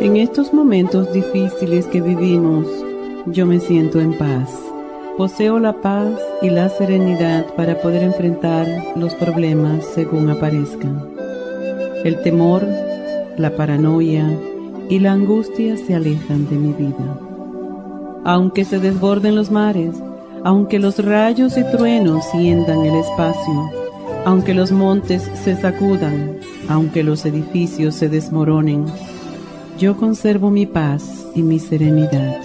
En estos momentos difíciles que vivimos, yo me siento en paz. Poseo la paz y la serenidad para poder enfrentar los problemas según aparezcan. El temor, la paranoia y la angustia se alejan de mi vida. Aunque se desborden los mares, aunque los rayos y truenos siendan el espacio, aunque los montes se sacudan, aunque los edificios se desmoronen, yo conservo mi paz y mi serenidad.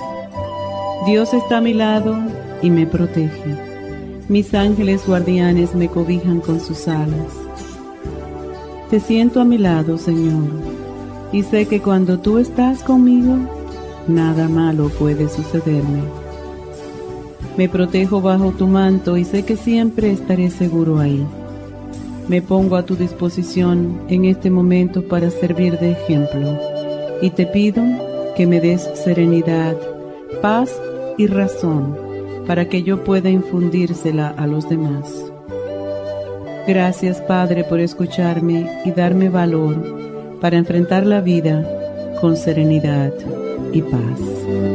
Dios está a mi lado y me protege. Mis ángeles guardianes me cobijan con sus alas. Te siento a mi lado, Señor, y sé que cuando tú estás conmigo, nada malo puede sucederme. Me protejo bajo tu manto y sé que siempre estaré seguro ahí. Me pongo a tu disposición en este momento para servir de ejemplo y te pido que me des serenidad, paz y razón para que yo pueda infundírsela a los demás. Gracias Padre por escucharme y darme valor para enfrentar la vida con serenidad y paz.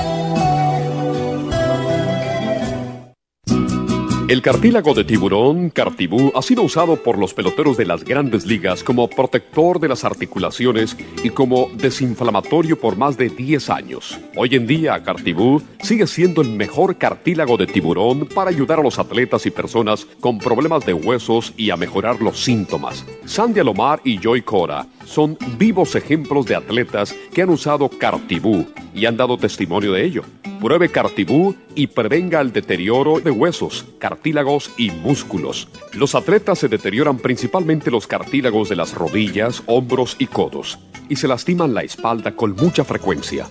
El cartílago de tiburón, Cartibú, ha sido usado por los peloteros de las grandes ligas como protector de las articulaciones y como desinflamatorio por más de 10 años. Hoy en día, Cartibú sigue siendo el mejor cartílago de tiburón para ayudar a los atletas y personas con problemas de huesos y a mejorar los síntomas. Sandy Alomar y Joy Cora son vivos ejemplos de atletas que han usado Cartibú y han dado testimonio de ello. Pruebe Cartibú y prevenga el deterioro de huesos, cartílagos y músculos. Los atletas se deterioran principalmente los cartílagos de las rodillas, hombros y codos y se lastiman la espalda con mucha frecuencia.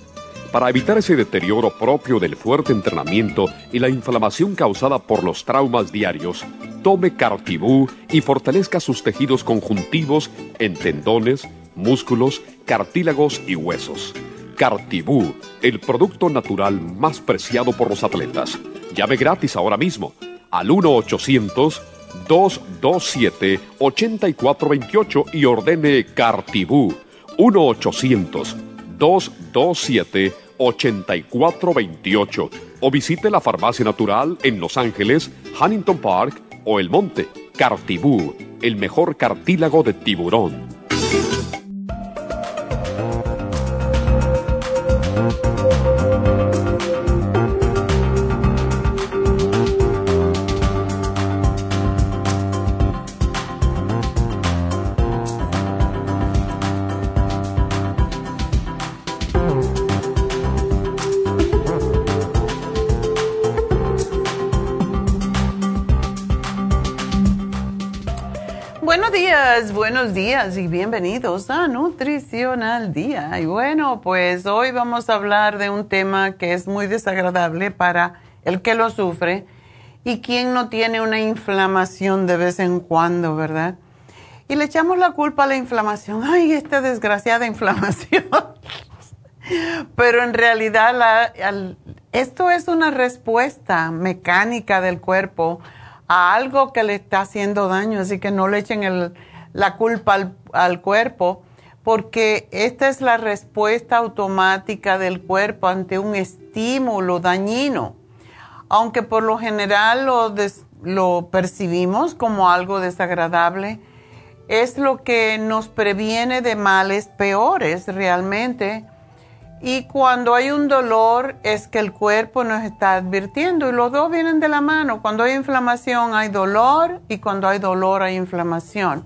Para evitar ese deterioro propio del fuerte entrenamiento y la inflamación causada por los traumas diarios, tome Cartibú y fortalezca sus tejidos conjuntivos en tendones, músculos, cartílagos y huesos. Cartibú, el producto natural más preciado por los atletas. Llame gratis ahora mismo al 1-800-227-8428 y ordene Cartibú. 1-800-227-8428 o visite la farmacia natural en Los Ángeles, Huntington Park o El Monte. Cartibú, el mejor cartílago de tiburón. Buenos días y bienvenidos a Nutrición al Día. Y bueno, pues hoy vamos a hablar de un tema que es muy desagradable para el que lo sufre y quien no tiene una inflamación de vez en cuando, ¿verdad? Y le echamos la culpa a la inflamación. Ay, esta desgraciada inflamación. Pero en realidad esto es una respuesta mecánica del cuerpo a algo que le está haciendo daño, así que no le echen el la culpa al, cuerpo, porque esta es la respuesta automática del cuerpo ante un estímulo dañino. Aunque por lo general lo, lo percibimos como algo desagradable, es lo que nos previene de males peores realmente. Y cuando hay un dolor es que el cuerpo nos está advirtiendo y los dos vienen de la mano. Cuando hay inflamación hay dolor y cuando hay dolor hay inflamación.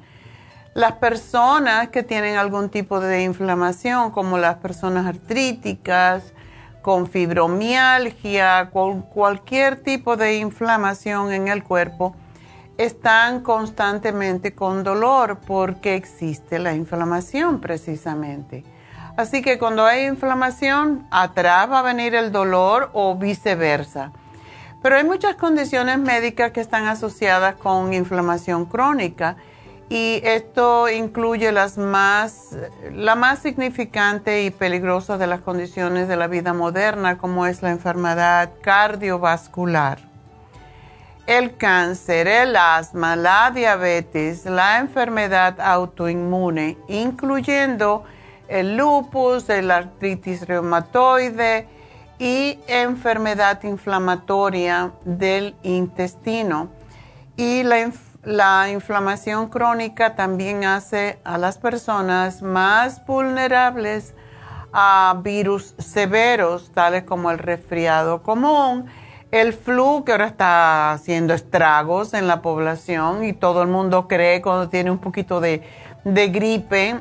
Las personas que tienen algún tipo de inflamación, como las personas artríticas, con fibromialgia, con cualquier tipo de inflamación en el cuerpo, están constantemente con dolor porque existe la inflamación precisamente. Así que cuando hay inflamación, atrás va a venir el dolor o viceversa. Pero hay muchas condiciones médicas que están asociadas con inflamación crónica y esto incluye las más, la más significante y peligrosa de las condiciones de la vida moderna, como es la enfermedad cardiovascular el cáncer, el asma, la diabetes, la enfermedad autoinmune, incluyendo el lupus, la artritis reumatoide y enfermedad inflamatoria del intestino. Y la, la inflamación crónica también hace a las personas más vulnerables a virus severos, tales como el resfriado común, el flu que ahora está haciendo estragos en la población y todo el mundo cree cuando tiene un poquito de, gripe,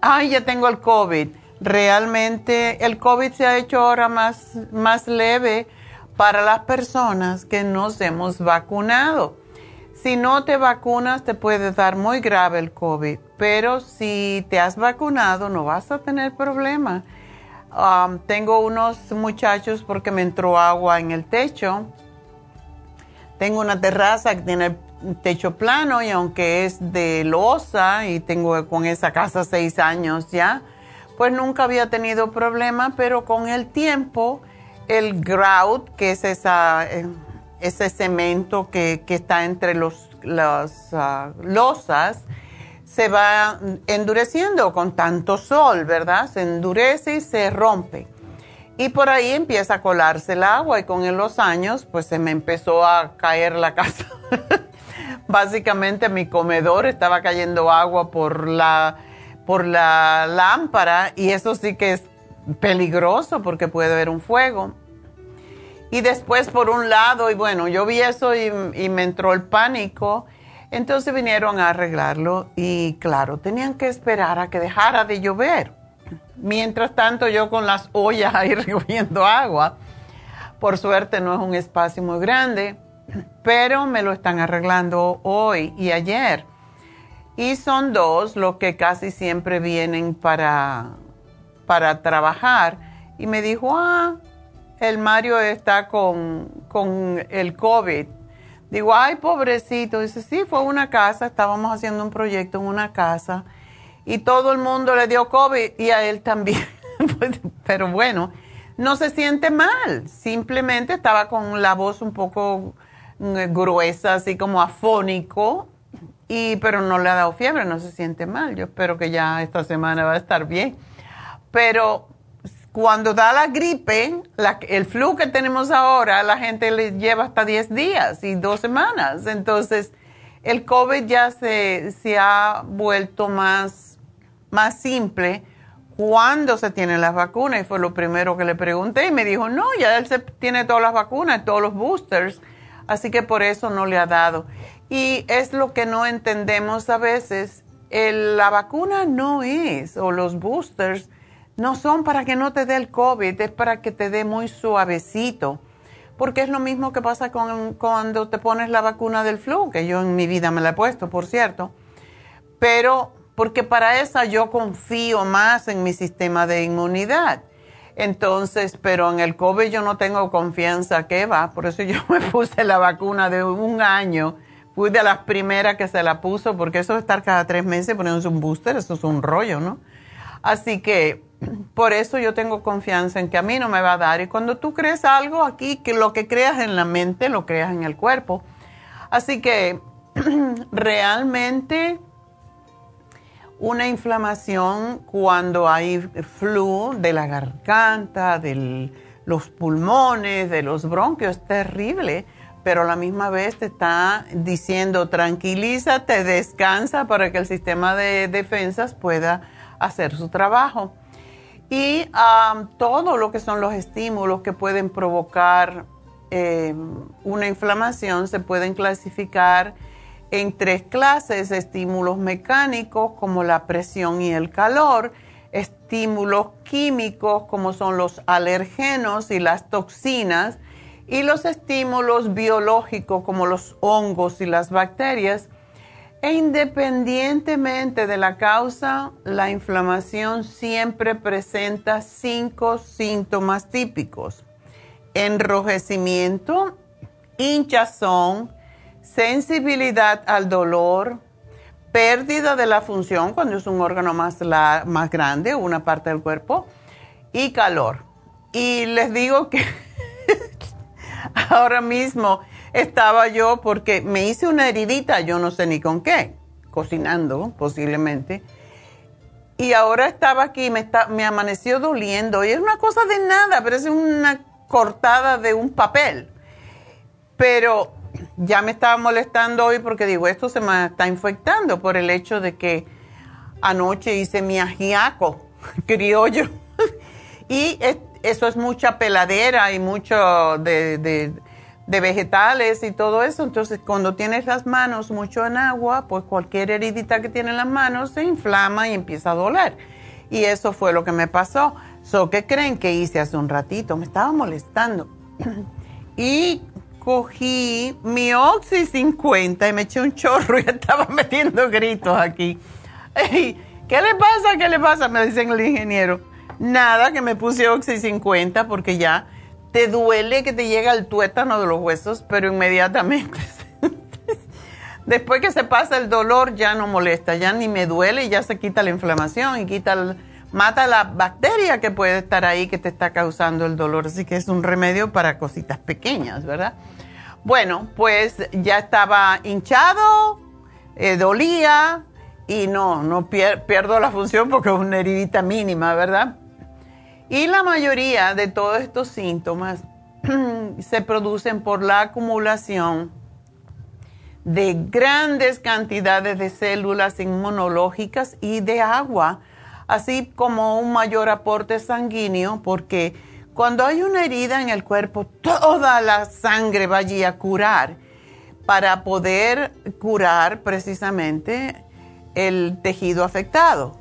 ay, ya tengo el COVID. Realmente el COVID se ha hecho ahora más, más leve para las personas que nos hemos vacunado. Si no te vacunas te puede dar muy grave el COVID, pero si te has vacunado no vas a tener problema Um, tengo unos muchachos porque me entró agua en el techo. Tengo una terraza que tiene techo plano y aunque es de losa y tengo con esa casa seis años ya, pues nunca había tenido problema, pero con el tiempo el grout, que es esa, eh, ese cemento que, está entre los, las ah, losas, se va endureciendo con tanto sol, ¿verdad? Se endurece y se rompe. Y por ahí empieza a colarse el agua y con los años pues se me empezó a caer la casa. Básicamente mi comedor estaba cayendo agua por la, por la lámpara y eso sí que es peligroso porque puede haber un fuego. Y después por un lado, y bueno, yo vi eso y, me entró el pánico entonces vinieron a arreglarlo y claro, tenían que esperar a que dejara de llover. Mientras tanto yo con las ollas ahí recogiendo agua. Por suerte no es un espacio muy grande, pero me lo están arreglando hoy y ayer. Y son dos los que casi siempre vienen para, para trabajar. Y me dijo, ah, el Mario está con, con el COVID Digo, ay, pobrecito. Dice, sí, fue una casa, estábamos haciendo un proyecto en una casa y todo el mundo le dio COVID y a él también. Pues, pero bueno, no se siente mal, simplemente estaba con la voz un poco mm, gruesa, así como afónico, y, pero no le ha dado fiebre, no se siente mal. Yo espero que ya esta semana va a estar bien. Pero cuando da la gripe, el flu que tenemos ahora, la gente le lleva hasta 10 días y dos semanas. Entonces, el COVID ya se, se ha vuelto más, más simple cuando se tienen las vacunas. Y fue lo primero que le pregunté y me dijo, no, ya él se tiene todas las vacunas, todos los boosters. Así que por eso no le ha dado. Y es lo que no entendemos a veces. la vacuna no es, o los boosters, no son para que no te dé el COVID, es para que te dé muy suavecito. Porque es lo mismo que pasa con, cuando te pones la vacuna del flu, que yo en mi vida me la he puesto, por cierto. Pero porque para esa yo confío más en mi sistema de inmunidad. Entonces, pero en el COVID yo no tengo confianza que va, por eso yo me puse la vacuna de un año. Fui de las primeras que se la puso, porque eso de estar cada tres meses poniéndose un booster, eso es un rollo, ¿no? Así que por eso yo tengo confianza en que a mí no me va a dar. Y cuando tú crees algo aquí, que lo que creas en la mente, lo creas en el cuerpo. Así que realmente una inflamación cuando hay flu de la garganta, de los pulmones, de los bronquios, es terrible pero a la misma vez te está diciendo tranquilízate, descansa para que el sistema de defensas pueda hacer su trabajo. Y todo lo que son los estímulos que pueden provocar eh, una inflamación se pueden clasificar en tres clases, estímulos mecánicos como la presión y el calor, estímulos químicos como son los alergenos y las toxinas, y los estímulos biológicos como los hongos y las bacterias. E independientemente de la causa, la inflamación siempre presenta cinco síntomas típicos. Enrojecimiento, hinchazón, sensibilidad al dolor, pérdida de la función cuando es un órgano más, más grande, una parte del cuerpo, y calor. Y les digo que ahora mismo estaba yo porque me hice una heridita, yo no sé ni con qué, cocinando posiblemente. Y ahora estaba aquí, me, está, me amaneció doliendo. Y es una cosa de nada, pero es una cortada de un papel. Pero ya me estaba molestando hoy porque digo, esto se me está infectando por el hecho de que anoche hice mi ajiaco criollo. y eso es mucha peladera y mucho de, de, vegetales y todo eso. Entonces, cuando tienes las manos mucho en agua, pues cualquier heridita que tiene en las manos se inflama y empieza a doler. Y eso fue lo que me pasó. So, ¿Qué creen que hice hace un ratito? Me estaba molestando. y cogí mi Oxy 50 y me eché un chorro y estaba metiendo gritos aquí. ¿Qué le pasa? ¿Qué le pasa? Me dicen el ingeniero. Nada, que me puse Oxy 50 porque ya te duele que te llega el tuétano de los huesos, pero inmediatamente, después que se pasa el dolor, ya no molesta, ya ni me duele ya se quita la inflamación y quita mata la bacteria que puede estar ahí que te está causando el dolor. Así que es un remedio para cositas pequeñas, ¿verdad? Bueno, pues ya estaba hinchado, eh, dolía y no, no pierdo la función porque es una heridita mínima, ¿verdad? Y la mayoría de todos estos síntomas se producen por la acumulación de grandes cantidades de células inmunológicas y de agua, así como un mayor aporte sanguíneo, porque cuando hay una herida en el cuerpo, toda la sangre va allí a curar para poder curar precisamente el tejido afectado.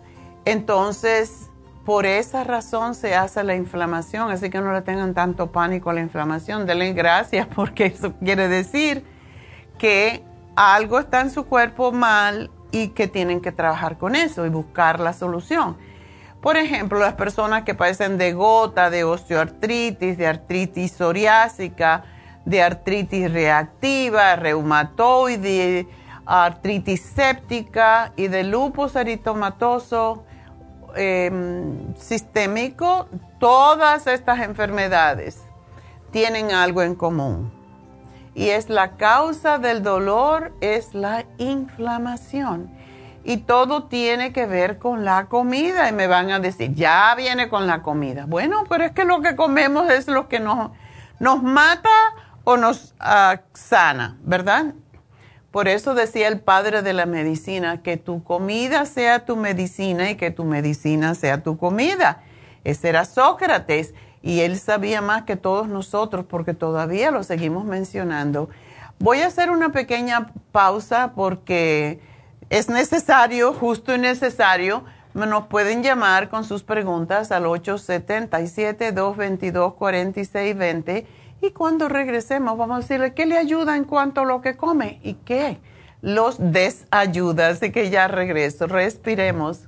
Entonces, por esa razón se hace la inflamación, así que no le tengan tanto pánico a la inflamación. Denle gracias porque eso quiere decir que algo está en su cuerpo mal y que tienen que trabajar con eso y buscar la solución. Por ejemplo, las personas que padecen de gota, de osteoartritis, de artritis psoriásica, de artritis reactiva, reumatoide, artritis séptica y de lupus eritomatoso em, sistémico, todas estas enfermedades tienen algo en común. Y es la causa del dolor, es la inflamación y todo tiene que ver con la comida. Y me van a decir, ya viene con la comida. Bueno, pero es que lo que comemos es lo que nos, nos mata o nos ah, sana, ¿verdad? Por eso decía el padre de la medicina, que tu comida sea tu medicina y que tu medicina sea tu comida. Ese era Sócrates y él sabía más que todos nosotros porque todavía lo seguimos mencionando. Voy a hacer una pequeña pausa porque es necesario, justo y necesario, nos pueden llamar con sus preguntas al 877-222-4620 y cuando regresemos vamos a decirle qué le ayuda en cuanto a lo que come y qué los desayuda. Así que ya regreso, respiremos.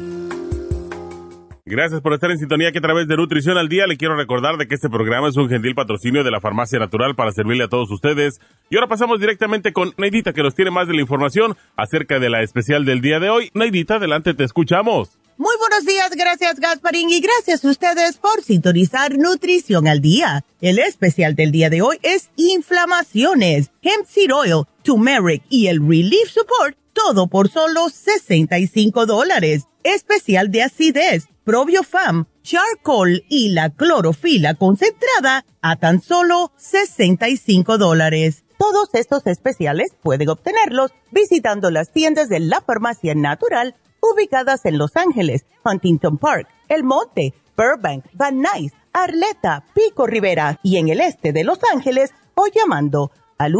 Gracias por estar en sintonía que a través de Nutrición al Día le quiero recordar de que este programa es un gentil patrocinio de la Farmacia Natural para servirle a todos ustedes. Y ahora pasamos directamente con Neidita que nos tiene más de la información acerca de la especial del día de hoy. Neidita, adelante, te escuchamos. Muy buenos días, gracias Gasparín y gracias a ustedes por sintonizar Nutrición al Día. El especial del día de hoy es inflamaciones, hemp seed oil, turmeric y el relief support, todo por solo 65 dólares. Especial de acidez Probiofam, Charcoal y la clorofila concentrada a tan solo 65 dólares. Todos estos especiales pueden obtenerlos visitando las tiendas de la farmacia natural ubicadas en Los Ángeles, Huntington Park, El Monte, Burbank, Van Nuys, Arleta, Pico Rivera y en el este de Los Ángeles o llamando al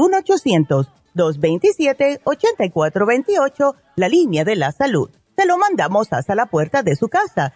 1-800-227-8428, la línea de la salud. Se lo mandamos hasta la puerta de su casa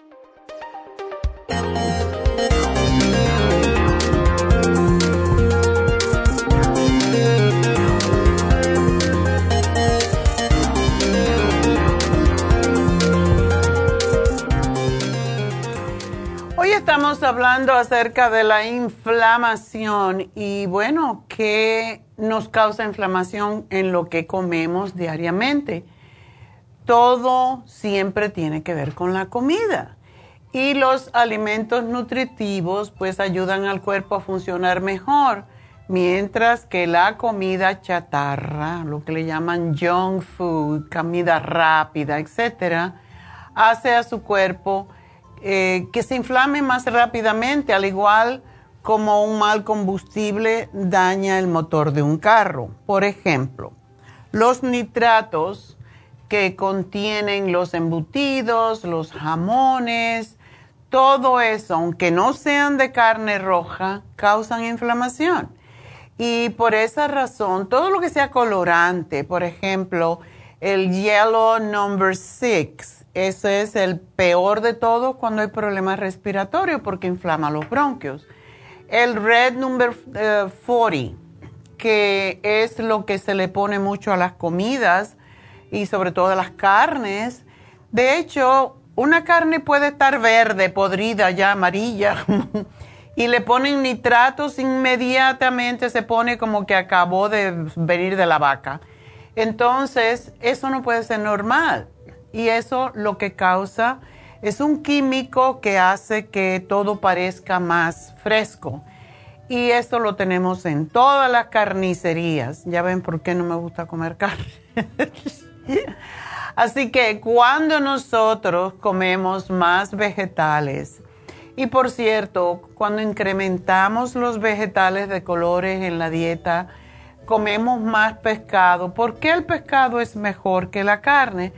Hablando acerca de la inflamación y bueno, ¿qué nos causa inflamación en lo que comemos diariamente? Todo siempre tiene que ver con la comida. Y los alimentos nutritivos pues ayudan al cuerpo a funcionar mejor, mientras que la comida chatarra, lo que le llaman junk food, comida rápida, etcétera, hace a su cuerpo eh, que se inflame más rápidamente, al igual como un mal combustible daña el motor de un carro. Por ejemplo, los nitratos que contienen los embutidos, los jamones, todo eso, aunque no sean de carne roja, causan inflamación. Y por esa razón, todo lo que sea colorante, por ejemplo, el yellow number six, ese es el peor de todo cuando hay problemas respiratorios porque inflama los bronquios. El red number 40, eh, que es lo que se le pone mucho a las comidas y sobre todo a las carnes. De hecho, una carne puede estar verde, podrida, ya amarilla, y le ponen nitratos, inmediatamente se pone como que acabó de venir de la vaca. Entonces, eso no puede ser normal y eso lo que causa es un químico que hace que todo parezca más fresco. Y esto lo tenemos en todas las carnicerías. Ya ven por qué no me gusta comer carne. Así que cuando nosotros comemos más vegetales, y por cierto, cuando incrementamos los vegetales de colores en la dieta, comemos más pescado. ¿Por qué el pescado es mejor que la carne?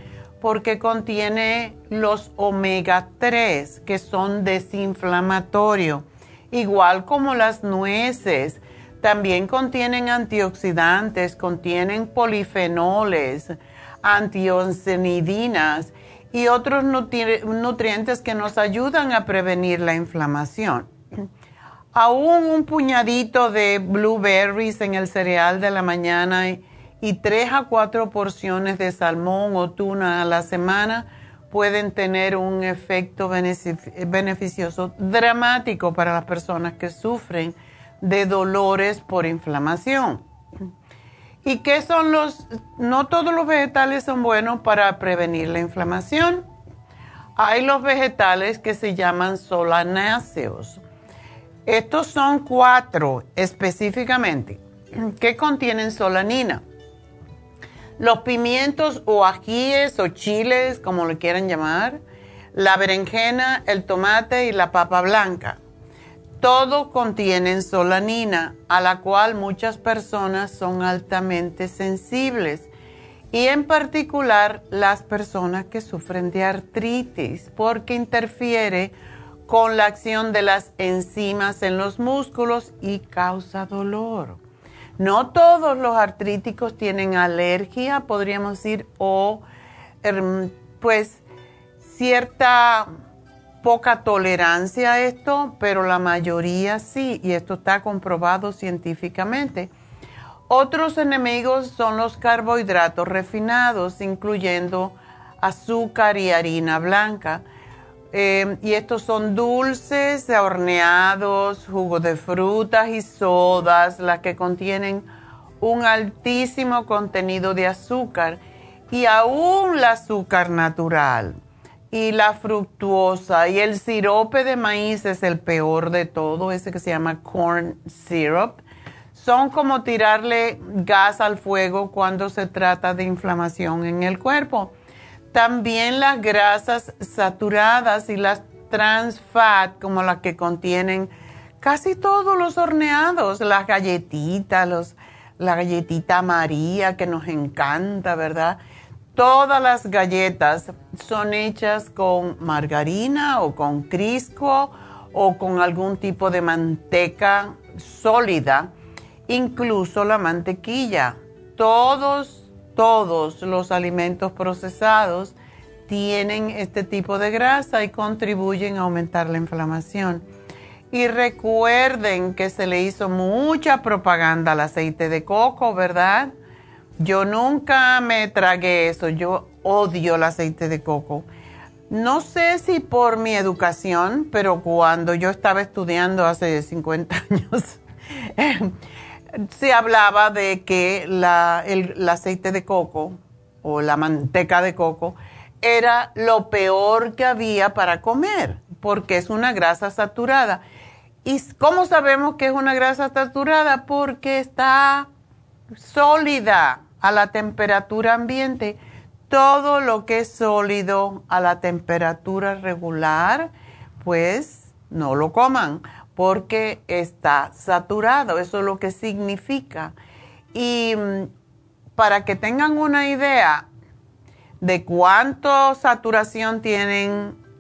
Porque contiene los omega 3 que son desinflamatorios, igual como las nueces. También contienen antioxidantes, contienen polifenoles, antiocenidinas y otros nutrientes que nos ayudan a prevenir la inflamación aún un puñadito de blueberries en el cereal de la mañana tres a cuatro porciones de salmón o tuna a la semana pueden tener un efecto beneficioso dramático para las personas que sufren de dolores por inflamación. ¿Y qué son los? No todos los vegetales son buenos para prevenir la inflamación. Hay los vegetales que se llaman solanáceos estos son cuatro específicamente que contienen solanina. Los pimientos o ajíes o chiles, como lo quieran llamar, la berenjena, el tomate y la papa blanca. Todo contienen solanina, a la cual muchas personas son altamente sensibles y en particular las personas que sufren de artritis porque interfiere con la acción de las enzimas en los músculos y causa dolor. No todos los artríticos tienen alergia, podríamos decir, o em, pues cierta poca tolerancia a esto, pero la mayoría sí, y esto está comprobado científicamente. Otros enemigos son los carbohidratos refinados, incluyendo azúcar y harina blanca Em, y estos son dulces, horneados, jugos de frutas y sodas, las que contienen un altísimo contenido de azúcar y aún el azúcar natural y la fructuosa y el sirope de maíz es el peor de todo, ese que se llama corn syrup. Son como tirarle gas al fuego cuando se trata de inflamación en el cuerpo. También las grasas saturadas y las trans fat, como las que contienen casi todos los horneados, las galletitas, los, la galletita María que nos encanta, ¿verdad? Todas las galletas son hechas con margarina o con crisco o con algún tipo de manteca sólida, incluso la mantequilla. Todos todos los alimentos procesados tienen este tipo de grasa y contribuyen a aumentar la inflamación. Y recuerden que se le hizo mucha propaganda al aceite de coco, ¿verdad? Yo nunca me tragué eso, yo odio el aceite de coco. No sé si por mi educación, pero cuando yo estaba estudiando hace 50 años, se hablaba de que el, aceite de coco o la manteca de coco era lo peor que había para comer, porque es una grasa saturada. ¿Y cómo sabemos que es una grasa saturada? Porque está sólida a la temperatura ambiente. Todo lo que es sólido a la temperatura regular, pues no lo coman porque está saturado, eso es lo que significa. Y mm, para que tengan una idea de cuánto saturación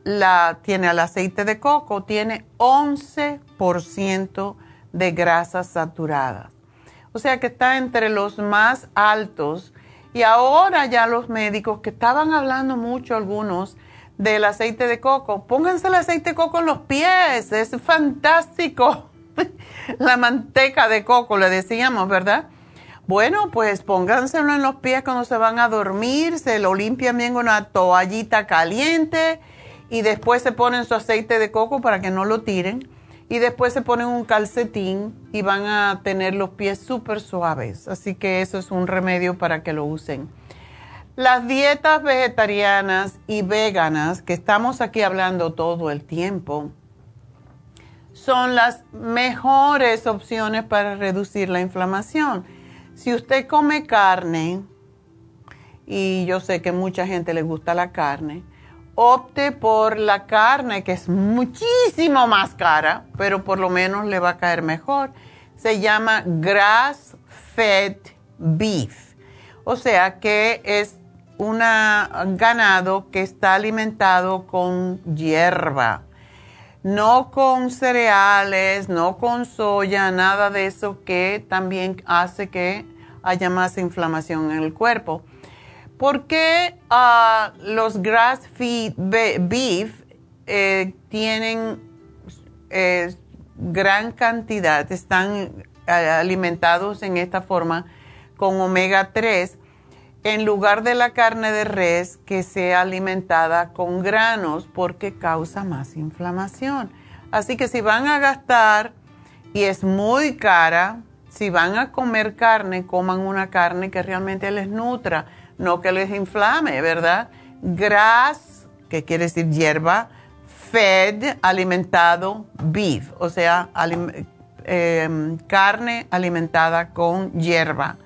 la, tiene el aceite de coco, tiene 11% de grasas saturadas. O sea que está entre los más altos. Y ahora ya los médicos que estaban hablando mucho algunos del aceite de coco. Pónganse el aceite de coco en los pies, es fantástico. La manteca de coco, le decíamos, ¿verdad? Bueno, pues pónganselo en los pies cuando se van a dormir, se lo limpian bien con una toallita caliente y después se ponen su aceite de coco para que no lo tiren y después se ponen un calcetín y van a tener los pies súper suaves. Así que eso es un remedio para que lo usen. Las dietas vegetarianas y veganas, que estamos aquí hablando todo el tiempo, son las mejores opciones para reducir la inflamación. Si usted come carne, y yo sé que mucha gente le gusta la carne, opte por la carne que es muchísimo más cara, pero por lo menos le va a caer mejor. Se llama grass fed beef. O sea que es un ganado que está alimentado con hierba, no con cereales, no con soya, nada de eso que también hace que haya más inflamación en el cuerpo. ¿Por qué ah, los grass feed beef eh, tienen eh, gran cantidad, están eh, alimentados en esta forma con omega 3? En lugar de la carne de res que sea alimentada con granos porque causa más inflamación. Así que si van a gastar y es muy cara, si van a comer carne, coman una carne que realmente les nutra, no que les inflame, ¿verdad? Gras, que quiere decir hierba, fed, alimentado, beef, o sea, em, carne alimentada con hierba.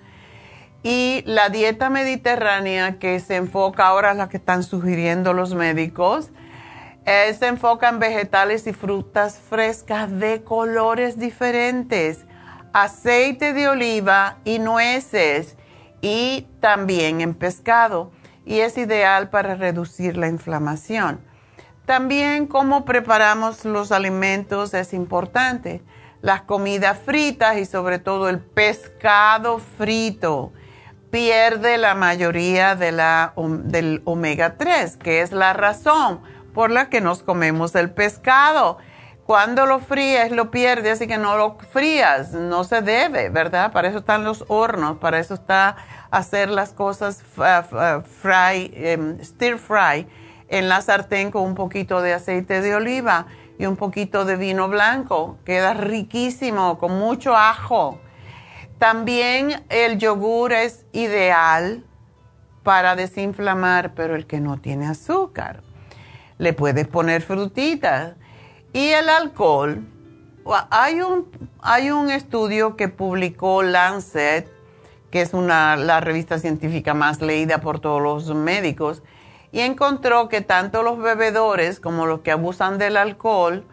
Y la dieta mediterránea que se enfoca ahora, la que están sugiriendo los médicos, eh, se enfoca en vegetales y frutas frescas de colores diferentes, aceite de oliva y nueces y también en pescado. Y es ideal para reducir la inflamación. También cómo preparamos los alimentos es importante. Las comidas fritas y sobre todo el pescado frito pierde la mayoría de la, del omega 3, que es la razón por la que nos comemos el pescado. Cuando lo fríes lo pierdes, así que no lo frías, no se debe, ¿verdad? Para eso están los hornos, para eso está hacer las cosas fry, em, stir fry en la sartén con un poquito de aceite de oliva y un poquito de vino blanco. Queda riquísimo, con mucho ajo también el yogur es ideal para desinflamar, pero el que no tiene azúcar. Le puedes poner frutitas. Y el alcohol, hay un, hay un estudio que publicó Lancet, que es una, la revista científica más leída por todos los médicos, y encontró que tanto los bebedores como los que abusan del alcohol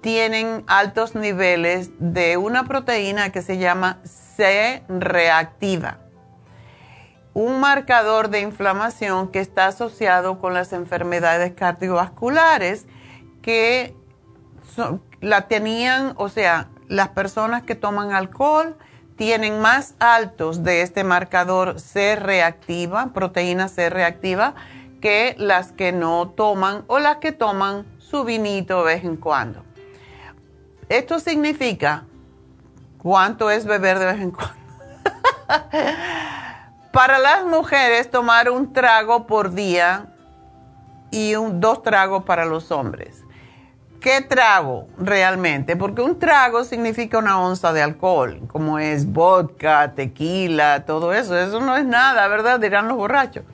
tienen altos niveles de una proteína que se llama C reactiva, un marcador de inflamación que está asociado con las enfermedades cardiovasculares que la tenían, o sea, las personas que toman alcohol tienen más altos de este marcador C reactiva, proteína C reactiva, que las que no toman o las que toman su vinito de vez en cuando. Esto significa cuánto es beber de vez en cuando. Para las mujeres, tomar un trago por día y un, dos tragos para los hombres. ¿Qué trago realmente? Porque un trago significa una onza de alcohol, como es vodka, tequila, todo eso. Eso no es nada, ¿verdad? Dirán los borrachos.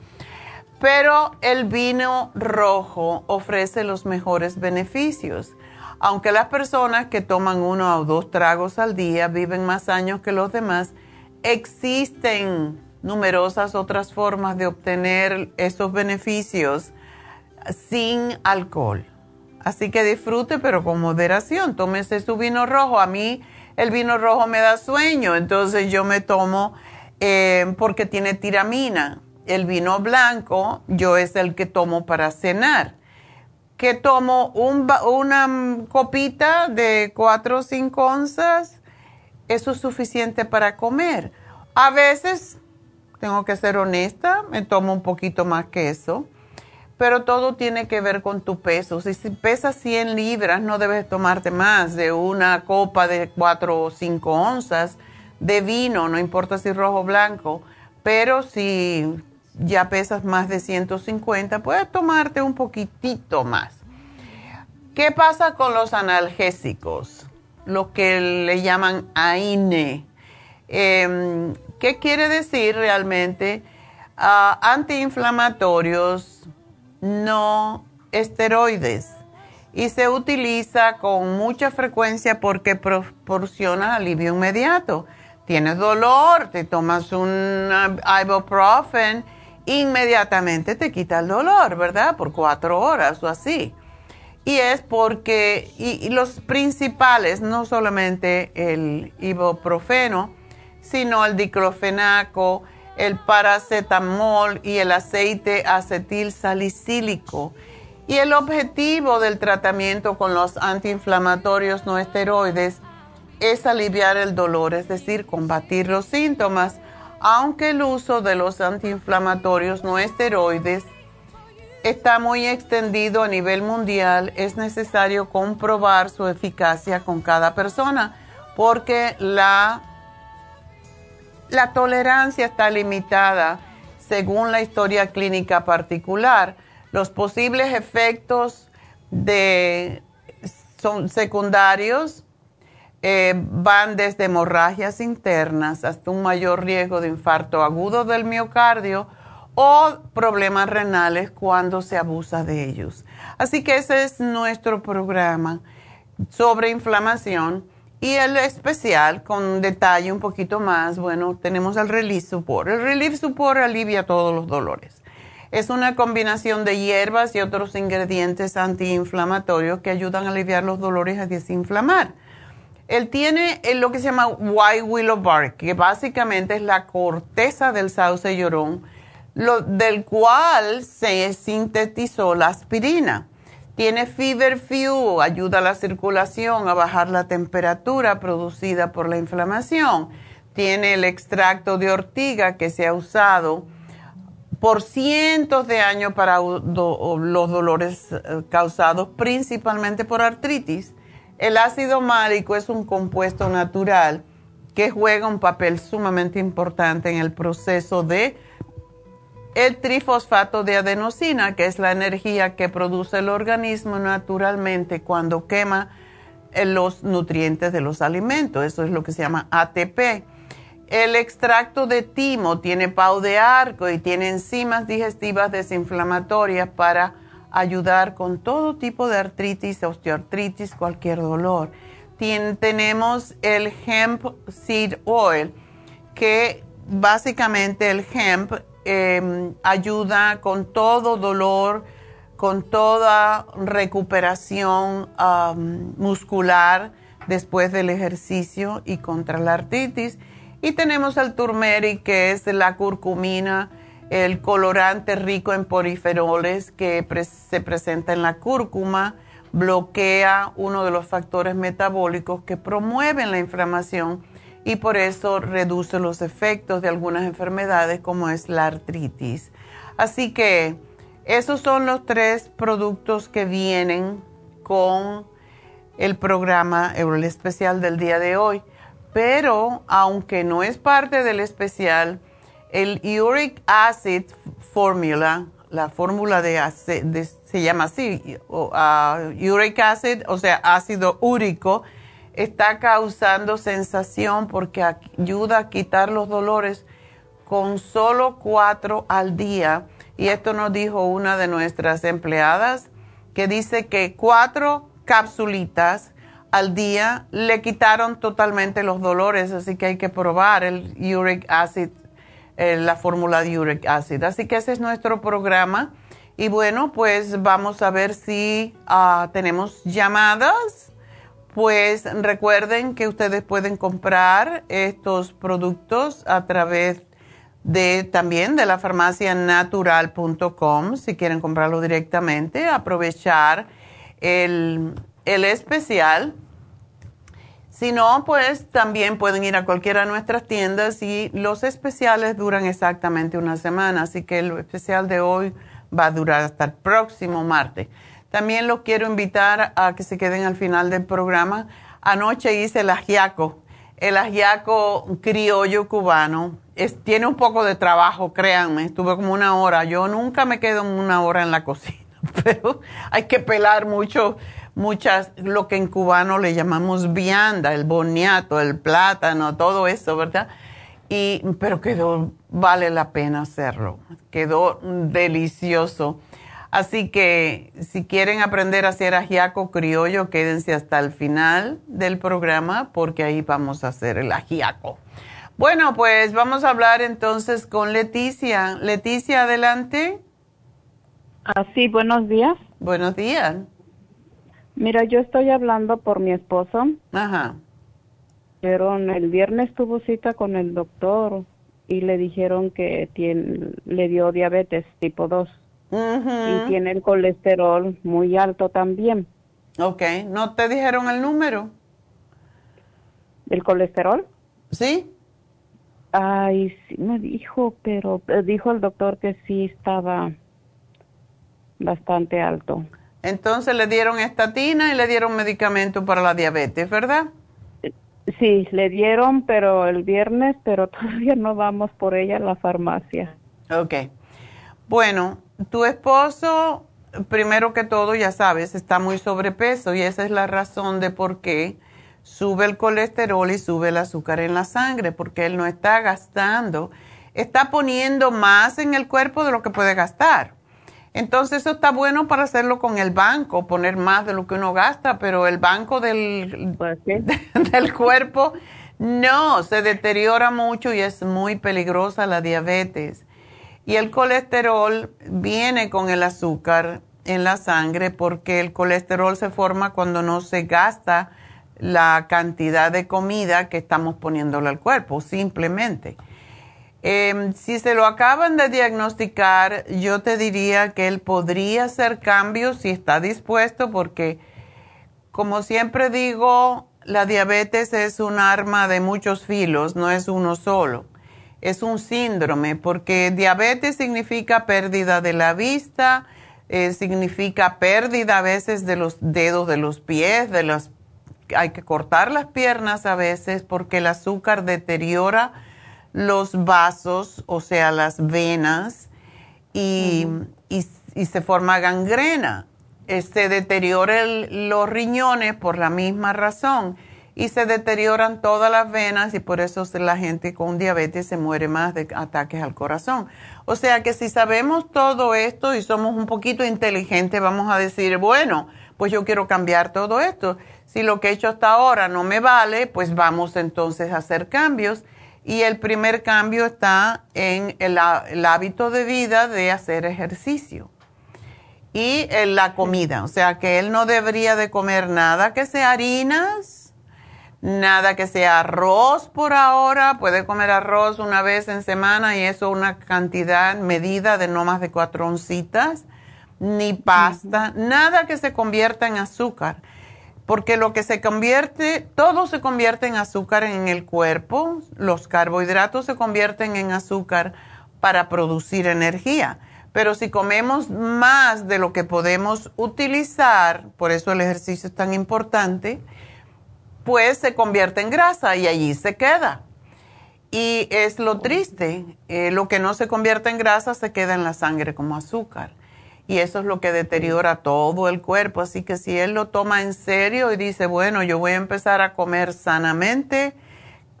Pero el vino rojo ofrece los mejores beneficios. Aunque las personas que toman uno o dos tragos al día viven más años que los demás, existen numerosas otras formas de obtener esos beneficios sin alcohol. Así que disfrute, pero con moderación. Tómese su vino rojo. A mí el vino rojo me da sueño, entonces yo me tomo eh, porque tiene tiramina. El vino blanco yo es el que tomo para cenar que tomo una copita de 4 o 5 onzas, eso es suficiente para comer. A veces, tengo que ser honesta, me tomo un poquito más que eso, pero todo tiene que ver con tu peso. Si, pesas 100 libras, no debes tomarte más de una copa de 4 o 5 onzas de vino, no importa si rojo o blanco, pero si ya pesas más de 150, puedes tomarte un poquitito más. ¿Qué pasa con los analgésicos? Lo que le llaman AINE. Em, ¿Qué quiere decir realmente? Ah, antiinflamatorios no esteroides y se utiliza con mucha frecuencia porque proporciona alivio inmediato. Tienes dolor, te tomas un ibuprofen inmediatamente te quita el dolor, ¿verdad? Por cuatro horas o así. Y es porque, y, los principales, no solamente el ibuprofeno, sino el diclofenaco, el paracetamol y el aceite acetil salicílico. Y el objetivo del tratamiento con los antiinflamatorios no esteroides es aliviar el dolor, es decir, combatir los síntomas, aunque el uso de los antiinflamatorios no esteroides está muy extendido a nivel mundial, es necesario comprobar su eficacia con cada persona, porque la la tolerancia está limitada según la historia clínica particular. Los posibles efectos de, son secundarios eh, van desde hemorragias internas hasta un mayor riesgo de infarto agudo del miocardio o problemas renales cuando se abusa de ellos. Así que ese es nuestro programa sobre inflamación y el especial, con detalle un poquito más, bueno, tenemos el Relief Support. El Relief Support alivia todos los dolores. Es una combinación de hierbas y otros ingredientes antiinflamatorios que ayudan a aliviar los dolores y a desinflamar. Él tiene lo que se llama white willow bark, que básicamente es la corteza del sauce llorón, lo, del cual se sintetizó la aspirina. Tiene Fever Few, ayuda a la circulación, a bajar la temperatura producida por la inflamación. Tiene el extracto de ortiga que se ha usado por cientos de años para los dolores eh, causados principalmente por artritis. El ácido málico es un compuesto natural que juega un papel sumamente importante en el proceso de el trifosfato de adenosina, que es la energía que produce el organismo naturalmente cuando quema eh, los nutrientes de los alimentos. Eso es lo que se llama ATP. El extracto de timo tiene pau de arco y tiene enzimas digestivas desinflamatorias para ayudar con todo tipo de artritis, osteoartritis, cualquier dolor. tenemos el hemp seed oil, que básicamente el hemp Em, ayuda con todo dolor, con toda recuperación muscular después del ejercicio y contra la artritis. Y tenemos el turmeric, que es la curcumina, el colorante rico en poliferoles que se presenta en la cúrcuma, bloquea uno de los factores metabólicos que promueven la inflamación y por eso reduce los efectos de algunas enfermedades como es la artritis. Así que esos son los tres productos que vienen con el programa, especial del día de hoy. Pero aunque no es parte del especial, el Uric Acid Formula, la fórmula de, se llama así, uh, Uric Acid, o sea, ácido úrico, está causando sensación porque ayuda a quitar los dolores con solo cuatro al día. Y esto nos dijo una de nuestras empleadas que dice que cuatro capsulitas al día le quitaron totalmente los dolores, así que hay que probar el uric acid, la fórmula de uric acid. Así que ese es nuestro programa. Y bueno, pues vamos a ver si ah, tenemos llamadas pues recuerden que ustedes pueden comprar estos productos a través de también de la farmacia natural.com si quieren comprarlo directamente, aprovechar el, el especial. Si no, pues también pueden ir a cualquiera de nuestras tiendas y los especiales duran exactamente una semana, así que el especial de hoy va a durar hasta el próximo martes. También los quiero invitar a que se queden al final del programa. Anoche hice el ajiaco, el ajiaco criollo cubano. tiene un poco de trabajo, créanme, estuve como una hora. Yo nunca me quedo una hora en la cocina, pero hay que pelar mucho, muchas, lo que en cubano le llamamos vianda, el boniato, el plátano, todo eso, ¿verdad? Y, pero quedó, vale la pena hacerlo, quedó delicioso. Así que si quieren aprender a hacer ajiaco criollo, quédense hasta el final del programa porque ahí vamos a hacer el ajiaco. Bueno, pues vamos a hablar entonces con Leticia. Leticia, adelante. Ah, sí, buenos días. Buenos días. Mira, yo estoy hablando por mi esposo. Ajá. Pero el viernes tuvo cita con el doctor y le dijeron que tiene, le dio diabetes tipo 2 y tiene el colesterol muy alto también. Ok, ¿no te dijeron el número? ¿El colesterol? Sí. Ay, sí me dijo, pero eh, dijo el doctor que sí estaba bastante alto. Entonces le dieron estatina y le dieron medicamento para la diabetes, ¿verdad? Sí, le dieron, pero el viernes, pero todavía no vamos por ella a la farmacia. Ok. Bueno, tu esposo, primero que todo, ya sabes, está muy sobrepeso y esa es la razón de por qué sube el colesterol y sube el azúcar en la sangre, porque él no está gastando, está poniendo más en el cuerpo de lo que puede gastar. Entonces eso está bueno para hacerlo con el banco, poner más de lo que uno gasta, pero el banco del, pues del cuerpo no, se deteriora mucho y es muy peligrosa la diabetes. Y el colesterol viene con el azúcar en la sangre porque el colesterol se forma cuando no se gasta la cantidad de comida que estamos poniéndole al cuerpo, simplemente. Em, si se lo acaban de diagnosticar, yo te diría que él podría hacer cambios si está dispuesto, porque como siempre digo, la diabetes es un arma de muchos filos, no es uno solo. Es un síndrome, porque diabetes significa pérdida de la vista, eh, significa pérdida a veces de los dedos de los pies, de las, hay que cortar las piernas a veces porque el azúcar deteriora los vasos, o sea, las venas, y, se forma gangrena. Se deterioran los riñones por la misma razón y se deterioran todas las venas y por eso la gente con diabetes se muere más de ataques al corazón. O sea que si sabemos todo esto y somos un poquito inteligentes, vamos a decir, bueno, pues yo quiero cambiar todo esto. Si lo que he hecho hasta ahora no me vale, pues vamos entonces a hacer cambios. Y el primer cambio está en el, hábito de vida de hacer ejercicio. Y en la comida. O sea que él no debería de comer nada que sea harinas, Nada que sea arroz por ahora, puede comer arroz una vez en semana y eso una cantidad medida de no más de cuatro oncitas, ni pasta, nada que se convierta en azúcar, porque lo que se convierte, todo se convierte en azúcar en el cuerpo, los carbohidratos se convierten en azúcar para producir energía. Pero si comemos más de lo que podemos utilizar, por eso el ejercicio es tan importante, pues se convierte en grasa y allí se queda. Y es lo triste, eh, lo que no se convierte en grasa se queda en la sangre como azúcar. Y eso es lo que deteriora todo el cuerpo. Así que si él lo toma en serio y dice, bueno, yo voy a empezar a comer sanamente,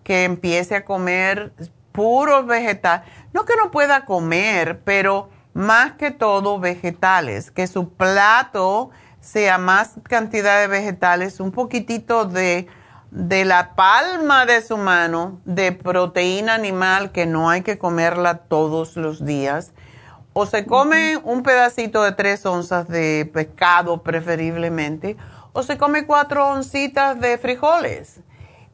que empiece a comer puros vegetales. No que no pueda comer, pero más que todo vegetales, que su plato sea más cantidad de vegetales, un poquitito de de la palma de su mano de proteína animal que no hay que comerla todos los días. O se come un pedacito de tres onzas de pescado preferiblemente, o se come cuatro oncitas de frijoles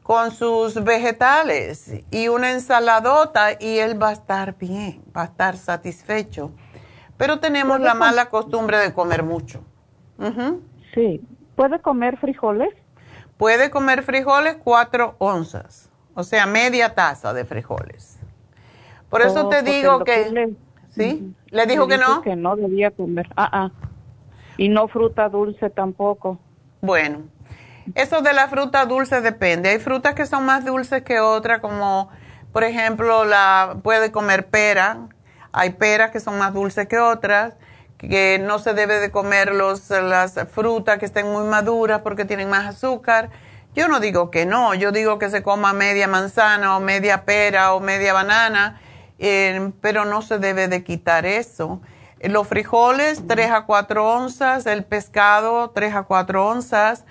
con sus vegetales y una ensaladota y él va a estar bien, va a estar satisfecho. Pero tenemos la mala costumbre de comer mucho. Sí. ¿Puede comer frijoles? Puede comer frijoles cuatro onzas, o sea, media taza de frijoles. Por eso oh, te digo que... ¿Sí? ¿Le dijo que no? Que no debía comer. Ah, ah. Y no fruta dulce tampoco. Bueno, eso de la fruta dulce depende. Hay frutas que son más dulces que otras, como por ejemplo, la puede comer pera. Hay peras que son más dulces que otras que no se debe de comer los, las frutas que estén muy maduras porque tienen más azúcar. Yo no digo que no, yo digo que se coma media manzana o media pera o media banana, eh, pero no se debe de quitar eso. Los frijoles, 3 a 4 onzas, el pescado, 3 a 4 onzas.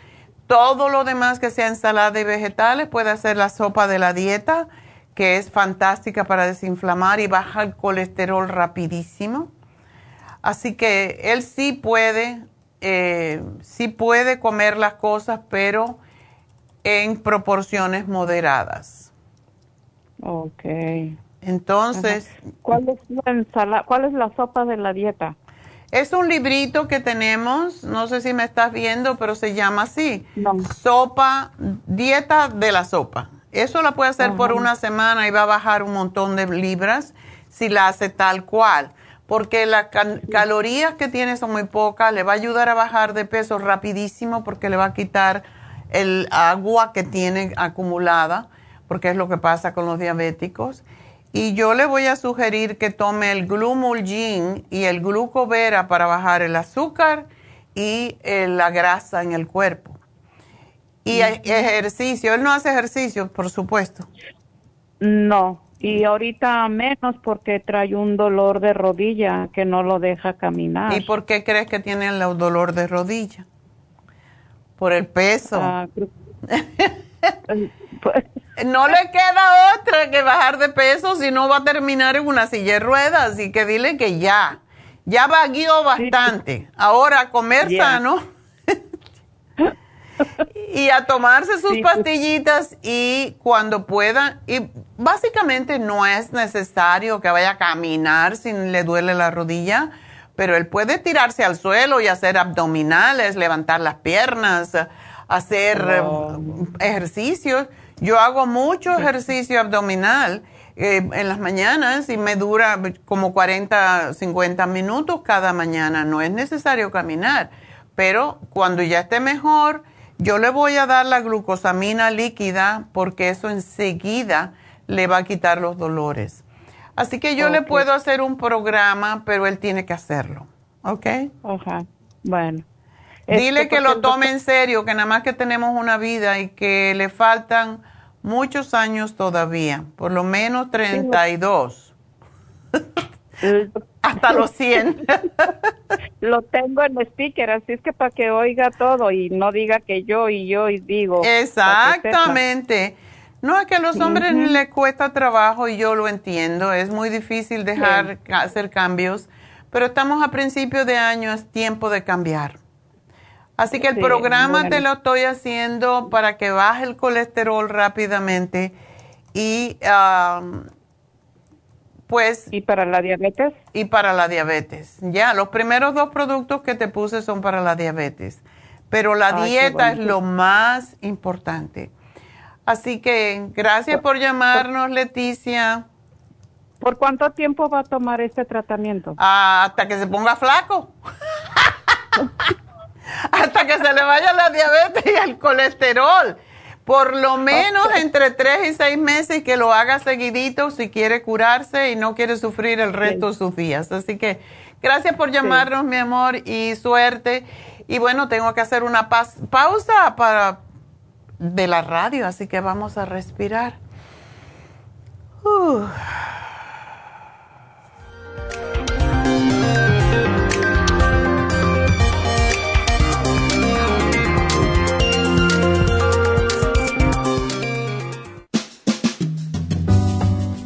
Todo lo demás que sea ensalada y vegetales puede hacer la sopa de la dieta, que es fantástica para desinflamar y baja el colesterol rapidísimo. Así que él sí puede, eh, sí puede comer las cosas, pero en proporciones moderadas. Ok. Entonces, ¿cuál es la cuál es la sopa de la dieta? Es un librito que tenemos, no sé si me estás viendo, pero se llama así. Sopa, dieta de la sopa. Eso la puede hacer por una semana y va a bajar un montón de libras si la hace tal cual. Porque las calorías que tiene son muy pocas, le va a ayudar a bajar de peso rapidísimo porque le va a quitar el agua que tiene acumulada, porque es lo que pasa con los diabéticos y yo le voy a sugerir que tome el Glumulgin y el Glucovera para bajar el azúcar y eh, la grasa en el cuerpo. Y ejercicio, él no hace ejercicio, por supuesto. No, y ahorita menos porque trae un dolor de rodilla que no lo deja caminar. ¿Y por qué crees que tiene el dolor de rodilla? Por el peso. Ah, pues, no le queda otra que bajar de peso si no va a terminar en una silla de ruedas. Así que dile que ya. Ya vaguió bastante. Ahora a comer sano. y a tomarse sus pastillitas y cuando pueda. Y básicamente no es necesario que vaya a caminar si le duele la rodilla, pero él puede tirarse al suelo y hacer abdominales, levantar las piernas, hacer oh. ejercicios yo hago mucho ejercicio abdominal eh, en las mañanas y me dura como 40, 50 minutos cada mañana. No es necesario caminar, pero cuando ya esté mejor, yo le voy a dar la glucosamina líquida porque eso enseguida le va a quitar los dolores. Así que yo le puedo hacer un programa, pero él tiene que hacerlo. ¿Ok? Ajá. Bueno. Dile este, que lo tome en serio, que nada más que tenemos una vida y que le faltan muchos años todavía, por lo menos 32. Hasta los 100. lo tengo en speaker, así es que para que oiga todo y no diga que yo y yo y digo. Exactamente. No es que a los hombres les cuesta trabajo y yo lo entiendo, es muy difícil dejar hacer cambios, pero estamos a principio de año, es tiempo de cambiar. Así que el programa te lo estoy haciendo para que baje el colesterol rápidamente y pues... ¿Y para la diabetes? Y para la diabetes. Ya, los primeros dos productos que te puse son para la diabetes, pero la dieta es lo más importante. Así que gracias por llamarnos, Leticia. ¿Por cuánto tiempo va a tomar este tratamiento? Ah, hasta que se ponga flaco. hasta que se le vaya la diabetes y el colesterol. Por lo menos entre tres y seis meses que lo haga seguidito si quiere curarse y no quiere sufrir el resto de sus días. Así que gracias por llamarnos, mi amor, y suerte. Y bueno, tengo que hacer una pausa para de la radio, así que vamos a respirar.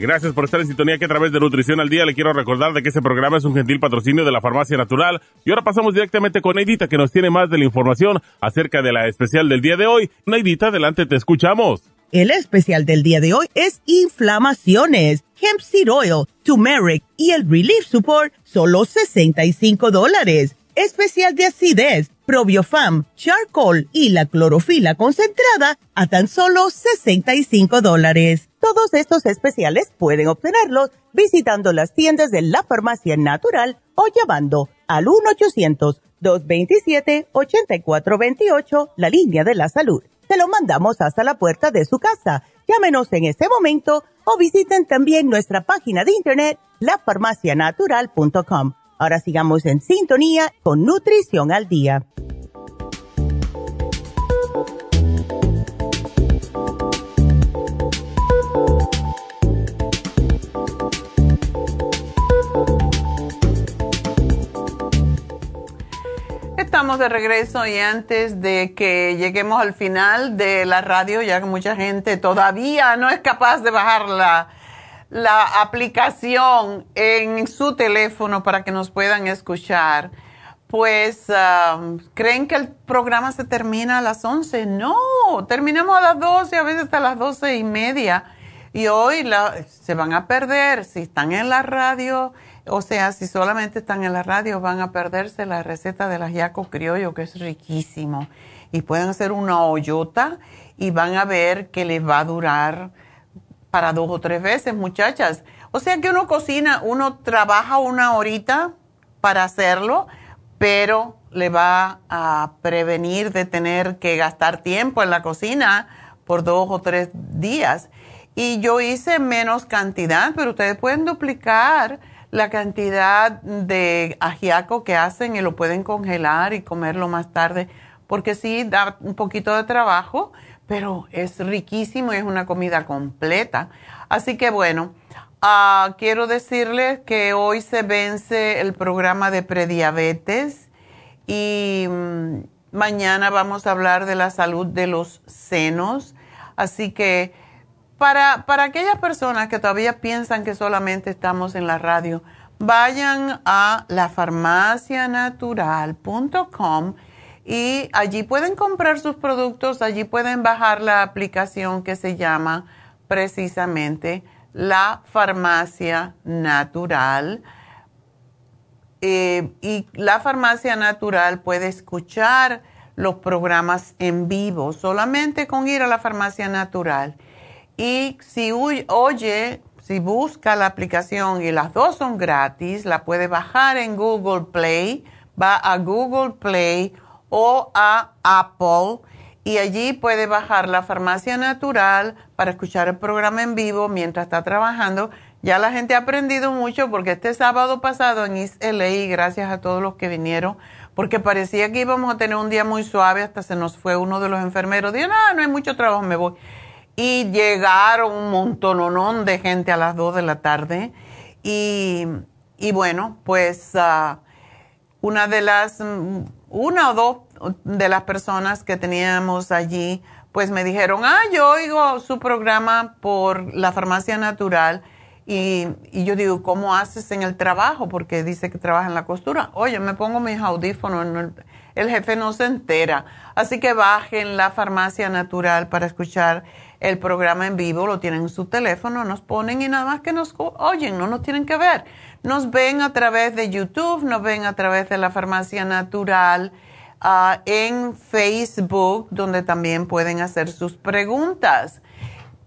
Gracias por estar en sintonía que a través de Nutrición al Día le quiero recordar de que este programa es un gentil patrocinio de la Farmacia Natural. Y ahora pasamos directamente con Neidita que nos tiene más de la información acerca de la especial del día de hoy. Neidita, adelante, te escuchamos. El especial del día de hoy es inflamaciones, hemp seed oil, turmeric y el relief support, solo 65 dólares. Especial de acidez, probiofam, charcoal y la clorofila concentrada a tan solo 65 dólares. Todos estos especiales pueden obtenerlos visitando las tiendas de la farmacia natural o llamando al 1-800-227-8428, la línea de la salud se lo mandamos hasta la puerta de su casa. Llámenos en este momento o visiten también nuestra página de internet, lafarmacianatural.com. Ahora sigamos en sintonía con Nutrición al Día. estamos de regreso y antes de que lleguemos al final de la radio, ya que mucha gente todavía no es capaz de bajar la, la aplicación en su teléfono para que nos puedan escuchar, pues um, creen que el programa se termina a las 11. No, terminamos a las 12, a veces hasta las 12 y media. Y hoy se van a perder si están en la radio o sea, si solamente están en la radio, van a perderse la receta del ajiaco criollo, que es riquísimo. Y pueden hacer una hoyota y van a ver que les va a durar para dos o tres veces, muchachas. O sea que uno cocina, uno trabaja una horita para hacerlo, pero le va a prevenir de tener que gastar tiempo en la cocina por dos o tres días. Y yo hice menos cantidad, pero ustedes pueden duplicar la cantidad de ajiaco que hacen y lo pueden congelar y comerlo más tarde, porque sí da un poquito de trabajo, pero es riquísimo es una comida completa. Así que bueno, uh, quiero decirles que hoy se vence el programa de prediabetes y mm, mañana vamos a hablar de la salud de los senos. Así que para, para aquellas personas que todavía piensan que solamente estamos en la radio, vayan a lafarmacianatural.com y allí pueden comprar sus productos, allí pueden bajar la aplicación que se llama precisamente La Farmacia Natural. Eh, y la Farmacia Natural puede escuchar los programas en vivo solamente con ir a la Farmacia Natural y si oye, si busca la aplicación y las dos son gratis, la puede bajar en Google Play, va a Google Play o a Apple y allí puede bajar la farmacia natural para escuchar el programa en vivo mientras está trabajando. Ya la gente ha aprendido mucho porque este sábado pasado en LA, gracias a todos los que vinieron, porque parecía que íbamos a tener un día muy suave, hasta se nos fue uno de los enfermeros, dijo, no, no hay mucho trabajo, me voy y llegaron un montononón de gente a las 2 de la tarde. Y, bueno, pues ah, una de las, una o dos de las personas que teníamos allí, pues me dijeron, ah, yo oigo su programa por la farmacia natural. Y, y, yo digo, ¿cómo haces en el trabajo? Porque dice que trabaja en la costura. Oye, me pongo mis audífonos, el, jefe no se entera. Así que bajen la farmacia natural para escuchar el programa en vivo, lo tienen en su teléfono, nos ponen y nada más que nos oyen, no nos tienen que ver. Nos ven a través de YouTube, nos ven a través de la farmacia natural, ah, en Facebook, donde también pueden hacer sus preguntas.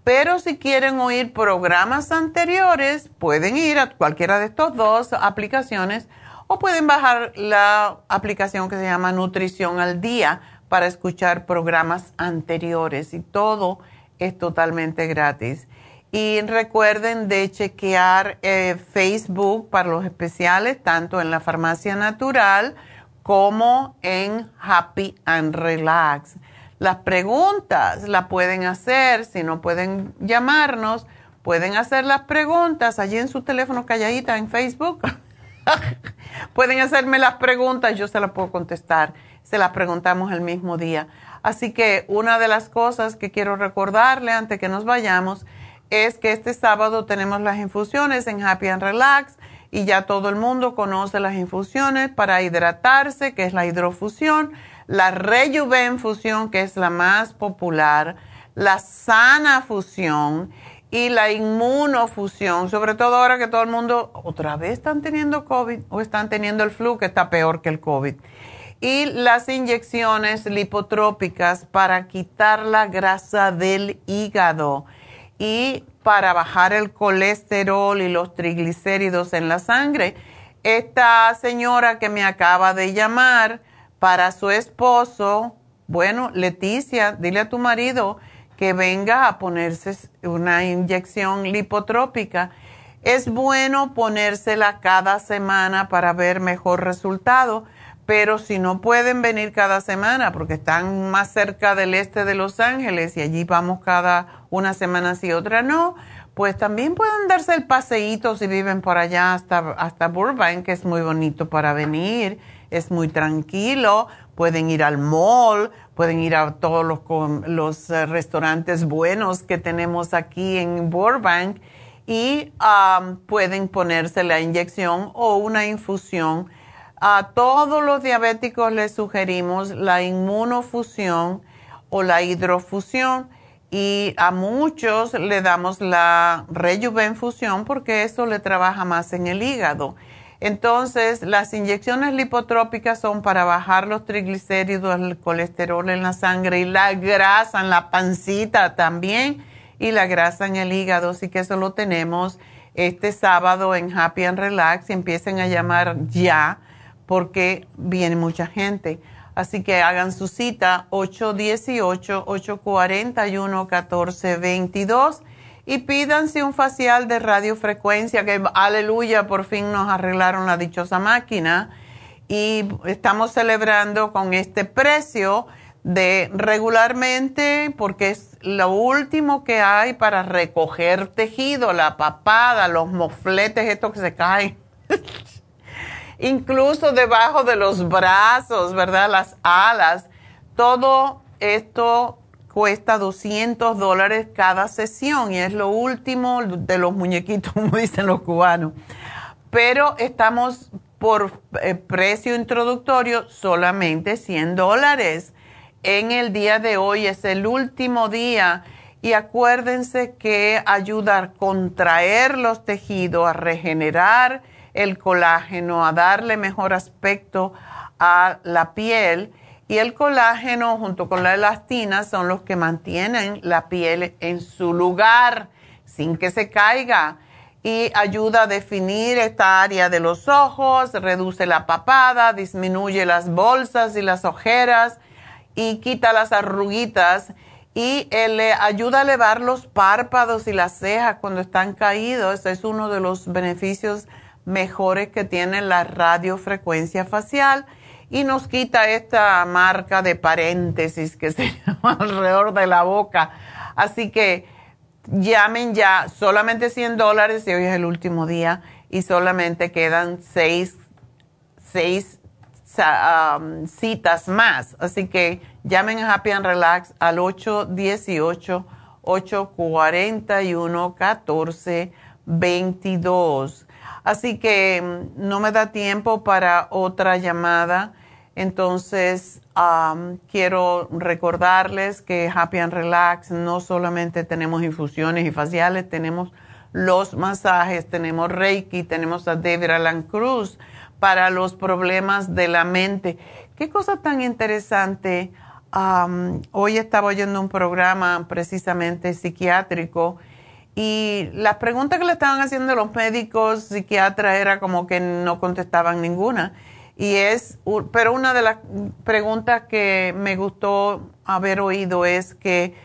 Pero si quieren oír programas anteriores, pueden ir a cualquiera de estas dos aplicaciones o pueden bajar la aplicación que se llama Nutrición al Día para escuchar programas anteriores y todo es totalmente gratis. Y recuerden de chequear eh, Facebook para los especiales, tanto en la farmacia natural como en Happy and Relax. Las preguntas las pueden hacer, si no pueden llamarnos, pueden hacer las preguntas allí en su teléfono calladita en Facebook. pueden hacerme las preguntas, yo se las puedo contestar. Se las preguntamos el mismo día. Así que una de las cosas que quiero recordarle antes que nos vayamos es que este sábado tenemos las infusiones en Happy and Relax y ya todo el mundo conoce las infusiones para hidratarse, que es la hidrofusión, la Rejuven fusión, que es la más popular, la sana fusión y la inmunofusión, sobre todo ahora que todo el mundo otra vez están teniendo COVID o están teniendo el flu, que está peor que el COVID. Y las inyecciones lipotrópicas para quitar la grasa del hígado y para bajar el colesterol y los triglicéridos en la sangre. Esta señora que me acaba de llamar para su esposo, bueno, Leticia, dile a tu marido que venga a ponerse una inyección lipotrópica. Es bueno ponérsela cada semana para ver mejor resultado, pero si no pueden venir cada semana porque están más cerca del este de Los Ángeles y allí vamos cada una semana sí, otra no, pues también pueden darse el paseíto si viven por allá hasta, hasta Burbank, que es muy bonito para venir, es muy tranquilo, pueden ir al mall, pueden ir a todos los, los eh, restaurantes buenos que tenemos aquí en Burbank y um, pueden ponerse la inyección o una infusión. A todos los diabéticos les sugerimos la inmunofusión o la hidrofusión y a muchos le damos la rejuvenfusión porque eso le trabaja más en el hígado. Entonces, las inyecciones lipotrópicas son para bajar los triglicéridos, el colesterol en la sangre y la grasa en la pancita también y la grasa en el hígado. Así que eso lo tenemos este sábado en Happy and Relax empiecen a llamar ya porque viene mucha gente. Así que hagan su cita 818-841-1422 y pídanse un facial de radiofrecuencia, que aleluya, por fin nos arreglaron la dichosa máquina y estamos celebrando con este precio de regularmente, porque es lo último que hay para recoger tejido, la papada, los mofletes, estos que se caen, incluso debajo de los brazos, ¿verdad? Las alas, todo esto cuesta 200 dólares cada sesión y es lo último de los muñequitos, como dicen los cubanos. Pero estamos por eh, precio introductorio solamente 100 dólares. En el día de hoy es el último día y acuérdense que ayuda a contraer los tejidos, a regenerar el colágeno, a darle mejor aspecto a la piel. Y el colágeno junto con la elastina son los que mantienen la piel en su lugar sin que se caiga. Y ayuda a definir esta área de los ojos, reduce la papada, disminuye las bolsas y las ojeras y quita las arruguitas. Y le ayuda a elevar los párpados y las cejas cuando están caídos. Ese es uno de los beneficios mejores que tiene la radiofrecuencia facial y nos quita esta marca de paréntesis que se llama alrededor de la boca. Así que llamen ya, solamente 100 dólares y hoy es el último día y solamente quedan seis, seis um, citas más. Así que llamen a Happy and Relax al 818-841-1422. Así que mm, no me da tiempo para otra llamada. Entonces, quiero recordarles que Happy and Relax no solamente tenemos infusiones y faciales, tenemos los masajes, tenemos Reiki, tenemos a David Alan Cruz para los problemas de la mente. Qué cosa tan interesante. hoy estaba oyendo un programa precisamente psiquiátrico y las preguntas que le estaban haciendo los médicos psiquiatras era como que no contestaban ninguna. Y es, pero una de las preguntas que me gustó haber oído es que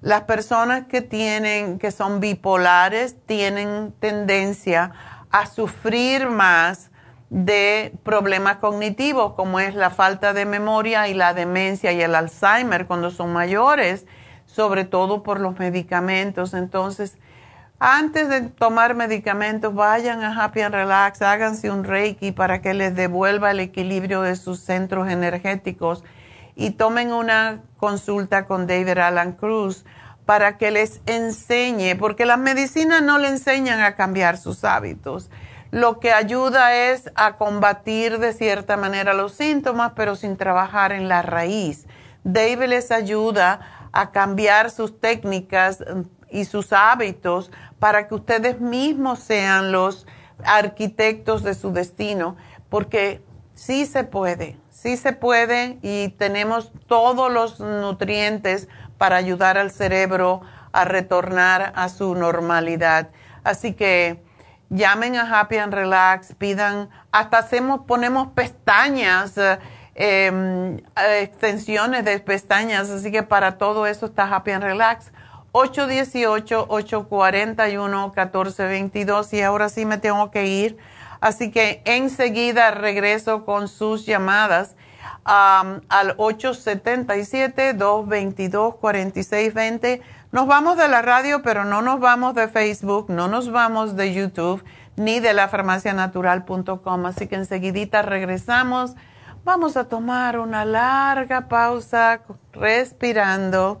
las personas que tienen, que son bipolares, tienen tendencia a sufrir más de problemas cognitivos como es la falta de memoria y la demencia y el Alzheimer cuando son mayores, sobre todo por los medicamentos. Entonces, antes de tomar medicamentos, vayan a Happy and Relax, háganse un Reiki para que les devuelva el equilibrio de sus centros energéticos y tomen una consulta con David Alan Cruz para que les enseñe, porque las medicinas no le enseñan a cambiar sus hábitos. Lo que ayuda es a combatir de cierta manera los síntomas, pero sin trabajar en la raíz. David les ayuda a cambiar sus técnicas y sus hábitos para que ustedes mismos sean los arquitectos de su destino, porque sí se puede, sí se puede y tenemos todos los nutrientes para ayudar al cerebro a retornar a su normalidad. Así que llamen a Happy and Relax, pidan, hasta hacemos, ponemos pestañas, eh, em, extensiones de pestañas, así que para todo eso está Happy and Relax. 818-841-1422 y ahora sí me tengo que ir. Así que enseguida regreso con sus llamadas um, al 877-222-4620. Nos vamos de la radio, pero no nos vamos de Facebook, no nos vamos de YouTube, ni de la farmacianatural.com. Así que enseguidita regresamos. Vamos a tomar una larga pausa, respirando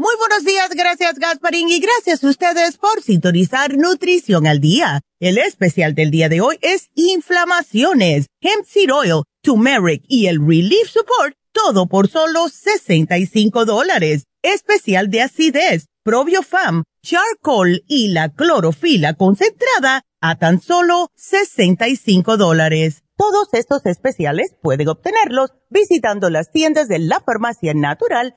Muy buenos días, gracias Gasparín y gracias a ustedes por sintonizar Nutrición al Día. El especial del día de hoy es inflamaciones, hemp seed oil, turmeric y el relief support, todo por solo 65 dólares. Especial de acidez, probiofam, charcoal y la clorofila concentrada a tan solo 65 dólares. Todos estos especiales pueden obtenerlos visitando las tiendas de la farmacia natural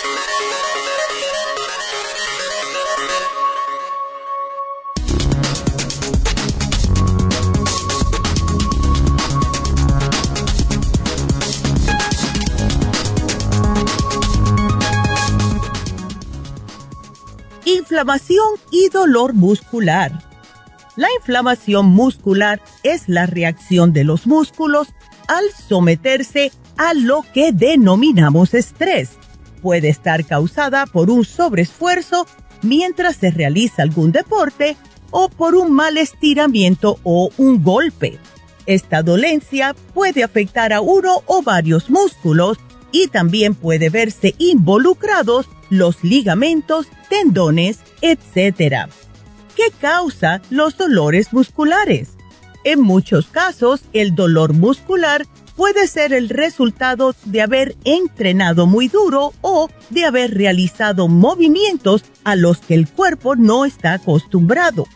Inflamación y dolor muscular, La inflamación muscular es la reacción de los músculos al someterse a lo que denominamos estrés. Puede estar causada por un sobreesfuerzo mientras se realiza algún deporte o por un mal estiramiento o un golpe. Esta dolencia puede afectar a uno o varios músculos y también puede verse involucrados los ligamentos, tendones, etc. ¿Qué causa los dolores musculares? En muchos casos, el dolor muscular puede ser el resultado de haber entrenado muy duro o de haber realizado movimientos a los que el cuerpo no está acostumbrado.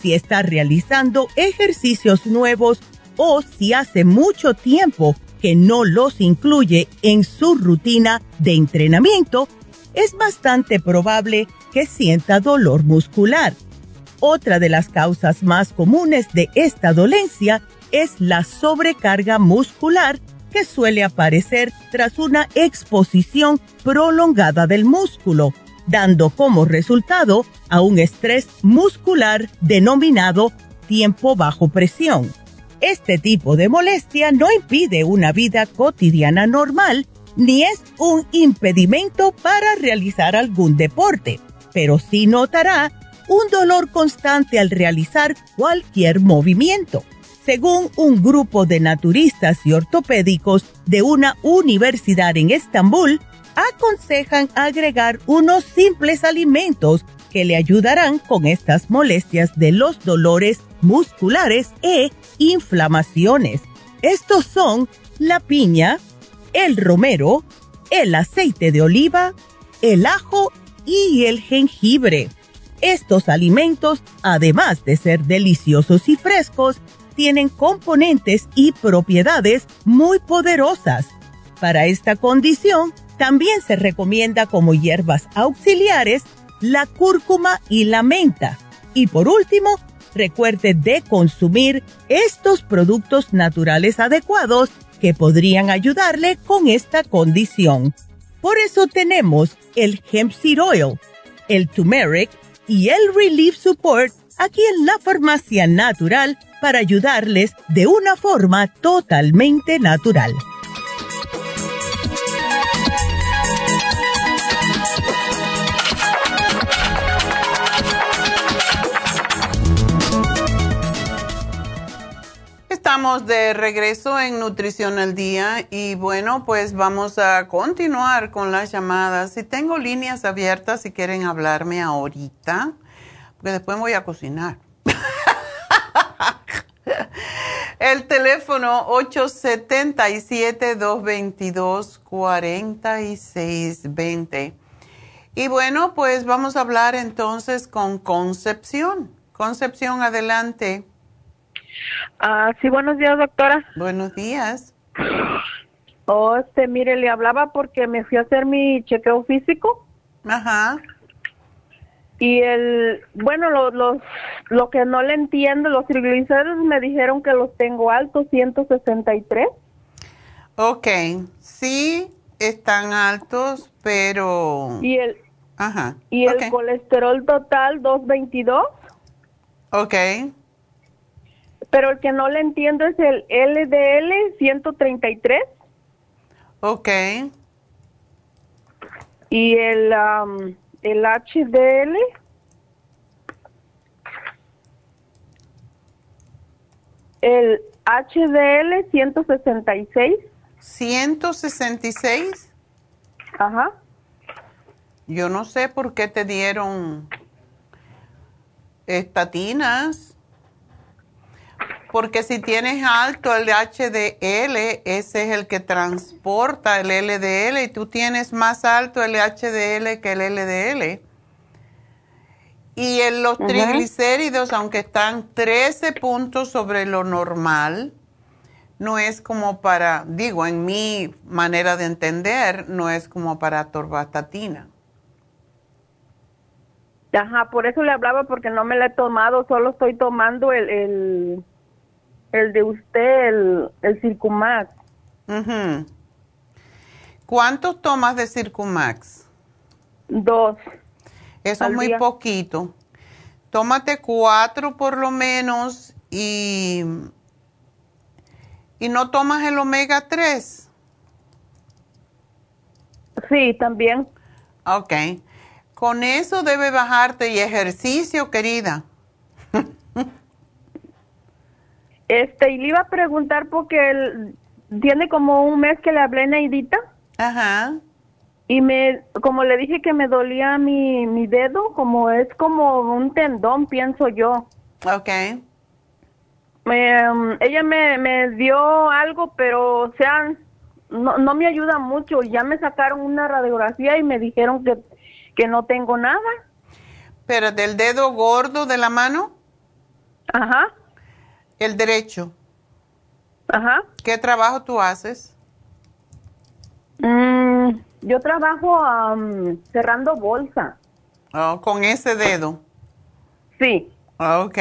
Si está realizando ejercicios nuevos o si hace mucho tiempo que no los incluye en su rutina de entrenamiento, es bastante probable que sienta dolor muscular. Otra de las causas más comunes de esta dolencia es la sobrecarga muscular que suele aparecer tras una exposición prolongada del músculo, dando como resultado a un estrés muscular denominado tiempo bajo presión. Este tipo de molestia no impide una vida cotidiana normal ni es un impedimento para realizar algún deporte, pero sí notará un dolor constante al realizar cualquier movimiento. Según un grupo de naturistas y ortopédicos de una universidad en Estambul, aconsejan agregar unos simples alimentos que le ayudarán con estas molestias de los dolores musculares e inflamaciones. Estos son la piña, el romero, el aceite de oliva, el ajo y el jengibre. Estos alimentos, además de ser deliciosos y frescos, tienen componentes y propiedades muy poderosas. Para esta condición, también se recomienda como hierbas auxiliares la cúrcuma y la menta. Y por último, recuerde de consumir estos productos naturales adecuados que podrían ayudarle con esta condición. Por eso tenemos el hemp seed oil, el turmeric y el relief support aquí en la farmacia natural para ayudarles de una forma totalmente natural. Estamos de regreso en Nutrición al Día y bueno, pues vamos a continuar con las llamadas. Si tengo líneas abiertas, si quieren hablarme ahorita, porque después voy a cocinar. El teléfono 877-222-4620. Y bueno, pues vamos a hablar entonces con Concepción. Concepción, adelante. Ah, sí, buenos días, doctora. Buenos días. Oh, este, mire, le hablaba porque me fui a hacer mi chequeo físico. Ajá. Y el, bueno, lo, los, lo que no le entiendo, los triglicéridos me dijeron que los tengo altos, 163. Ok, sí están altos, pero... Y el, Ajá. y el colesterol total, 222. Ok. Pero el que no le entiendo es el LDL 133. Ok. Y el, um, el HDL. El HDL 166. 166. Ajá. Yo no sé por qué te dieron estatinas. Porque si tienes alto el HDL, ese es el que transporta el LDL y tú tienes más alto el HDL que el LDL. Y en los triglicéridos, aunque están 13 puntos sobre lo normal, no es como para, digo, en mi manera de entender, no es como para torvastatina. Ajá, por eso le hablaba porque no me la he tomado, solo estoy tomando el, el el de usted, el, el Circumax. ¿Cuántos tomas de Circumax? Dos. Eso es muy poquito. tómate cuatro por lo menos y, y no tomas el omega 3. Sí, también. Ok. Con eso debe bajarte y ejercicio, querida. Este, y le iba a preguntar porque él tiene como un mes que le hablé a Neidita. Ajá. Y me, como le dije que me dolía mi, mi dedo, como es como un tendón, pienso yo. Ok. Me, ella me, me dio algo, pero o sea, no, no me ayuda mucho. Ya me sacaron una radiografía y me dijeron que, que no tengo nada. ¿Pero del dedo gordo de la mano? Ajá. El derecho. Ajá. ¿Qué trabajo tú haces? Mm, yo trabajo cerrando bolsa. Oh, con ese dedo. Sí. Ok.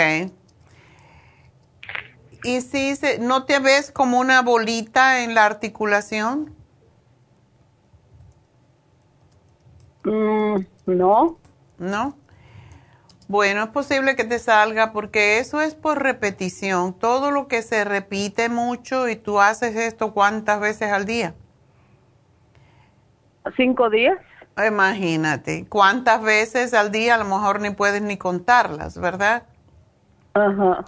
¿Y si se, no te ves como una bolita en la articulación? Mm, no. ¿No? Bueno, es posible que te salga porque eso es por repetición. Todo lo que se repite mucho y tú haces esto cuántas veces al día. ¿Cinco días? Imagínate, cuántas veces al día a lo mejor ni puedes ni contarlas, ¿verdad? Ajá.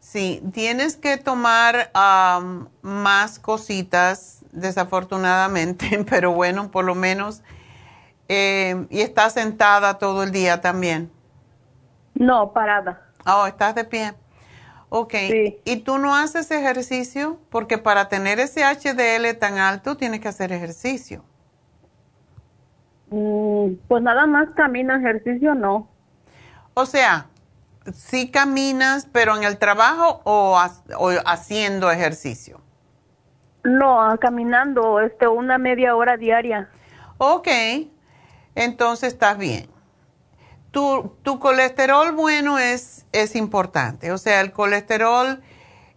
Sí, tienes que tomar más cositas, desafortunadamente, pero bueno, por lo menos. Eh, y estás sentada todo el día también. No, parada. Oh, estás de pie. Ok. ¿Y tú no haces ejercicio? Porque para tener ese HDL tan alto tienes que hacer ejercicio. Mm, pues nada más camino, ejercicio no. O sea, sí caminas, pero en el trabajo o, haciendo ejercicio. No, caminando, este, una media hora diaria. Ok, entonces estás bien. Tu, tu colesterol bueno es, es importante, o sea, el colesterol,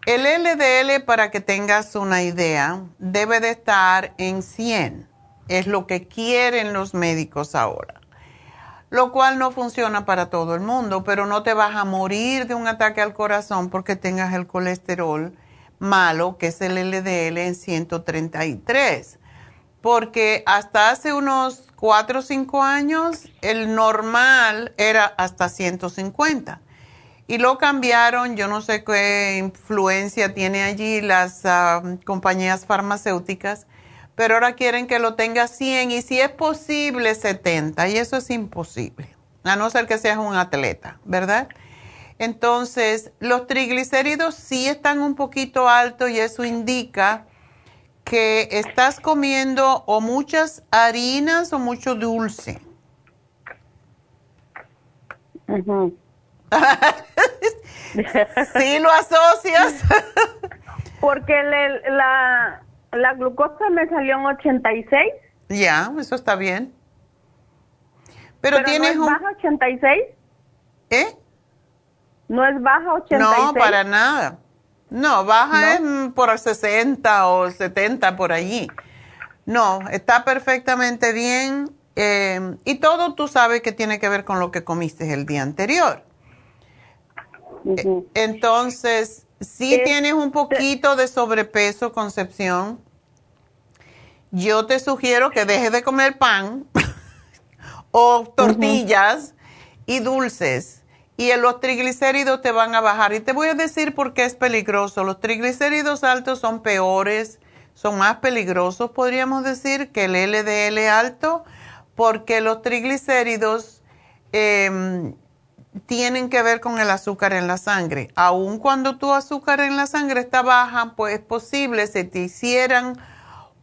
el LDL, para que tengas una idea, debe de estar en 100 es lo que quieren los médicos ahora. Lo cual no funciona para todo el mundo, pero no te vas a morir de un ataque al corazón porque tengas el colesterol malo, que es el LDL en 133. Porque hasta hace unos 4 o 5 años el normal era hasta 150. Y lo cambiaron, yo no sé qué influencia tiene allí las ah, compañías farmacéuticas, pero ahora quieren que lo tenga 100 y si es posible 70 y eso es imposible, a no ser que seas un atleta, ¿verdad? Entonces, los triglicéridos sí están un poquito altos y eso indica que estás comiendo o muchas harinas o mucho dulce. sí lo asocias. Porque la, la glucosa me salió en 86. Ya, eso está bien. Pero, tienes no es baja 86? ¿Eh? ¿No es baja 86? No, para nada. No, baja es por 60 o 70 por allí. No, está perfectamente bien. Eh, y todo tú sabes que tiene que ver con lo que comiste el día anterior. Entonces, si tienes un poquito de sobrepeso, Concepción, yo te sugiero que dejes de comer pan o tortillas y dulces. Y los triglicéridos te van a bajar. Y te voy a decir por qué es peligroso. Los triglicéridos altos son peores, son más peligrosos, podríamos decir, que el LDL alto, porque los triglicéridos em, tienen que ver con el azúcar en la sangre. Aun cuando tu azúcar en la sangre está baja, pues es posible, si te hicieran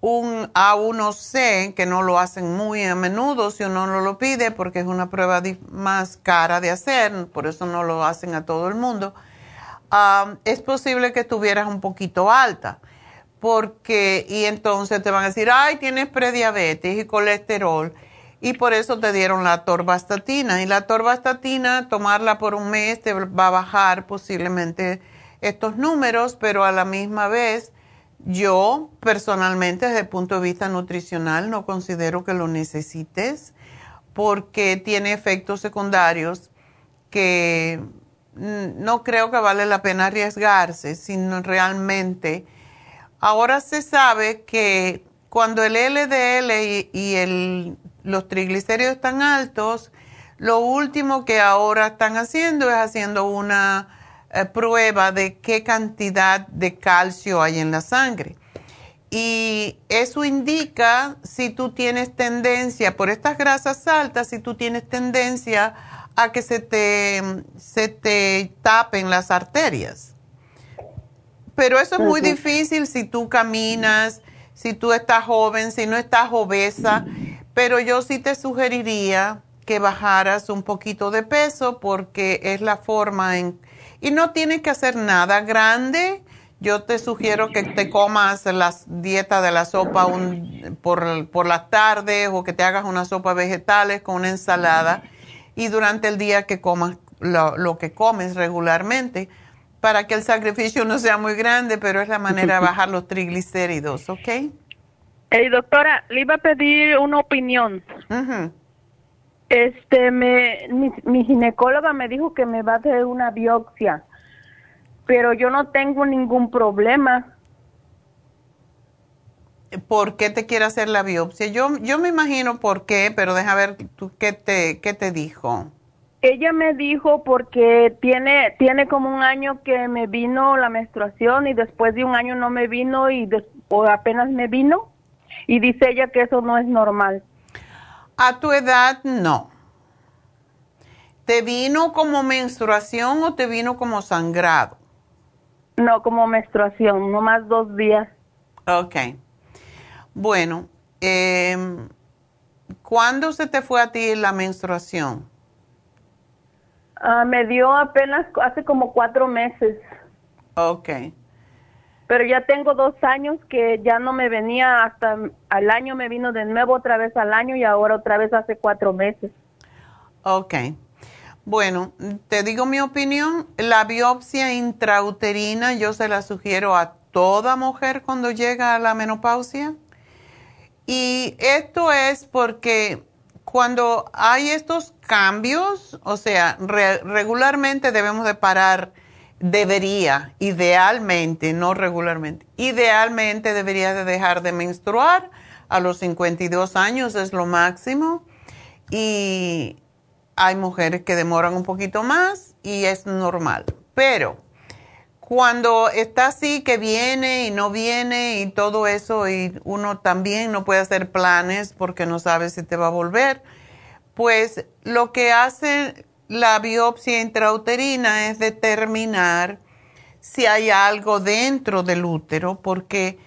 un A1C, que no lo hacen muy a menudo si uno no lo pide, porque es una prueba más cara de hacer, por eso no lo hacen a todo el mundo, es posible que tuvieras un poquito alta, porque, y entonces te van a decir, ay, tienes prediabetes y colesterol, y por eso te dieron la torvastatina, y la torvastatina, tomarla por un mes te va a bajar posiblemente estos números, pero a la misma vez, yo personalmente desde el punto de vista nutricional no considero que lo necesites porque tiene efectos secundarios que no creo que vale la pena arriesgarse, sino realmente. Ahora se sabe que cuando el LDL y, el, los triglicéridos están altos, lo último que ahora están haciendo es haciendo una eh, prueba de qué cantidad de calcio hay en la sangre. Y eso indica si tú tienes tendencia, por estas grasas altas, si tú tienes tendencia a que se te, se te tapen las arterias. Pero eso es muy difícil si tú caminas, si tú estás joven, si no estás obesa. Pero yo sí te sugeriría que bajaras un poquito de peso porque es la forma en... Y no tienes que hacer nada grande. Yo te sugiero que te comas la dieta de la sopa por, por las tardes o que te hagas una sopa vegetales con una ensalada y durante el día que comas lo, que comes regularmente para que el sacrificio no sea muy grande, pero es la manera de bajar los triglicéridos, ¿ok? Hey, doctora, le iba a pedir una opinión. Este, me, mi, ginecóloga me dijo que me va a hacer una biopsia, pero yo no tengo ningún problema. ¿Por qué te quiere hacer la biopsia? Yo, yo me imagino por qué, pero deja ver tú, qué, te, qué te dijo. Ella me dijo porque tiene, tiene como un año que me vino la menstruación y después de un año no me vino y o apenas me vino y dice ella que eso no es normal. A tu edad no. ¿Te vino como menstruación o te vino como sangrado? No, como menstruación, nomás dos días. Ok. Bueno, eh, ¿cuándo se te fue a ti la menstruación? Ah, me dio apenas hace como cuatro meses. Ok. Pero ya tengo dos años que ya no me venía hasta al año, me vino de nuevo otra vez al año y ahora otra vez hace cuatro meses. Ok. Bueno, te digo mi opinión, la biopsia intrauterina yo se la sugiero a toda mujer cuando llega a la menopausia. Y esto es porque cuando hay estos cambios, o sea, regularmente debemos de parar, debería, idealmente, no regularmente, idealmente debería de dejar de menstruar a los 52 años, es lo máximo. Y hay mujeres que demoran un poquito más y es normal. Pero cuando está así, que viene y no viene y todo eso, y uno también no puede hacer planes porque no sabe si te va a volver, pues lo que hace la biopsia intrauterina es determinar si hay algo dentro del útero, porque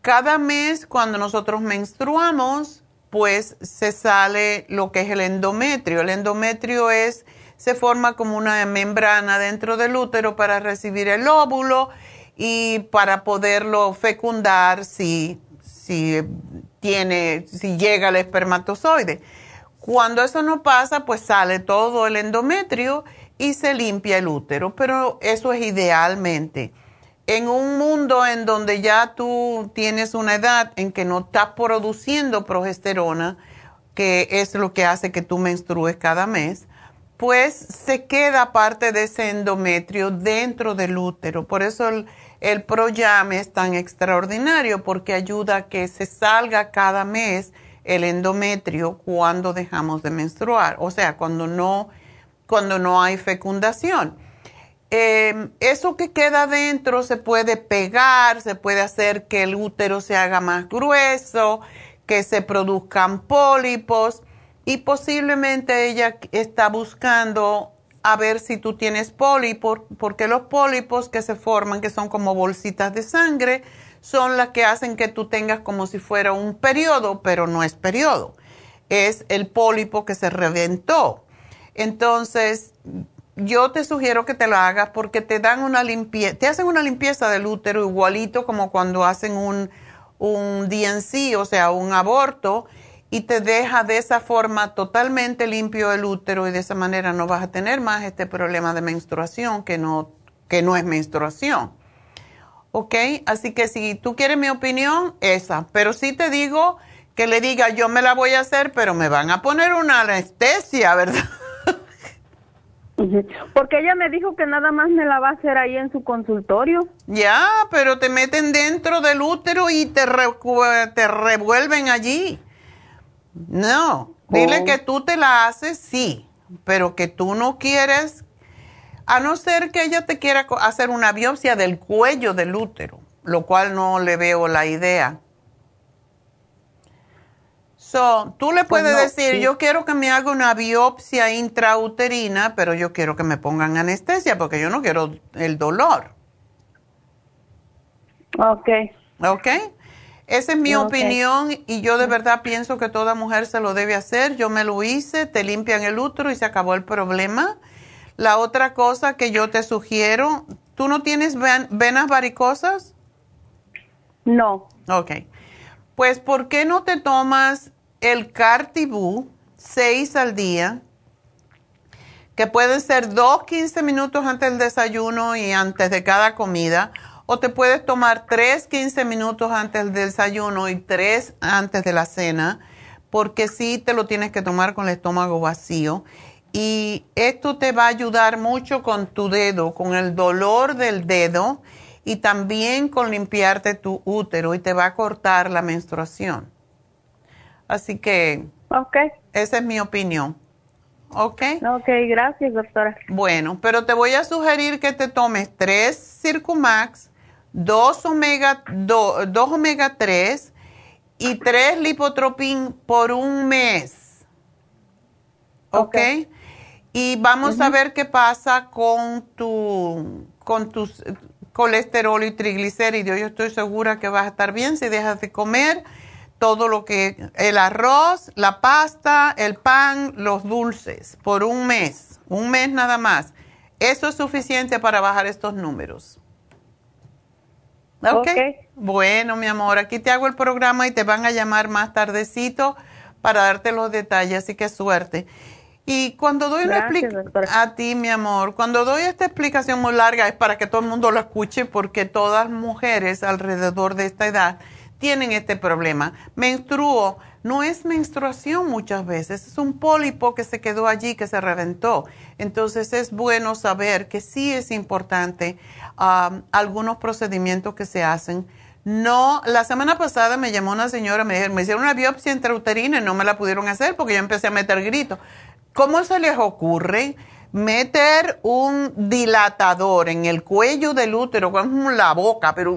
cada mes cuando nosotros menstruamos, pues se sale lo que es el endometrio. El endometrio es se forma como una membrana dentro del útero para recibir el óvulo y para poderlo fecundar si, si tiene, si llega el espermatozoide. Cuando eso no pasa, pues sale todo el endometrio y se limpia el útero, pero eso es idealmente. En un mundo en donde ya tú tienes una edad en que no estás produciendo progesterona, que es lo que hace que tú menstrues cada mes, pues se queda parte de ese endometrio dentro del útero. Por eso el, el Proyame es tan extraordinario porque ayuda a que se salga cada mes el endometrio cuando dejamos de menstruar, o sea, cuando no, cuando no hay fecundación. Em, eso que queda dentro se puede pegar, se puede hacer que el útero se haga más grueso, que se produzcan pólipos y posiblemente ella está buscando a ver si tú tienes pólipos, porque los pólipos que se forman, que son como bolsitas de sangre, son las que hacen que tú tengas como si fuera un periodo, pero no es periodo. Es el pólipo que se reventó. Entonces, yo te sugiero que te lo hagas porque te dan una limpieza, te hacen una limpieza del útero igualito como cuando hacen un, un DNC, o sea, un aborto y te deja de esa forma totalmente limpio el útero y de esa manera no vas a tener más este problema de menstruación que no, que no es menstruación. ¿Ok? Así que si tú quieres mi opinión, esa. Pero sí te digo que le diga, yo me la voy a hacer, pero me van a poner una anestesia, ¿verdad? Porque ella me dijo que nada más me la va a hacer ahí en su consultorio. Ya, pero te meten dentro del útero y te, te revuelven allí. No, dile oh. que tú te la haces, sí, pero que tú no quieres, a no ser que ella te quiera hacer una biopsia del cuello del útero, lo cual no le veo la idea. So, tú le puedes pues decir, yo quiero que me haga una biopsia intrauterina, pero yo quiero que me pongan anestesia porque yo no quiero el dolor. Ok. Ok. Esa es mi opinión y yo de verdad pienso que toda mujer se lo debe hacer. Yo me lo hice, te limpian el útero y se acabó el problema. La otra cosa que yo te sugiero, ¿tú no tienes venas varicosas? No. Ok. Pues, ¿por qué no te tomas el Cartibú, 6 al día, que pueden ser dos 15 minutos antes del desayuno y antes de cada comida, o te puedes tomar tres 15 minutos antes del desayuno y tres antes de la cena, porque sí te lo tienes que tomar con el estómago vacío. Y esto te va a ayudar mucho con tu dedo, con el dolor del dedo y también con limpiarte tu útero y te va a cortar la menstruación. Así que okay. esa es mi opinión. ¿Ok? Ok, gracias, doctora. Bueno, pero te voy a sugerir que te tomes tres Circumax, dos omega, dos omega 3 y tres lipotropin por un mes. ¿Ok? Y vamos a ver qué pasa con tu con tus colesterol y triglicéridos. Yo estoy segura que vas a estar bien si dejas de comer todo lo que, el arroz, la pasta, el pan, los dulces, por un mes, un mes nada más. Eso es suficiente para bajar estos números. ¿Ok? Bueno, mi amor, aquí te hago el programa y te van a llamar más tardecito para darte los detalles, así que suerte. Y cuando doy una explicación a ti, mi amor, cuando doy esta explicación muy larga es para que todo el mundo lo escuche porque todas mujeres alrededor de esta edad tienen este problema. Menstruo no es menstruación muchas veces, es un pólipo que se quedó allí, que se reventó. Entonces es bueno saber que sí es importante um, algunos procedimientos que se hacen. No, la semana pasada me llamó una señora, me, me hicieron una biopsia intrauterina y no me la pudieron hacer porque yo empecé a meter gritos. ¿Cómo se les ocurre meter un dilatador en el cuello del útero, como la boca, pero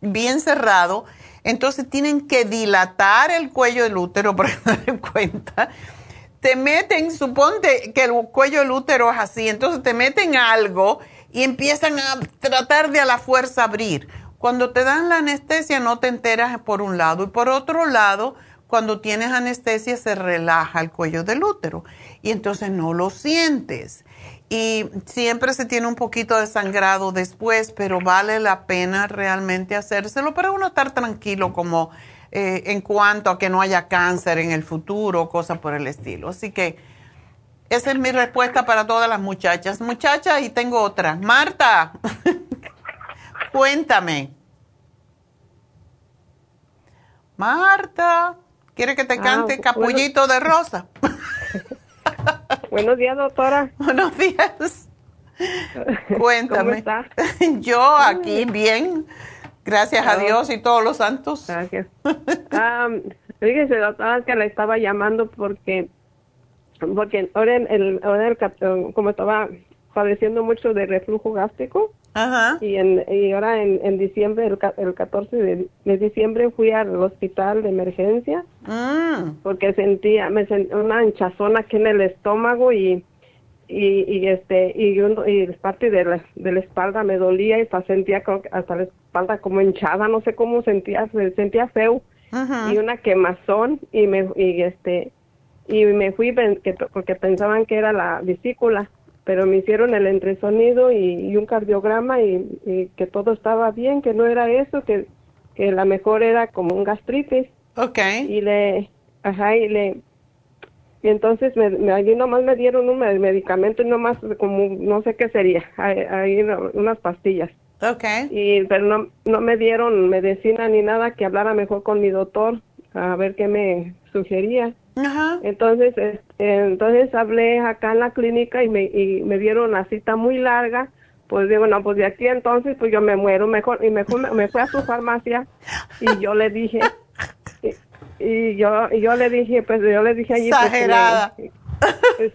bien cerrado? Entonces tienen que dilatar el cuello del útero para que cuenta. Te meten, suponte que el cuello del útero es así, entonces te meten algo y empiezan a tratar de a la fuerza abrir. Cuando te dan la anestesia no te enteras por un lado y por otro lado, cuando tienes anestesia se relaja el cuello del útero y entonces no lo sientes y siempre se tiene un poquito de sangrado después, pero vale la pena realmente hacérselo para uno estar tranquilo como eh, en cuanto a que no haya cáncer en el futuro, cosas por el estilo. Así que esa es mi respuesta para todas las muchachas. Muchachas, y tengo otra. Marta, cuéntame. Marta, ¿quiere que te ah, cante Capullito de Rosa? Buenos días, doctora. Buenos días. Cuéntame. ¿Cómo Yo aquí bien, gracias a Dios y todos los santos. Gracias. fíjese, doctora, que la estaba llamando porque, porque ahora, el, como estaba padeciendo mucho de reflujo gástrico, Ajá. Y, en, y ahora en, en diciembre, el, el 14 de, diciembre, fui al hospital de emergencia mm. porque sentía, me sentía una hinchazón aquí en el estómago y, y, y este y, y parte de la, de la espalda me dolía y hasta sentía hasta la espalda como hinchada, no sé cómo sentía, se sentía feo y una quemazón y me y este y me fui porque pensaban que era la vesícula pero me hicieron el entresonido y, un cardiograma y, que todo estaba bien, que no era eso, que, que la mejor era como un gastritis. Ok. Y le, ajá, y le, y entonces me, me, allí nomás me dieron un medicamento y nomás como, no sé qué sería, ahí, unas pastillas. Ok. Y, pero no, no me dieron medicina ni nada que hablara mejor con mi doctor a ver qué me sugería. Entonces, entonces hablé acá en la clínica y me, y me dieron una cita muy larga. Pues digo, no, pues de aquí entonces, pues yo me muero mejor. Y mejor me, fui a su farmacia y yo le dije, y, yo, y yo le dije, pues yo le dije allí. Pues, Exagerada.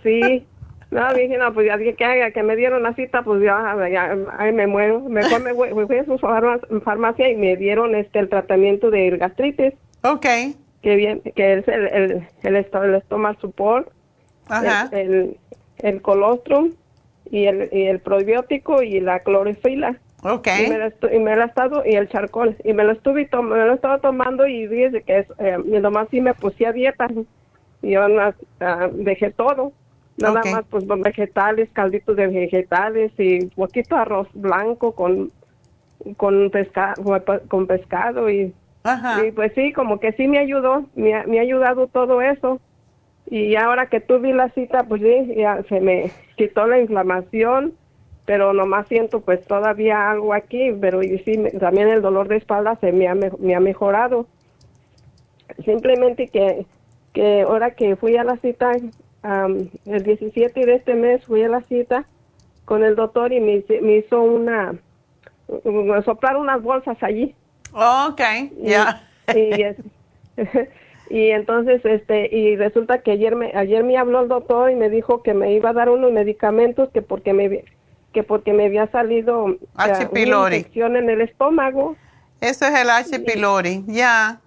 sí. No, dije, no, pues ya dije que, haga, que me dieron la cita, pues ya, ya ahí me muero. Mejor me fui a su farmacia y me dieron este el tratamiento de gastritis. Ok que bien, que es el, el, el, el support, El, el, colostrum y el, y el probiótico y la clorofila. Okay. Y me, lo, y me ha estado, y el charcoal, y me lo estuve me lo estaba tomando y dice que es, eh, y nomás sí me puse a dieta, y yo uh, dejé todo, nada más pues vegetales, calditos de vegetales y poquito arroz blanco con, con, pescado con pescado y y pues sí, como que sí me ayudó, me, ha ayudado todo eso. Y ahora que tuve la cita, pues sí, ya se me quitó la inflamación, pero nomás siento pues todavía algo aquí, pero y sí, también el dolor de espalda se me ha, me ha mejorado. Simplemente que, que ahora que fui a la cita, el 17 de este mes fui a la cita con el doctor y me, me hizo una, soplar unas bolsas allí ok, ya. Y, entonces, este, y resulta que ayer me, ayer me habló el doctor y me dijo que me iba a dar unos medicamentos que porque me, que porque me había salido H. pylori. infección en el estómago. Eso es el H. pylori, ya.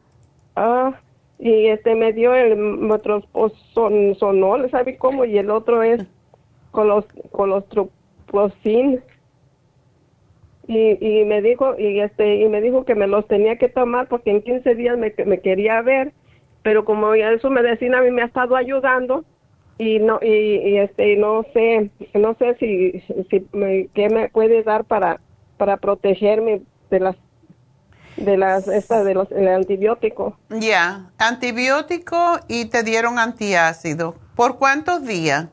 Ah, y este me dio el otro son, sonol, ¿sabe cómo? Y el otro es colos, colostropocin y, y me dijo y este y me dijo que me los tenía que tomar porque en 15 días me, me quería ver pero como ya su medicina a mí me ha estado ayudando y no y, este no sé no sé si, si me, qué me puede dar para para protegerme de las de las estas de los el antibiótico. Ya antibiótico y te dieron antiácido. Por cuántos días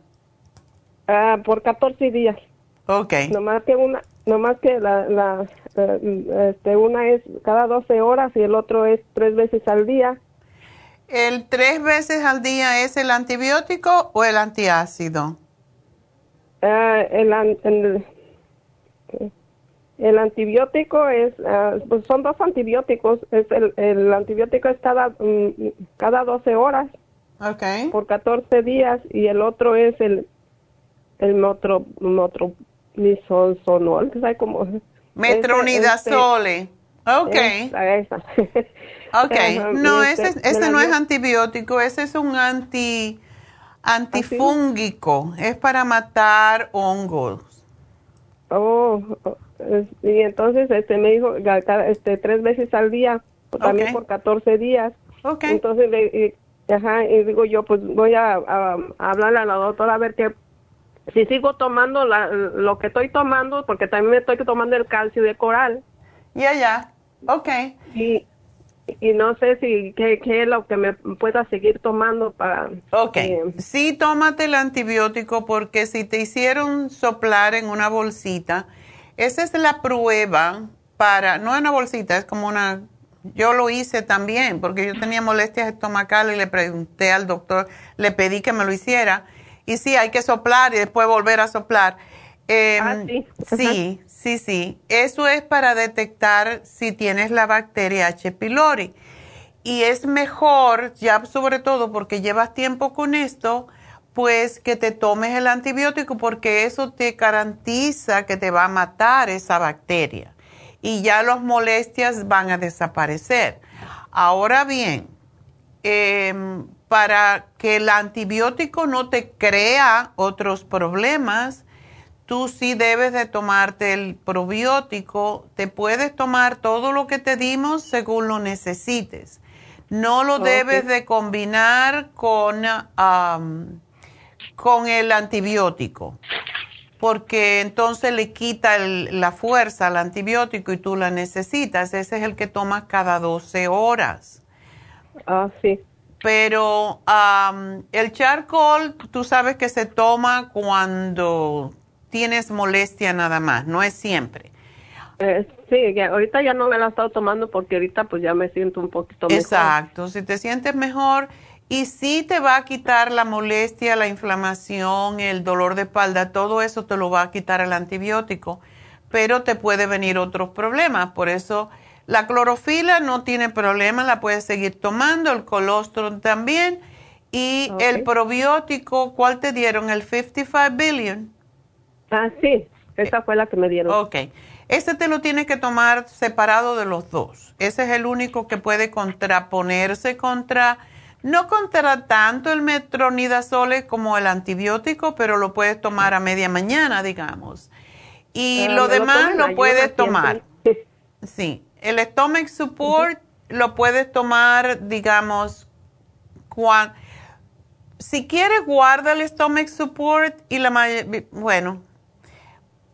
ah por 14 días. Okay nomás que una no más que la, la este, una es cada 12 horas y el otro es tres veces al día. ¿El tres veces al día es el antibiótico o el antiácido? Uh, el, el, el, antibiótico es, uh, pues son dos antibióticos. Es el, el antibiótico es cada, um, cada 12 horas. Okay. Por 14 días y el otro es el, el motro, motro misonsonol, ¿sabes cómo? Metronidazole. ok. ok. No, ese, ese no es antibiótico, ese es un anti antifúngico. Es para matar hongos. Oh, y entonces este me dijo este tres veces al día, también por 14 días. Okay. Entonces le, ajá, y digo yo, pues voy a, a hablarle a la doctora a ver qué si sigo tomando la, lo que estoy tomando, porque también me estoy tomando el calcio de coral. Ya, ya, ok. Y, y no sé si qué, qué, es lo que me pueda seguir tomando para... Ok, eh, sí tómate el antibiótico porque si te hicieron soplar en una bolsita, esa es la prueba para, no en una bolsita, es como una... Yo lo hice también porque yo tenía molestias estomacales y le pregunté al doctor, le pedí que me lo hiciera y sí, hay que soplar y después volver a soplar. Ah, sí. sí, sí, sí. Eso es para detectar si tienes la bacteria H. pylori. Y es mejor, ya sobre todo porque llevas tiempo con esto, pues que te tomes el antibiótico porque eso te garantiza que te va a matar esa bacteria. Y ya las molestias van a desaparecer. Ahora bien, eh, para que el antibiótico no te crea otros problemas, tú sí debes de tomarte el probiótico. Te puedes tomar todo lo que te dimos según lo necesites. No lo debes de combinar con, con el antibiótico, porque entonces le quita la fuerza al antibiótico y tú la necesitas. Ese es el que tomas cada 12 horas. Ah, sí pero el charcoal, tú sabes que se toma cuando tienes molestia nada más, no es siempre. Eh, sí, ahorita ya no me la he estado tomando porque ahorita pues ya me siento un poquito mejor. Exacto, si te sientes mejor y sí te va a quitar la molestia, la inflamación, el dolor de espalda, todo eso te lo va a quitar el antibiótico, pero te puede venir otros problemas. Por eso la clorofila no tiene problema, la puedes seguir tomando, el colostrum también. Y el probiótico, ¿cuál te dieron? ¿El 55 billion? Ah, sí, esa fue la que me dieron. Ok. Este te lo tienes que tomar separado de los dos. Ese es el único que puede contraponerse contra no contra tanto el metronidazole como el antibiótico, pero lo puedes tomar a media mañana, digamos. Y ah, lo demás lo, puedes tomar. Sí, el stomach support lo puedes tomar, digamos, cuando, si quieres guarda el stomach support y la bueno,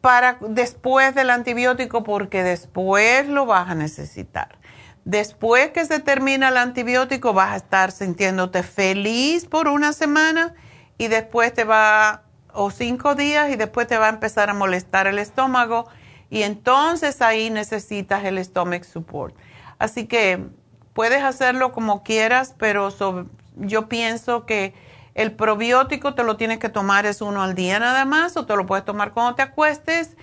para después del antibiótico porque después lo vas a necesitar. Después que se termina el antibiótico vas a estar sintiéndote feliz por una semana y después te va, o cinco días, y después te va a empezar a molestar el estómago y entonces ahí necesitas el stomach support. Así que puedes hacerlo como quieras, pero yo pienso que el probiótico te lo tienes que tomar es uno al día nada más o te lo puedes tomar cuando te acuestes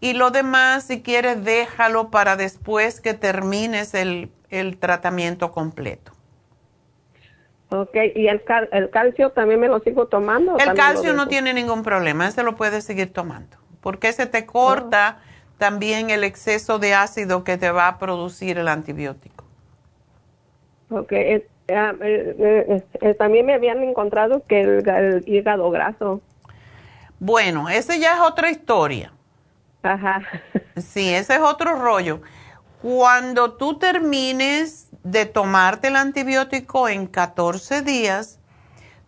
y lo demás, si quieres, déjalo para después que termines el, tratamiento completo. Ok, ¿y el, el, calcio también me lo sigo tomando? El calcio no tiene ningún problema, ese lo puedes seguir tomando, porque ese te corta también el exceso de ácido que te va a producir el antibiótico. Ok, eh, eh, eh, también me habían encontrado que el hígado graso. Bueno, ese ya es otra historia. Ajá. Sí, ese es otro rollo. Cuando tú termines de tomarte el antibiótico en 14 días,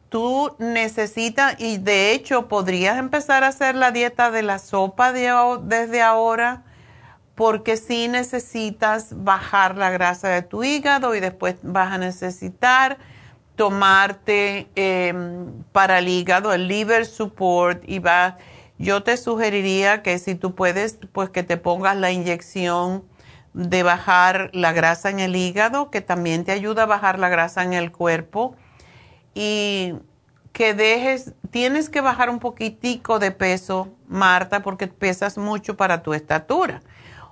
tú necesitas, y de hecho podrías empezar a hacer la dieta de la sopa desde ahora, porque sí necesitas bajar la grasa de tu hígado y después vas a necesitar tomarte em, para el hígado el liver support y va yo te sugeriría que si tú puedes, pues que te pongas la inyección de bajar la grasa en el hígado, que también te ayuda a bajar la grasa en el cuerpo. Y que dejes, tienes que bajar un poquitico de peso, Marta, porque pesas mucho para tu estatura.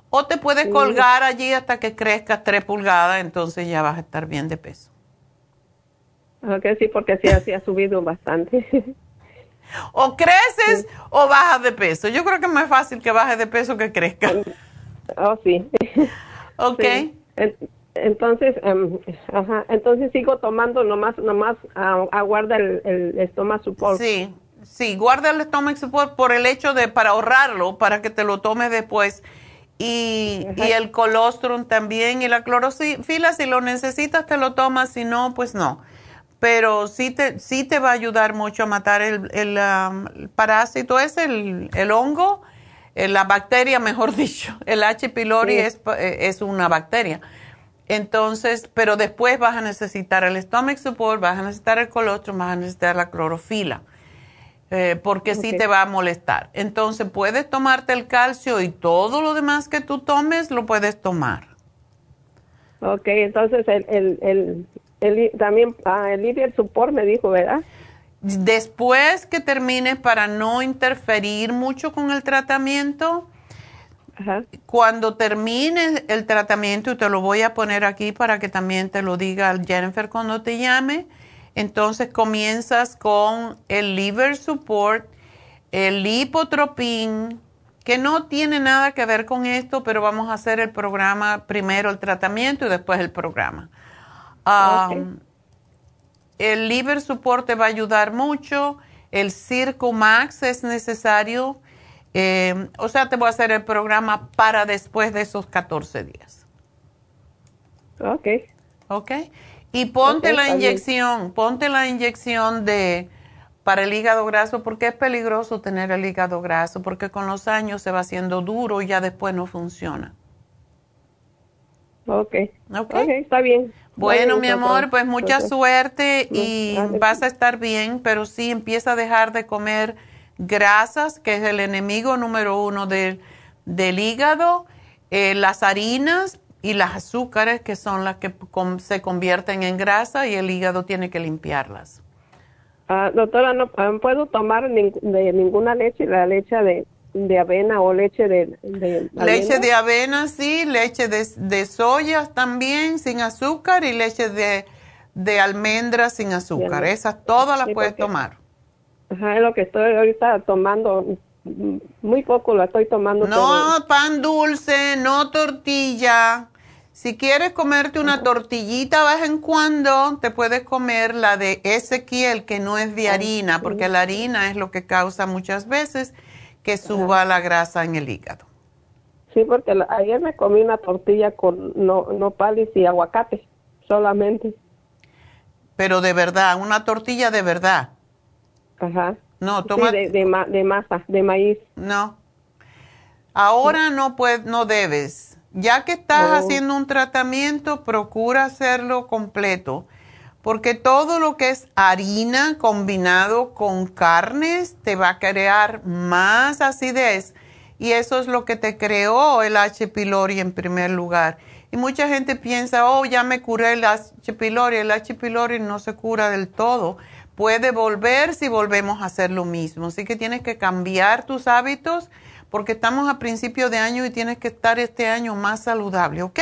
O te puedes colgar allí hasta que crezcas tres pulgadas, entonces ya vas a estar bien de peso. Ok, sí, porque sí, así ha subido bastante. O creces o bajas de peso. Yo creo que es más fácil que bajes de peso que crezca. Oh, sí. Ok. Entonces, em, ajá, entonces sigo tomando nomás, nomás uh, aguarda el, el estómago support. Sí, sí, guarda el estómago support por el hecho de, para ahorrarlo, para que te lo tomes después. Y, y el colostrum también y la clorofila, si lo necesitas te lo tomas, si no, pues no pero sí te, sí te va a ayudar mucho a matar el, el, um, parásito, es el, el hongo, eh, la bacteria, mejor dicho. El H. pylori es, eh, es, una bacteria. Entonces, pero después vas a necesitar el stomach support, vas a necesitar el colostrum, vas a necesitar la clorofila, eh, porque sí te va a molestar. Entonces, puedes tomarte el calcio y todo lo demás que tú tomes lo puedes tomar. Ok, entonces el, el, el, el, también ah, el Liver Support me dijo, ¿verdad? Después que termines para no interferir mucho con el tratamiento, cuando termines el tratamiento, y te lo voy a poner aquí para que también te lo diga Jennifer cuando te llame, entonces comienzas con el liver support, el lipotropin, que no tiene nada que ver con esto, pero vamos a hacer el programa primero, el tratamiento y después el programa. El liver support te va a ayudar mucho. El Circo Max es necesario. Em, o sea, te voy a hacer el programa para después de esos 14 días. Ok. Ok. Y ponte la inyección, ponte la inyección de para el hígado graso, porque es peligroso tener el hígado graso, porque con los años se va haciendo duro y ya después no funciona. Ok. Ok, está bien. Bueno, mi amor, pues mucha suerte y vas a estar bien, pero sí empieza a dejar de comer grasas, que es el enemigo número uno del, del hígado, eh, las harinas, y las azúcares que son las que se convierten en grasa y el hígado tiene que limpiarlas. Ah, doctora, no ah, puedo tomar de ninguna leche, la leche de, avena o leche de, Leche de avena, sí, leche de, de soya también sin azúcar y leche de, de almendras sin azúcar. Esas todas las puedes tomar. Ajá, es lo que estoy ahorita tomando. Muy poco la estoy tomando. No pan dulce, no tortilla. Si quieres comerte una tortillita vez en cuando, te puedes comer la de Ezequiel, que no es de harina, porque la harina es lo que causa muchas veces que suba la grasa en el hígado. Sí, porque ayer me comí una tortilla con no, nopales y aguacate, solamente. Pero de verdad, una tortilla de verdad. Ajá. No, toma. de, de, masa, de maíz. No. Ahora no puedes, no debes ya que estás haciendo un tratamiento, procura hacerlo completo, porque todo lo que es harina combinado con carnes te va a crear más acidez y eso es lo que te creó el H. pylori en primer lugar. Y mucha gente piensa, oh, ya me curé el H. pylori. El H. pylori no se cura del todo. Puede volver si volvemos a hacer lo mismo. Así que tienes que cambiar tus hábitos porque estamos a principio de año y tienes que estar este año más saludable, ¿ok?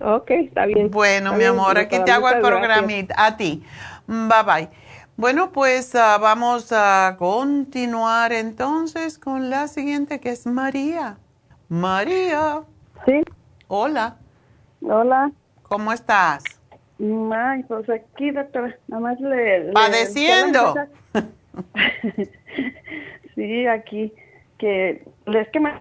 Ok, está bien. Bueno, mi amor, aquí te hago el programita. A ti. Bye bye. Bueno, pues ah, vamos a continuar entonces con la siguiente que es María. María. Sí. Hola. Hola. ¿Cómo estás? Ay, pues aquí, doctora, nada más le... Padeciendo. sí, aquí que es que me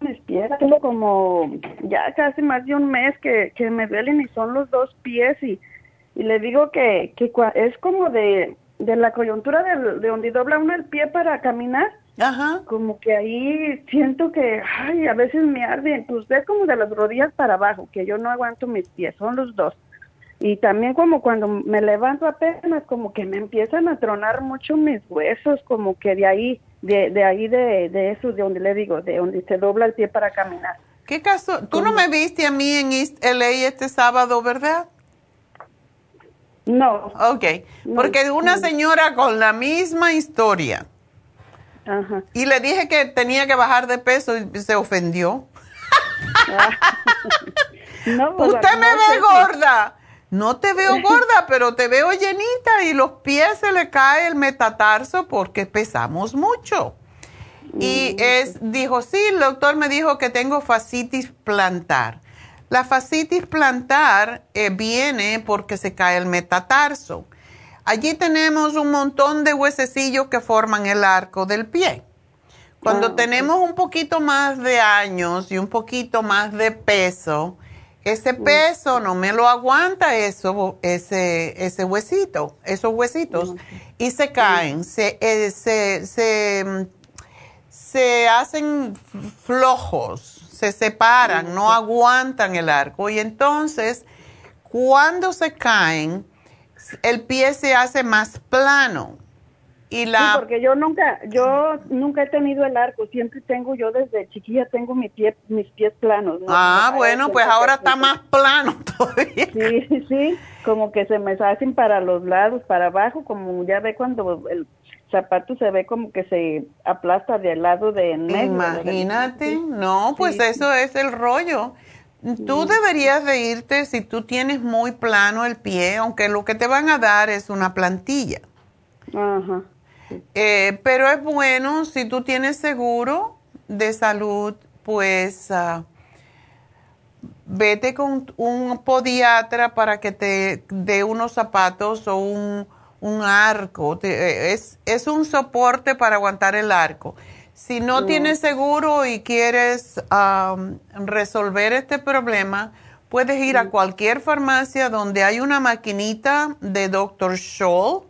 despierta, tengo como ya casi más de un mes que, que me duelen y son los dos pies y, y le digo que, que es como de, de la coyuntura de, de donde dobla uno el pie para caminar. Ajá. Como que ahí siento que, ay, a veces me arde, pues es como de las rodillas para abajo, que yo no aguanto mis pies, son los dos. Y también como cuando me levanto apenas, como que me empiezan a tronar mucho mis huesos, como que de ahí de, de ahí de, de eso, de donde le digo, de donde se dobla el pie para caminar. ¿Qué caso? Tú no me viste a mí en East LA este sábado, ¿verdad? No. Ok, porque una señora con la misma historia. Ajá. Y le dije que tenía que bajar de peso y se ofendió. no, pues, Usted me ve gorda. No te veo gorda, pero te veo llenita y los pies se le cae el metatarso porque pesamos mucho. Y es, dijo, sí, el doctor me dijo que tengo fascitis plantar. La fascitis plantar eh, viene porque se cae el metatarso. Allí tenemos un montón de huesecillos que forman el arco del pie. Cuando ah, tenemos un poquito más de años y un poquito más de peso, ese peso no me lo aguanta eso, ese, ese huesito, esos huesitos, y se caen, se, eh, se, se, se, hacen flojos, se separan, no aguantan el arco. Y entonces, cuando se caen, el pie se hace más plano. Y la... Sí, porque yo nunca, yo nunca he tenido el arco, siempre tengo, yo desde chiquilla tengo mi pie, mis pies planos. Ah, bueno, pues ahora está más plano todavía. Sí, sí, como que se me hacen para los lados, para abajo, como ya ve cuando el zapato se ve como que se aplasta del lado de en medio. Imagínate, no, pues eso es el rollo. Tú deberías de irte si tú tienes muy plano el pie, aunque lo que te van a dar es una plantilla. Ajá. Eh, pero es bueno, si tú tienes seguro de salud, pues ah, vete con un podiatra para que te dé unos zapatos o un, arco. Eh, es, es, un soporte para aguantar el arco. Si no tienes seguro y quieres resolver este problema, puedes ir a cualquier farmacia donde hay una maquinita de Dr. Scholl.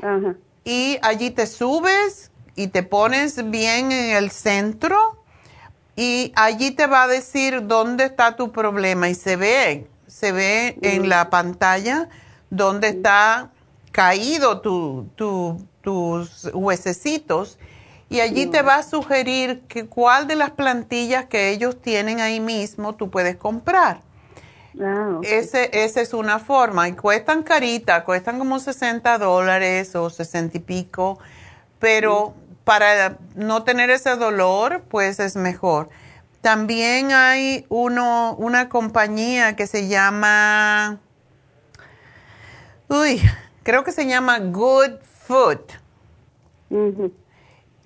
Ajá y allí te subes y te pones bien en el centro y allí te va a decir dónde está tu problema y se ve, se ve en la pantalla dónde está caído tu, tus huesecitos y allí te va a sugerir que cuál de las plantillas que ellos tienen ahí mismo tú puedes comprar. Ah, Ese, esa es una forma y cuestan carita, cuestan como 60 dólares o 60 y pico, pero para no tener ese dolor, pues es mejor. También hay uno, una compañía que se llama, uy, creo que se llama Good Foot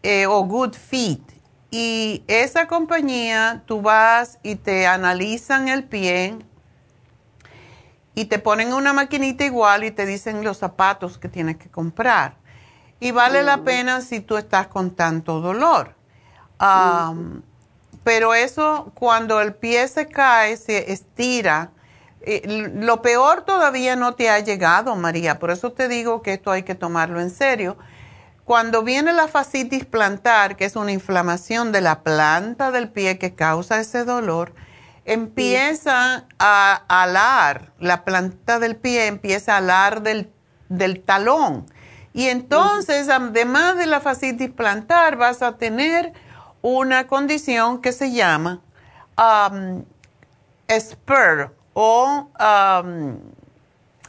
eh, o Good Feet. Y esa compañía, tú vas y te analizan el pie y te ponen una maquinita igual y te dicen los zapatos que tienes que comprar. Y vale la pena si tú estás con tanto dolor. Pero eso, cuando el pie se cae, se estira. Eh, lo peor todavía no te ha llegado, María. Por eso te digo que esto hay que tomarlo en serio. Cuando viene la fascitis plantar, que es una inflamación de la planta del pie que causa ese dolor, empieza a alar, la planta del pie empieza a alar del, del talón. Y entonces, además de la fascitis plantar, vas a tener una condición que se llama um, spur o um,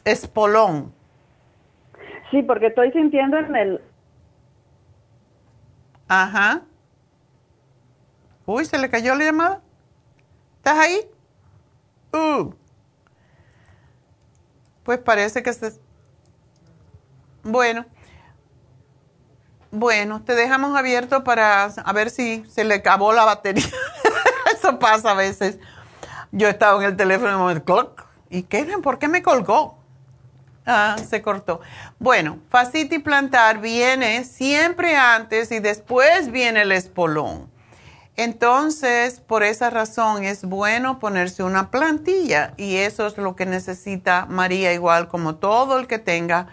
espolón. Sí, porque estoy sintiendo en el... Ajá. Uy, ¿se le cayó la llamada? ¿Estás ahí? Uh. Pues parece que se... Bueno, bueno, te dejamos abierto para a ver si se le acabó la batería. Eso pasa a veces. Yo estaba en el teléfono y ¿y qué? ¿Por qué me colgó? Ah, se cortó. Bueno, fascitis plantar viene siempre antes y después viene el espolón. Entonces, por esa razón es bueno ponerse una plantilla y eso es lo que necesita María, igual como todo el que tenga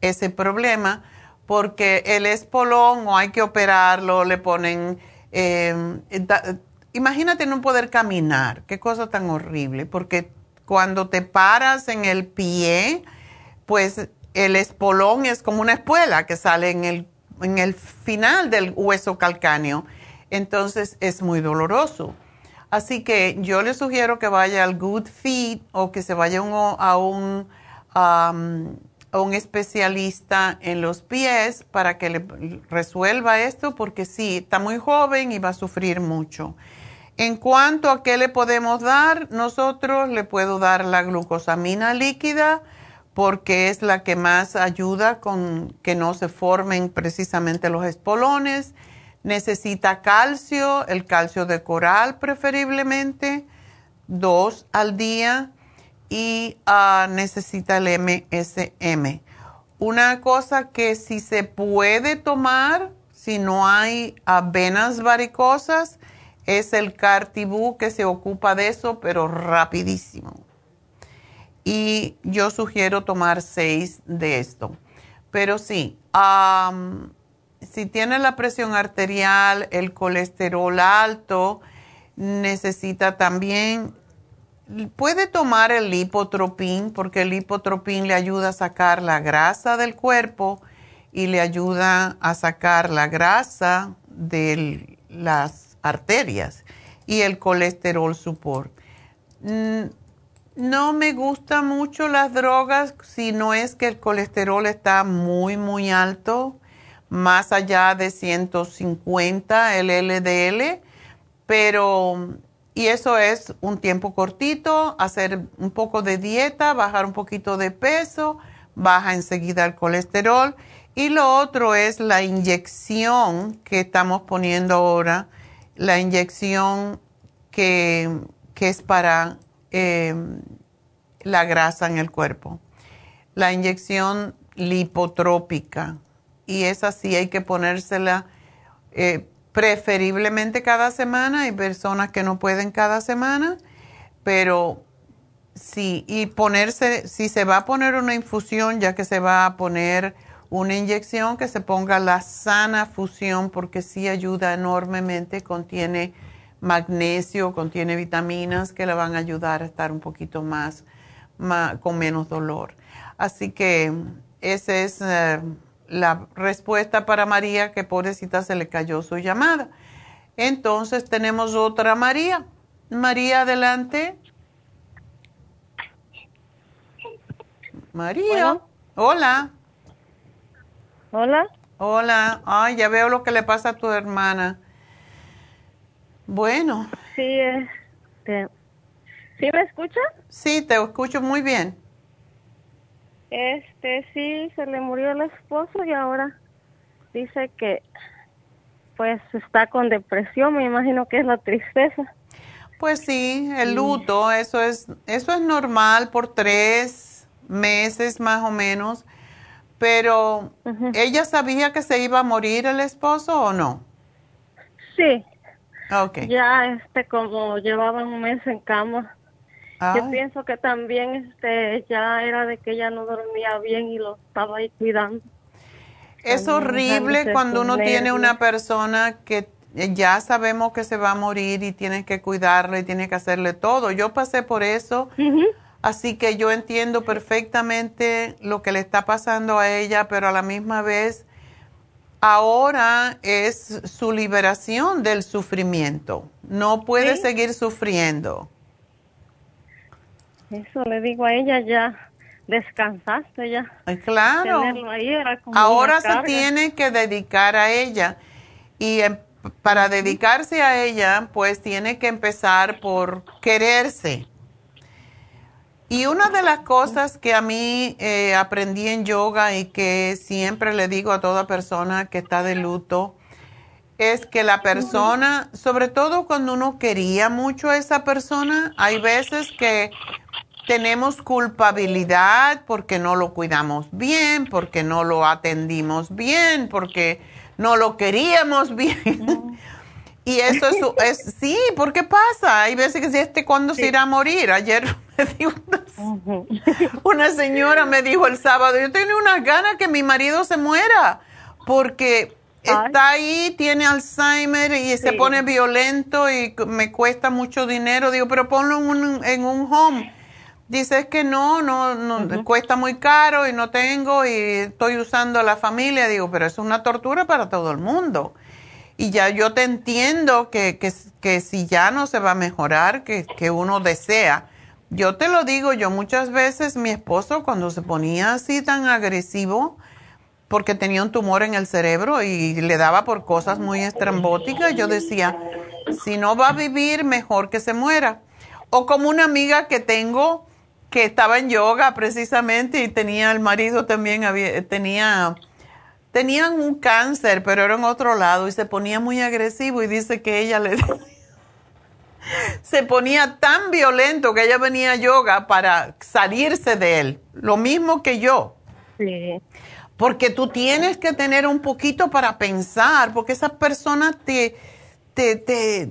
ese problema porque el espolón o hay que operarlo, le ponen... Em, imagínate no poder caminar, qué cosa tan horrible, porque cuando te paras en el pie, pues el espolón es como una espuela que sale en el, en el final del hueso calcáneo, entonces es muy doloroso. Así que yo le sugiero que vaya al Good Feet o que se vaya a un un especialista en los pies para que le resuelva esto, porque sí, está muy joven y va a sufrir mucho. En cuanto a qué le podemos dar, nosotros le puedo dar la glucosamina líquida porque es la que más ayuda con que no se formen precisamente los espolones. Necesita calcio, el calcio de coral preferiblemente, dos al día y ah, necesita el MSM. Una cosa que si se puede tomar, si no hay venas varicosas, es el Cartibú que se ocupa de eso, pero rapidísimo. Y yo sugiero tomar seis de esto. Pero sí, si tiene la presión arterial, el colesterol alto, necesita también puede tomar el lipotropín porque el lipotropín le ayuda a sacar la grasa del cuerpo y le ayuda a sacar la grasa de las arterias y el colesterol support. Mm, no me gustan mucho las drogas si no es que el colesterol está muy, muy alto, más allá de 150 el LDL, pero y eso es un tiempo cortito, hacer un poco de dieta, bajar un poquito de peso, baja enseguida el colesterol. Y lo otro es la inyección que estamos poniendo ahora, la inyección que, es para em, la grasa en el cuerpo, la inyección lipotrópica. Y esa sí hay que ponérsela. Eh, preferiblemente cada semana. Hay personas que no pueden cada semana, pero sí, y ponerse, si se va a poner una infusión, ya que se va a poner una inyección, que se ponga la sana fusión, porque sí ayuda enormemente, contiene magnesio, contiene vitaminas que le van a ayudar a estar un poquito más, con menos dolor. Así que ese es... Eh, la respuesta para María, que pobrecita se le cayó su llamada. Entonces tenemos otra María. María, adelante. María. Hola. Hola. Hola. Ay, ya veo lo que le pasa a tu hermana. Bueno. Sí, este. ¿Sí me escucha? Sí, te escucho muy bien. Este, sí, se le murió el esposo y ahora dice que pues está con depresión, me imagino que es la tristeza. Pues sí, el luto, eso es, eso es normal por tres meses más o menos, pero ¿ella sabía que se iba a morir el esposo o no? Sí. Okay. Ya, este, como llevaba un mes en cama. Yo pienso que también, este, ya era de que ella no dormía bien y lo estaba ahí cuidando. Es horrible cuando uno tiene una persona que ya sabemos que se va a morir y tienes que cuidarle y tienes que hacerle todo. Yo pasé por eso, así que yo entiendo perfectamente lo que le está pasando a ella, pero a la misma vez ahora es su liberación del sufrimiento. No puede seguir sufriendo. Eso le digo a ella ya descansaste ya. Claro. Ahora se tiene que dedicar a ella y em, para dedicarse a ella, pues tiene que empezar por quererse. Y una de las cosas que a mí eh, aprendí en yoga y que siempre le digo a toda persona que está de luto, es que la persona, sobre todo cuando uno quería mucho a esa persona, hay veces que tenemos culpabilidad porque no lo cuidamos bien, porque no lo atendimos bien, porque no lo queríamos bien. y eso es, es, sí, porque pasa. Hay veces que si este cuándo se irá a morir. Ayer me dijo una, una, señora me dijo el sábado, yo tengo unas ganas que mi marido se muera porque está ahí, tiene Alzheimer y se pone violento y me cuesta mucho dinero. Digo, pero ponlo en un, en un home Dices que no, no, no cuesta muy caro y no tengo y estoy usando a la familia. Digo, pero es una tortura para todo el mundo. Y ya yo te entiendo que, que, que si ya no se va a mejorar, que, que uno desea. Yo te lo digo, yo muchas veces mi esposo cuando se ponía así tan agresivo, porque tenía un tumor en el cerebro y le daba por cosas muy estrambóticas, yo decía, si no va a vivir, mejor que se muera. O como una amiga que tengo que estaba en yoga precisamente y tenía el marido también había, tenía tenían un cáncer, pero era en otro lado y se ponía muy agresivo y dice que ella le se ponía tan violento que ella venía a yoga para salirse de él, lo mismo que yo. Sí. Porque tú tienes que tener un poquito para pensar, porque esas personas te, te, te,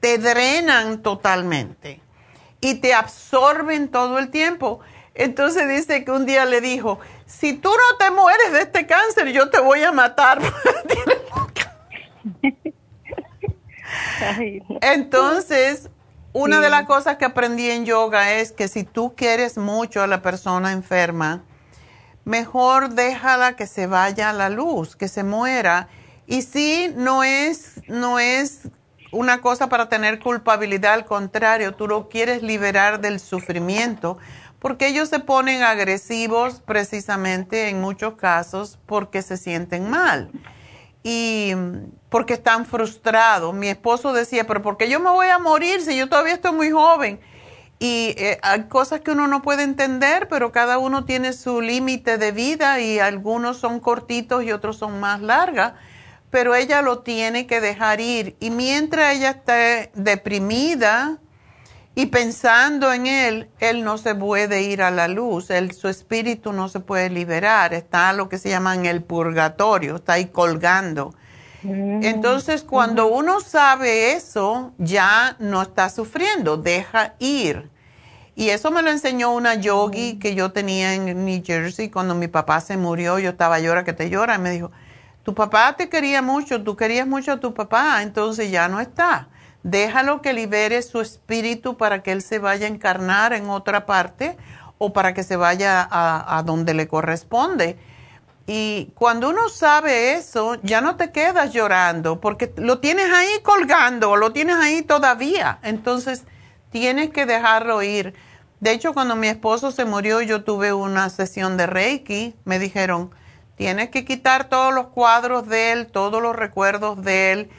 te drenan totalmente y te absorben todo el tiempo. Entonces dice que un día le dijo, si tú no te mueres de este cáncer, yo te voy a matar. Entonces, una de las cosas que aprendí en yoga es que si tú quieres mucho a la persona enferma, mejor déjala que se vaya a la luz, que se muera. Y si no es, no es una cosa para tener culpabilidad, al contrario, tú lo quieres liberar del sufrimiento, porque ellos se ponen agresivos precisamente en muchos casos porque se sienten mal y porque están frustrados. Mi esposo decía, pero ¿por qué yo me voy a morir si yo todavía estoy muy joven? Y eh, hay cosas que uno no puede entender, pero cada uno tiene su límite de vida y algunos son cortitos y otros son más largas pero ella lo tiene que dejar ir. Y mientras ella esté deprimida y pensando en él, él no se puede ir a la luz, su espíritu no se puede liberar, está lo que se llama en el purgatorio, está ahí colgando. Mm. Entonces, cuando uno sabe eso, ya no está sufriendo, deja ir. Y eso me lo enseñó una yogi mm. que yo tenía en New Jersey cuando mi papá se murió, yo estaba llora que te llora, y me dijo, tu papá te quería mucho, tú querías mucho a tu papá, entonces ya no está. Déjalo que libere su espíritu para que él se vaya a encarnar en otra parte o para que se vaya a, donde le corresponde. Y cuando uno sabe eso, ya no te quedas llorando porque lo tienes ahí colgando, lo tienes ahí todavía. Entonces, tienes que dejarlo ir. De hecho, cuando mi esposo se murió, yo tuve una sesión de Reiki. Me dijeron, tienes que quitar todos los cuadros de él, todos los recuerdos de él.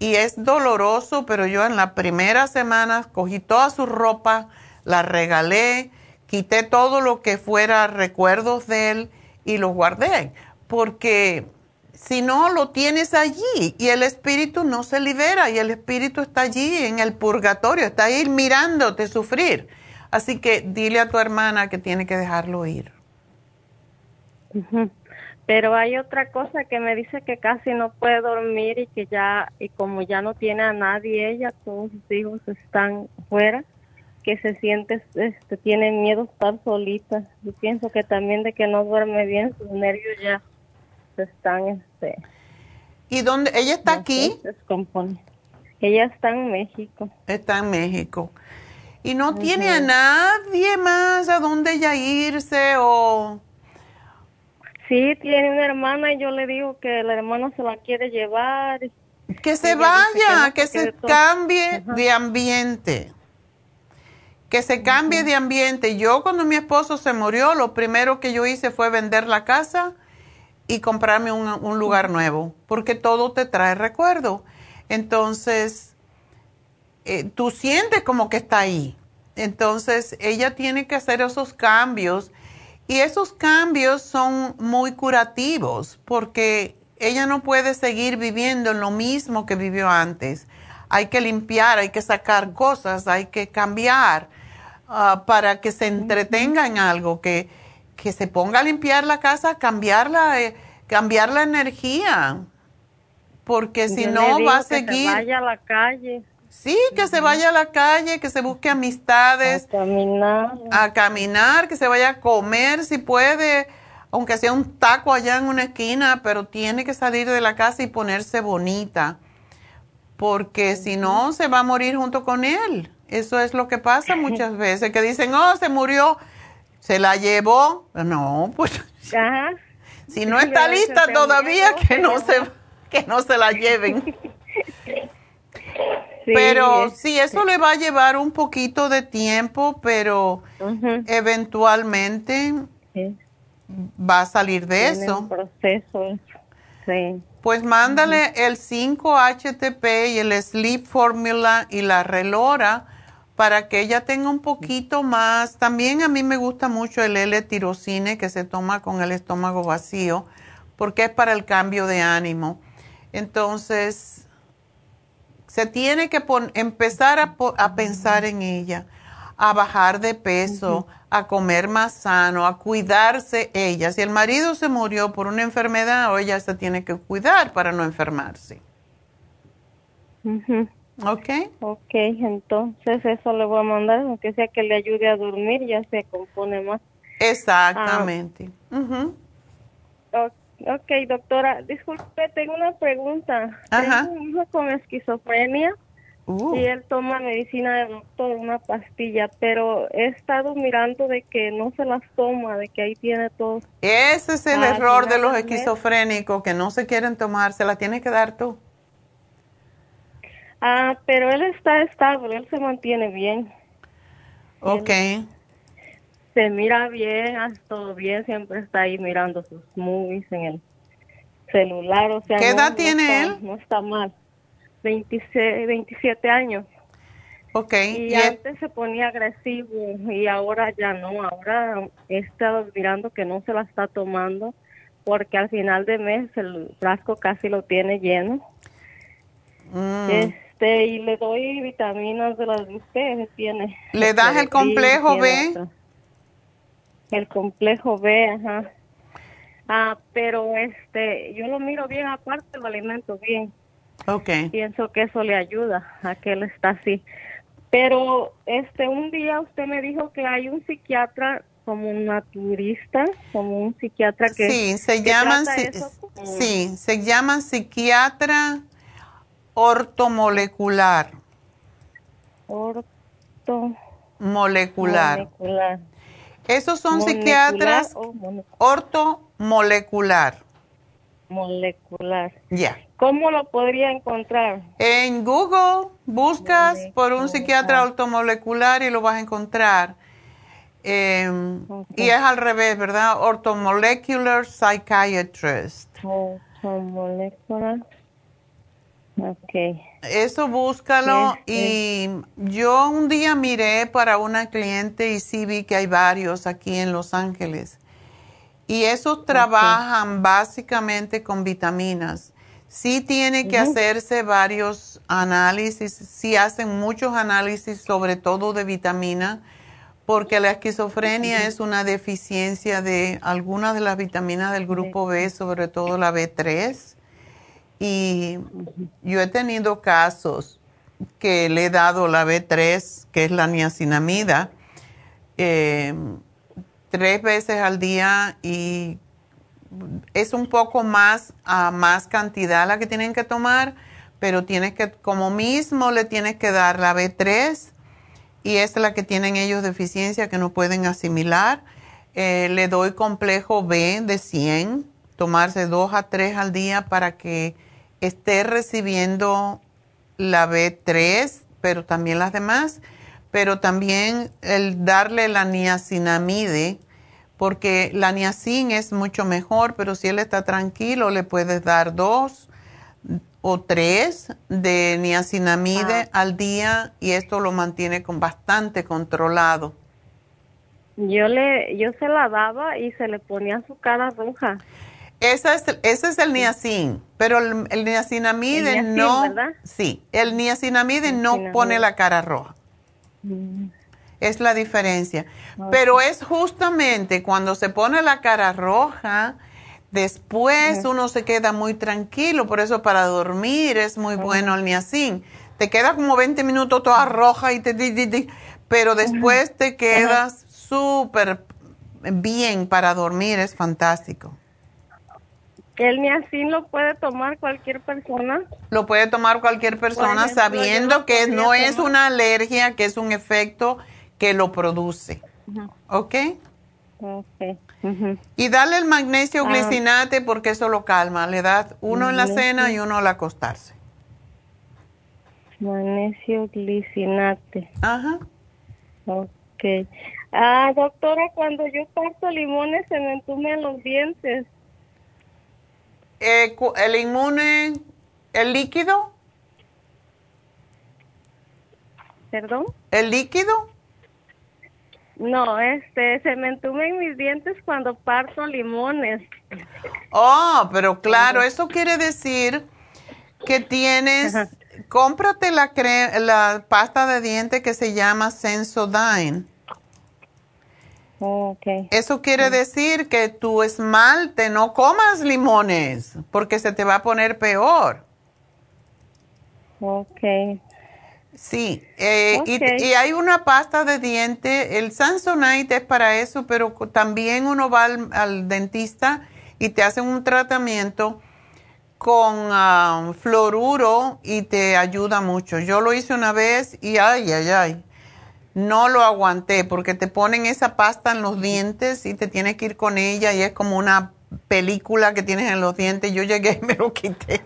Y es doloroso, pero yo en la primera semana cogí toda su ropa, la regalé, quité todo lo que fuera recuerdos de él y los guardé, porque si no lo tienes allí y el espíritu no se libera y el espíritu está allí en el purgatorio, está ahí mirándote sufrir. Así que dile a tu hermana que tiene que dejarlo ir. Pero hay otra cosa que me dice que casi no puede dormir y que ya, y como ya no tiene a nadie, ella, todos sus hijos están fuera que se siente, este, tiene miedo estar solita. Yo pienso que también de que no duerme bien, sus nervios ya se están, este. ¿Y dónde? ¿Ella está aquí? Se descompone. Ella está en México. Está en México. ¿Y no tiene a nadie más a dónde ella irse o...? Sí, tiene una hermana y yo le digo que la hermana se la quiere llevar. Que se vaya, que, se cambie de ambiente que se cambie de ambiente. Yo cuando mi esposo se murió, lo primero que yo hice fue vender la casa y comprarme un, lugar nuevo, porque todo te trae recuerdo. Entonces, eh, tú sientes como que está ahí. Entonces, ella tiene que hacer esos cambios y esos cambios son muy curativos porque ella no puede seguir viviendo en lo mismo que vivió antes. Hay que limpiar, hay que sacar cosas, hay que cambiar Ah, para que se entretenga en algo, que, que se ponga a limpiar la casa, cambiar la, eh, cambiar la energía, porque si no va a seguir. Que se vaya a la calle. Sí, que se vaya a la calle, que se busque amistades. A caminar. A caminar, que se vaya a comer si puede, aunque sea un taco allá en una esquina, pero tiene que salir de la casa y ponerse bonita, porque si no se va a morir junto con él. Eso es lo que pasa muchas veces, que dicen, oh, se murió, se la llevó. No, pues, si no está lista todavía, que no, se, que no se la lleven. pero sí, eso le va a llevar un poquito de tiempo, pero eventualmente va a salir de eso. proceso, sí. Pues mándale el 5-HTP y el Sleep Formula y la Relora para que ella tenga un poquito más. También a mí me gusta mucho el L-tirocine que se toma con el estómago vacío, porque es para el cambio de ánimo. Entonces, se tiene que empezar a, pensar en ella, a bajar de peso, a comer más sano, a cuidarse ella. Si el marido se murió por una enfermedad, ella se tiene que cuidar para no enfermarse. Ok. Ok, entonces eso le voy a mandar, aunque sea que le ayude a dormir, ya se compone más. Exactamente. ok, doctora, disculpe, tengo una pregunta. Ajá. Tengo un hijo con esquizofrenia uh. y él toma medicina de doctor, una pastilla, pero he estado mirando de que no se las toma, de que ahí tiene todo. Ese es el error de los esquizofrénicos, que no se quieren tomar, se la tienes que dar tú. Ah, pero él está estable, él se mantiene bien. Ok. se mira bien, hace todo bien, siempre está ahí mirando sus movies en el celular. O sea, ¿Qué edad tiene él? No está mal. 26, 27 años. Ok. Y, antes se ponía agresivo y ahora ya no. Ahora he estado mirando que no se la está tomando porque al final de mes el frasco casi lo tiene lleno. Mm. Este, y le doy vitaminas de las que usted tiene. ¿Le das el complejo B? El complejo B, ajá. Ah, pero este, yo lo miro bien aparte, lo alimento bien. Okay. Pienso que eso le ayuda a que él está así. Pero este, un día usted me dijo que hay un psiquiatra como un naturista, como un psiquiatra que sí se llaman sí, se llaman psiquiatra ortomolecular. Orto. Molecular. Esos son psiquiatras orto molecular. Molecular. Ya. ¿Cómo lo podría encontrar? En Google buscas por un psiquiatra ortomolecular y lo vas a encontrar. Em, y es al revés, ¿verdad? Ortomolecular Psychiatrist. Ortomolecular. Ok. Eso búscalo y yo un día miré para una cliente y sí vi que hay varios aquí en Los Ángeles. Y esos trabajan básicamente con vitaminas. Sí tiene que hacerse varios análisis, sí hacen muchos análisis sobre todo de vitamina, porque la esquizofrenia es una deficiencia de algunas de las vitaminas del grupo B, sobre todo la B3 y yo he tenido casos que le he dado la B3, que es la niacinamida, eh, tres veces al día y es un poco más a más cantidad la que tienen que tomar, pero tienes que, como mismo le tienes que dar la B3 y es la que tienen ellos deficiencia que no pueden asimilar. Eh, le doy complejo B de 100, tomarse dos a tres al día para que esté recibiendo la B3, pero también las demás, pero también el darle la niacinamide, porque la niacin es mucho mejor, pero si él está tranquilo, le puedes dar dos o tres de niacinamide ah. al día y esto lo mantiene con bastante controlado. Yo le, yo se la daba y se le ponía su cara roja. Ese es, ese es el niacin, pero el, el niacinamide no. ¿verdad? Sí, el niacinamide no pone la cara roja. Mm. Es la diferencia. Pero es justamente cuando se pone la cara roja, después uno se queda muy tranquilo. Por eso para dormir es muy bueno el niacin. Te queda como 20 minutos toda roja y te, pero después te quedas súper bien para dormir. Es fantástico. ¿El niacin lo puede tomar cualquier persona? Lo puede tomar cualquier persona sabiendo que no es una alergia, que es un efecto que lo produce. ¿Ok? Ok. Y dale el magnesio ah. glicinate porque eso lo calma. Le das uno en la cena y uno al acostarse. Magnesio glicinate. Ajá. Ok. Ah, doctora, cuando yo parto limones se me entumen los dientes. Eh, el inmune, el líquido. ¿Perdón? ¿El líquido? No, este, se me entumen mis dientes cuando parto limones. Oh, pero claro, eso quiere decir que tienes, cómprate la, la pasta de diente que se llama Sensodyne. Okay. Eso quiere decir que tu esmalte no comas limones porque se te va a poner peor. Ok. Sí, eh, y, hay una pasta de diente, el Sansonite es para eso, pero también uno va al, dentista y te hacen un tratamiento con um, fluoruro y te ayuda mucho. Yo lo hice una vez y ay, ay, ay no lo aguanté porque te ponen esa pasta en los dientes y te tienes que ir con ella y es como una película que tienes en los dientes. Yo llegué y me lo quité.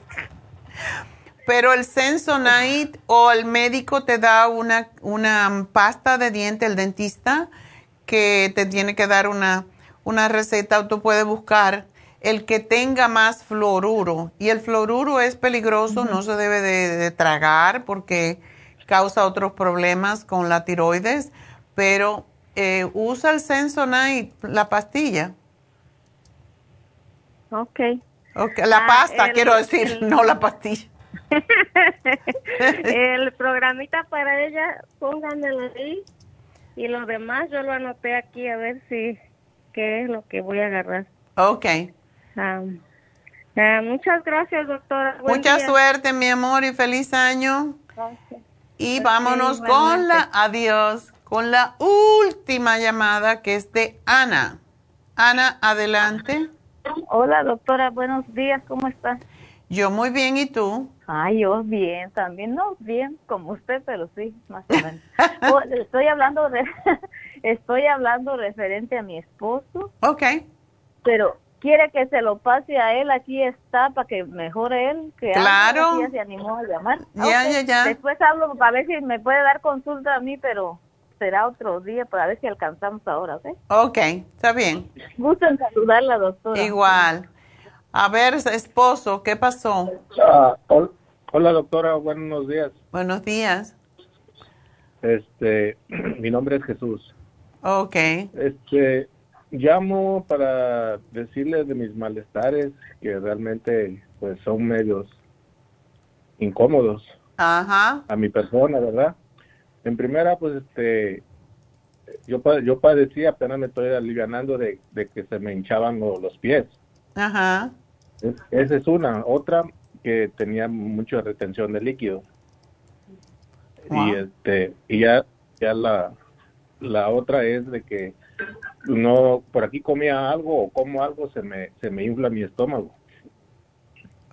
Pero el Sensodyne o el médico te da una, una pasta de diente, el dentista, que te tiene que dar una, una receta o tú puedes buscar el que tenga más fluoruro. Y el fluoruro es peligroso, no se debe de tragar porque causa otros problemas con la tiroides, pero eh, usa el Sensodyne, la pastilla. Ok. okay. La ah, pasta, quiero decir, no la pastilla. el programita para ella, pónganmelo ahí. Y lo demás yo lo anoté aquí a ver si, qué es lo que voy a agarrar. Ok. Ah, muchas gracias, doctora. Mucha suerte, mi amor, y feliz año. Gracias. Y vámonos con la, adiós, con la última llamada que es de Ana. Ana, adelante. Hola, doctora, buenos días, ¿cómo estás? Yo muy bien, ¿y tú? Ay, yo bien, también, no bien como usted, pero sí, más o menos. Oh, estoy hablando de, estoy hablando referente a mi esposo. Ok. Pero quiere que se lo pase a él, aquí está para que mejore él. Que claro. Ya se animó a llamar. Ya, ya, ya. Después hablo para ver si me puede dar consulta a mí, pero será otro día para ver si alcanzamos ahora, ¿ok? Ok, está bien. Gusto en saludarla, doctora. Igual. A ver, esposo, ¿qué pasó? Ah, hola, doctora, buenos días. Buenos días. Este, mi nombre es Jesús. Ok. Este, llamo para decirles de mis malestares que realmente pues son medios incómodos Ajá. a mi persona, ¿verdad? En primera, pues este, yo, yo padecía, apenas me estoy alivianando de, que se me hinchaban los, pies. Ajá. esa es una. Otra, que tenía mucha retención de líquido. Y este, y ya, ya la, la otra es de que no, por aquí comía algo o como algo, se me, se me infla mi estómago.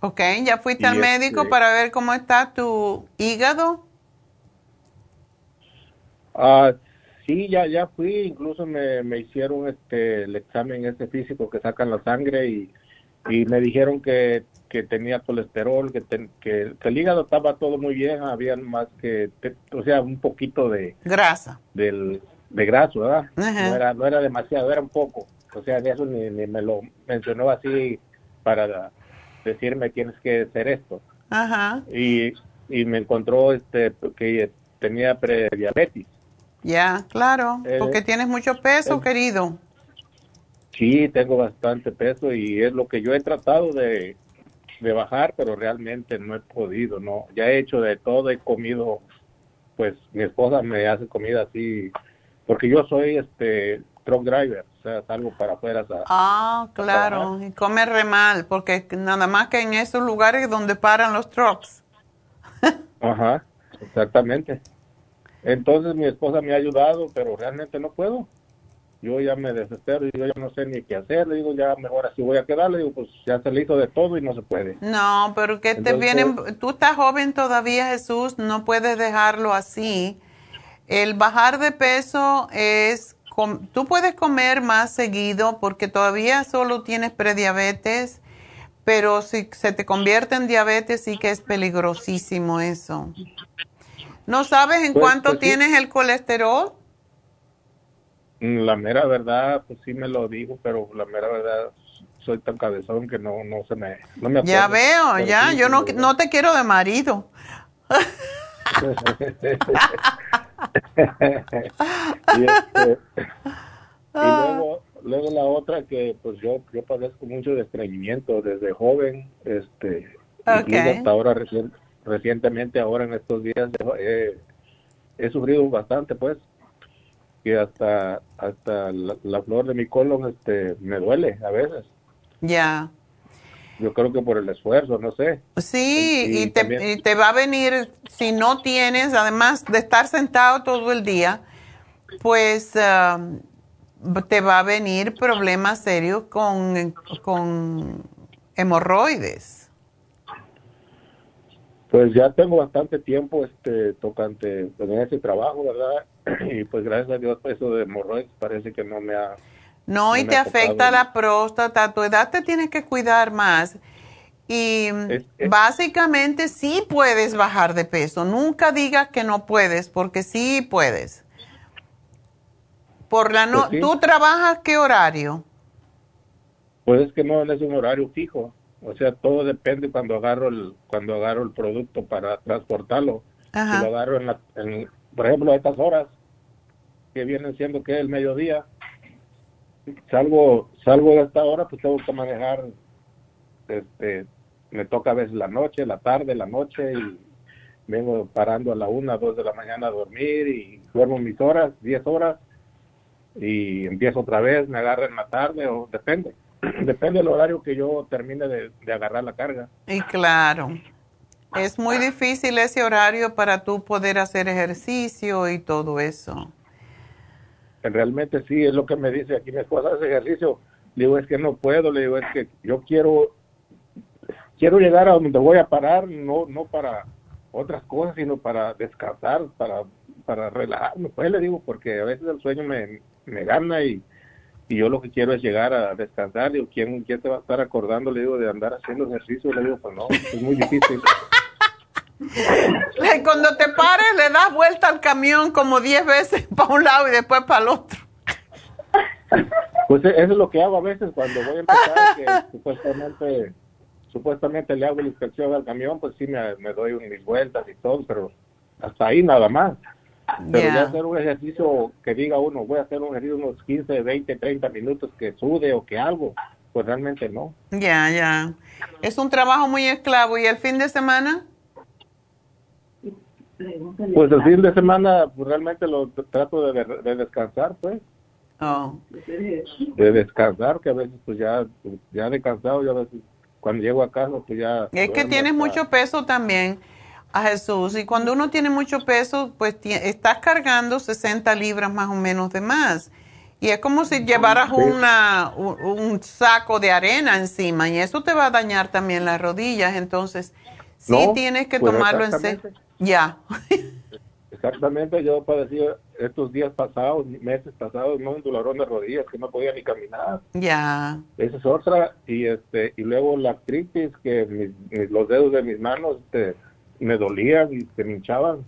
Ok, ¿ya fuiste al médico este para ver cómo está tu hígado? Ah, sí, ya, ya fui, incluso me, me hicieron este, el examen ese físico que sacan la sangre y, y me dijeron que, que tenía colesterol, que, que, el hígado estaba todo muy bien, había más que, o sea, un poquito de... Grasa. Del, de grasa, ¿verdad? no, era, no era demasiado, era un poco. O sea, de eso ni, ni me lo mencionó así para decirme tienes que hacer esto. Ajá. Y, y me encontró este que tenía prediabetes. Ya, claro, eh, porque tienes mucho peso, eh, querido. Sí, tengo bastante peso y es lo que yo he tratado de, de bajar, pero realmente no he podido, no. Ya he hecho de todo, he comido, pues mi esposa me hace comida así, porque yo soy este truck driver, o sea, salgo para afuera. ah, claro, y come re mal, porque nada más que en esos lugares donde paran los trucks. Ajá, exactamente. Entonces mi esposa me ha ayudado, pero realmente no puedo. Yo ya me desespero y yo ya no sé ni qué hacer. Le digo, ya mejor así voy a quedar. Le digo, pues ya se le hizo de todo y no se puede. No, pero que te vienen, tú estás joven todavía, Jesús, no puedes dejarlo así. El bajar de peso es, tú puedes comer más seguido porque todavía solo tienes prediabetes, pero si se te convierte en diabetes sí que es peligrosísimo eso. ¿No sabes en pues, cuánto pues tienes el colesterol? Mm, la mera verdad, pues sí me lo digo, pero la mera verdad soy tan cabezón que no, no se me, no me Ya veo, ya, yo no, no te quiero de marido. y, este, y luego, luego la otra que pues yo, yo padezco mucho de estreñimiento desde joven, este, hasta ahora recién, recientemente, ahora en estos días, he sufrido bastante, pues, y hasta hasta la, flor de mi colon este me duele a veces. Ya. Yo creo que por el esfuerzo, no sé. Sí, y, te, te, va a venir, si no tienes, además de estar sentado todo el día, pues um, te va a venir problemas serios con, con hemorroides. Pues ya tengo bastante tiempo este tocante en ese trabajo, ¿verdad? Y pues gracias a Dios pues, eso de hemorroides parece que no me ha... No, y te afecta la próstata, a tu edad te tienes que cuidar más. Y básicamente sí puedes bajar de peso, nunca digas que no puedes, porque sí puedes. Por la no pues ¿Tú trabajas qué horario? Pues es que no es un horario fijo. O sea, todo depende cuando agarro el cuando agarro el producto para transportarlo. Si lo agarro en, la, por ejemplo, a estas horas que vienen siendo que el mediodía, salgo salgo de esta hora, pues tengo que manejar este me toca a veces la noche, la tarde, la noche y vengo parando a la una, dos de la mañana a dormir y duermo mis horas, diez horas y empiezo otra vez, me agarro en la tarde o depende. Depende del horario que yo termine de, agarrar la carga. Y claro, es muy difícil ese horario para tú poder hacer ejercicio y todo eso. Realmente sí, es lo que me dice aquí mi esposa, hace ejercicio. Le digo, es que no puedo, le digo, es que yo quiero, quiero llegar a donde voy a parar, no, no para otras cosas, sino para descansar, para, para relajarme. Pues le digo, porque a veces el sueño me, me gana y y yo lo que quiero es llegar a descansar. Digo, ¿quién, quién te va a estar acordando? Le digo, de andar haciendo ejercicio. Le digo, pues no, es muy difícil. Cuando te pares, le das vuelta al camión como 10 veces para un lado y después para el otro. Pues eso es lo que hago a veces cuando voy a empezar, que supuestamente, supuestamente le hago la inspección al camión, pues sí me, me doy mis vueltas y todo, pero hasta ahí nada más. Pero ya hacer un ejercicio que diga uno, voy a hacer un ejercicio unos 15, 20, 30 minutos que sude o que algo, pues realmente no. Ya, ya. Es un trabajo muy esclavo. ¿Y el fin de semana? Pues el fin de semana pues realmente lo trato de, de descansar, pues. Oh. De descansar, que a veces pues ya, ya descansado, ya a veces cuando llego a casa pues ya... Es que tienes mucho peso también a Jesús. Y cuando uno tiene mucho peso, pues estás cargando 60 libras más o menos de más. Y es como si llevaras una, un, saco de arena encima y eso te va a dañar también las rodillas. Entonces, sí tienes que pues tomarlo en serio. Ya. Exactamente, yo padecí estos días pasados, meses pasados, no un dolorón de rodillas que no podía ni caminar. Ya. Esa es otra. Y este y luego la artritis, que los dedos de mis manos... Este, me dolían y se me hinchaban.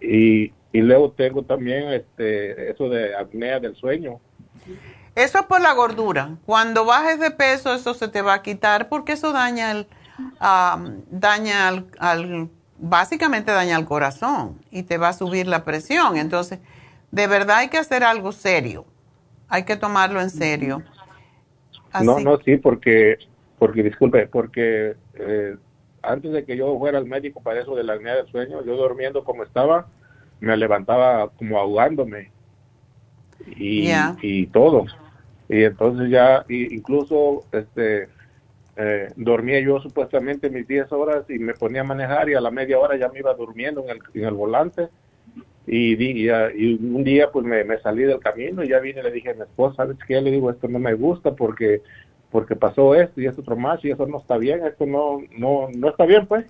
Y, y luego tengo también este eso de apnea del sueño. Eso es por la gordura. Cuando bajes de peso, eso se te va a quitar porque eso daña el, daña al, básicamente daña el corazón y te va a subir la presión. Entonces, de verdad hay que hacer algo serio. Hay que tomarlo en serio. No, no, sí, porque porque disculpe, porque eh, antes de que yo fuera al médico para eso de la apnea del sueño, yo durmiendo como estaba, me levantaba como ahogándome y, y todo. Y entonces ya, incluso este eh, dormía yo supuestamente mis 10 horas y me ponía a manejar y a la media hora ya me iba durmiendo en el, en el volante. Y, y, y, un día pues me, me, salí del camino y ya vine y le dije a mi esposa, ¿sabes qué? Le digo, esto no me gusta porque porque pasó esto y esto otro más y eso no está bien, esto no no no está bien pues.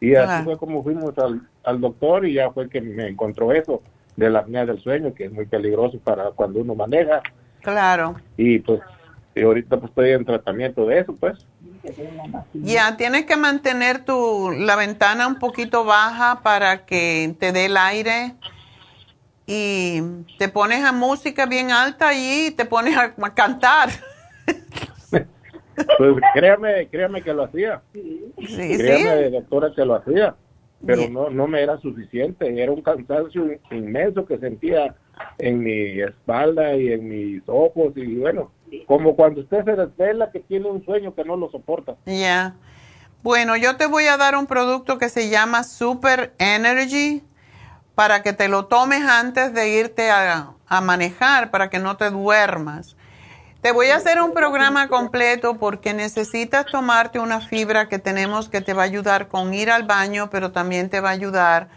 Y así fue como fuimos al, doctor y ya fue que me encontró eso de la apnea del sueño, que es muy peligroso para cuando uno maneja. Claro. Y pues y ahorita pues estoy en tratamiento de eso, pues. Ya, tienes que mantener tu la ventana un poquito baja para que te dé el aire y te pones a música bien alta y te pones a cantar. Pues créame, créame que lo hacía. Sí, créame, doctora, que lo hacía. Pero no, no me era suficiente. Era un cansancio inmenso que sentía en mi espalda y en mis ojos. Y bueno, como cuando usted se desvela que tiene un sueño que no lo soporta. Ya. Bueno, yo te voy a dar un producto que se llama Super Energy para que te lo tomes antes de irte a, a manejar, para que no te duermas. Te voy a hacer un programa completo porque necesitas tomarte una fibra que tenemos que te va a ayudar con ir al baño, pero también te va a ayudar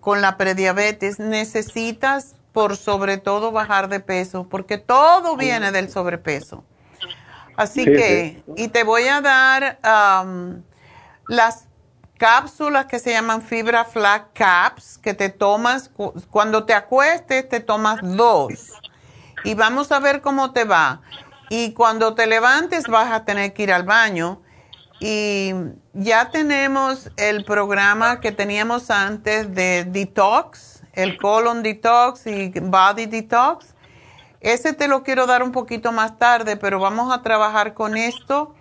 con la prediabetes. Necesitas, por sobre todo, bajar de peso porque todo viene del sobrepeso. Así que, y te voy a dar las cápsulas que se llaman fibra flat caps que te tomas cuando te acuestes, te tomas dos y vamos a ver cómo te va. Y cuando te levantes vas a tener que ir al baño. Y ya tenemos el programa que teníamos antes de detox, el colon detox y body detox. Ese te lo quiero dar un poquito más tarde, pero vamos a trabajar con esto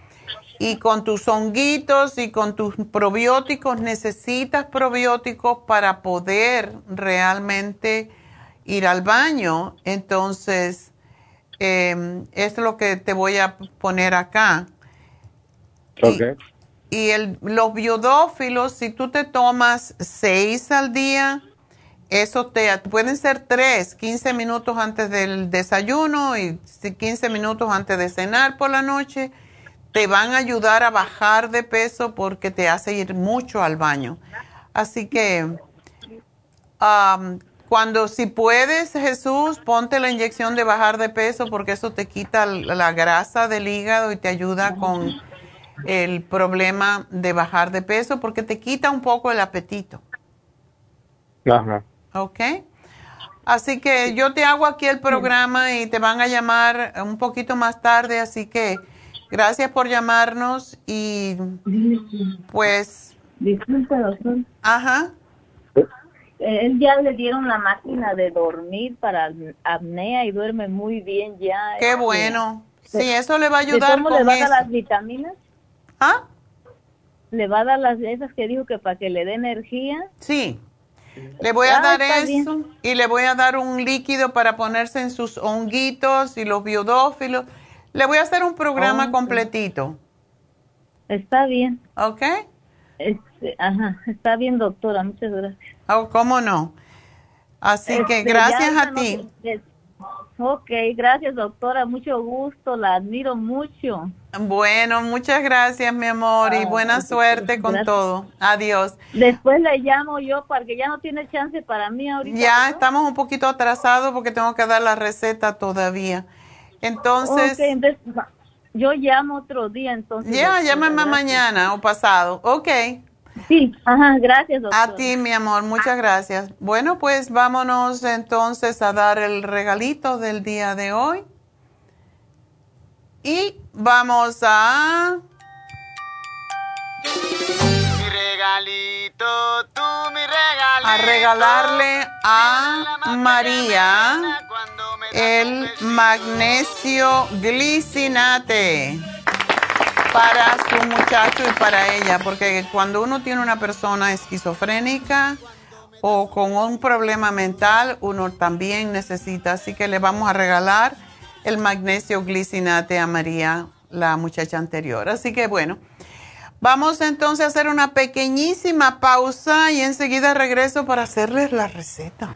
y con tus honguitos y con tus probióticos. Necesitas probióticos para poder realmente ir al baño. Entonces, eh, es lo que te voy a poner acá. Y, el, los biodófilos, si tú te tomas seis al día, eso te pueden ser tres, 15 minutos antes del desayuno y 15 minutos antes de cenar por la noche, te van a ayudar a bajar de peso porque te hace ir mucho al baño. Así que um, cuando si puedes, Jesús, ponte la inyección de bajar de peso porque eso te quita la grasa del hígado y te ayuda con el problema de bajar de peso porque te quita un poco el apetito. Ajá. ¿Ok? Así que yo te hago aquí el programa y te van a llamar un poquito más tarde, así que gracias por llamarnos y pues... Disculpe, doctor. Ajá. Él ya le dieron la máquina de dormir para apnea y duerme muy bien ya. Qué bueno. Sí, eso le va a ayudar ¿Cómo le va a dar las vitaminas? ¿Ah? ¿Le va a dar las esas que dijo que para que le dé energía? Sí. Le voy a dar eso y le voy a dar un líquido para ponerse en sus honguitos y los biodófilos. Le voy a hacer un programa completito. Está bien. ¿Ok? Este, ajá, está bien, doctora. Muchas gracias. Oh, ¿Cómo no? Así que este, gracias a ti. ok, gracias, doctora. Mucho gusto. La admiro mucho. Bueno, muchas gracias, mi amor, y buena suerte con todo. Adiós. Después le llamo yo para que ya no tiene chance para mí ahorita. Ya estamos un poquito atrasados porque tengo que dar la receta todavía. Entonces, yo llamo otro día, entonces. Ya, llámame mañana o pasado. Ok. Sí, ajá, gracias, doctora. A ti, mi amor, muchas gracias. Bueno, pues vámonos entonces a dar el regalito del día de hoy. Y vamos a... Mi regalito, tú mi regalito. A regalarle a María el magnesio glicinate. Para su muchacho y para ella, porque cuando uno tiene una persona esquizofrénica o con un problema mental, uno también necesita, así que le vamos a regalar el magnesio glicinate a María, la muchacha anterior. Así que bueno, vamos entonces a hacer una pequeñísima pausa y enseguida regreso para hacerles la receta.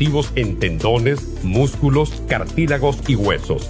en tendones, músculos, cartílagos y huesos.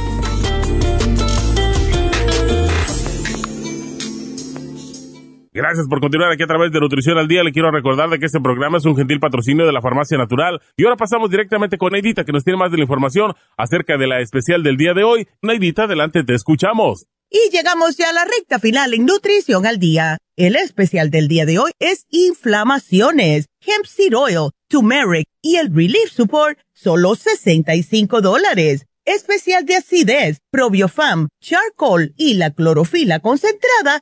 Gracias por continuar aquí a través de Nutrición al Día. Le quiero recordar de que este programa es un gentil patrocinio de la Farmacia Natural. Y ahora pasamos directamente con Neidita, que nos tiene más de la información acerca de la especial del día de hoy. Neidita, adelante, te escuchamos. Y llegamos ya a la recta final en Nutrición al Día. El especial del día de hoy es inflamaciones, hemp seed oil, turmeric y el relief support, solo 65 dólares especial de acidez, probiofam, charcoal y la clorofila concentrada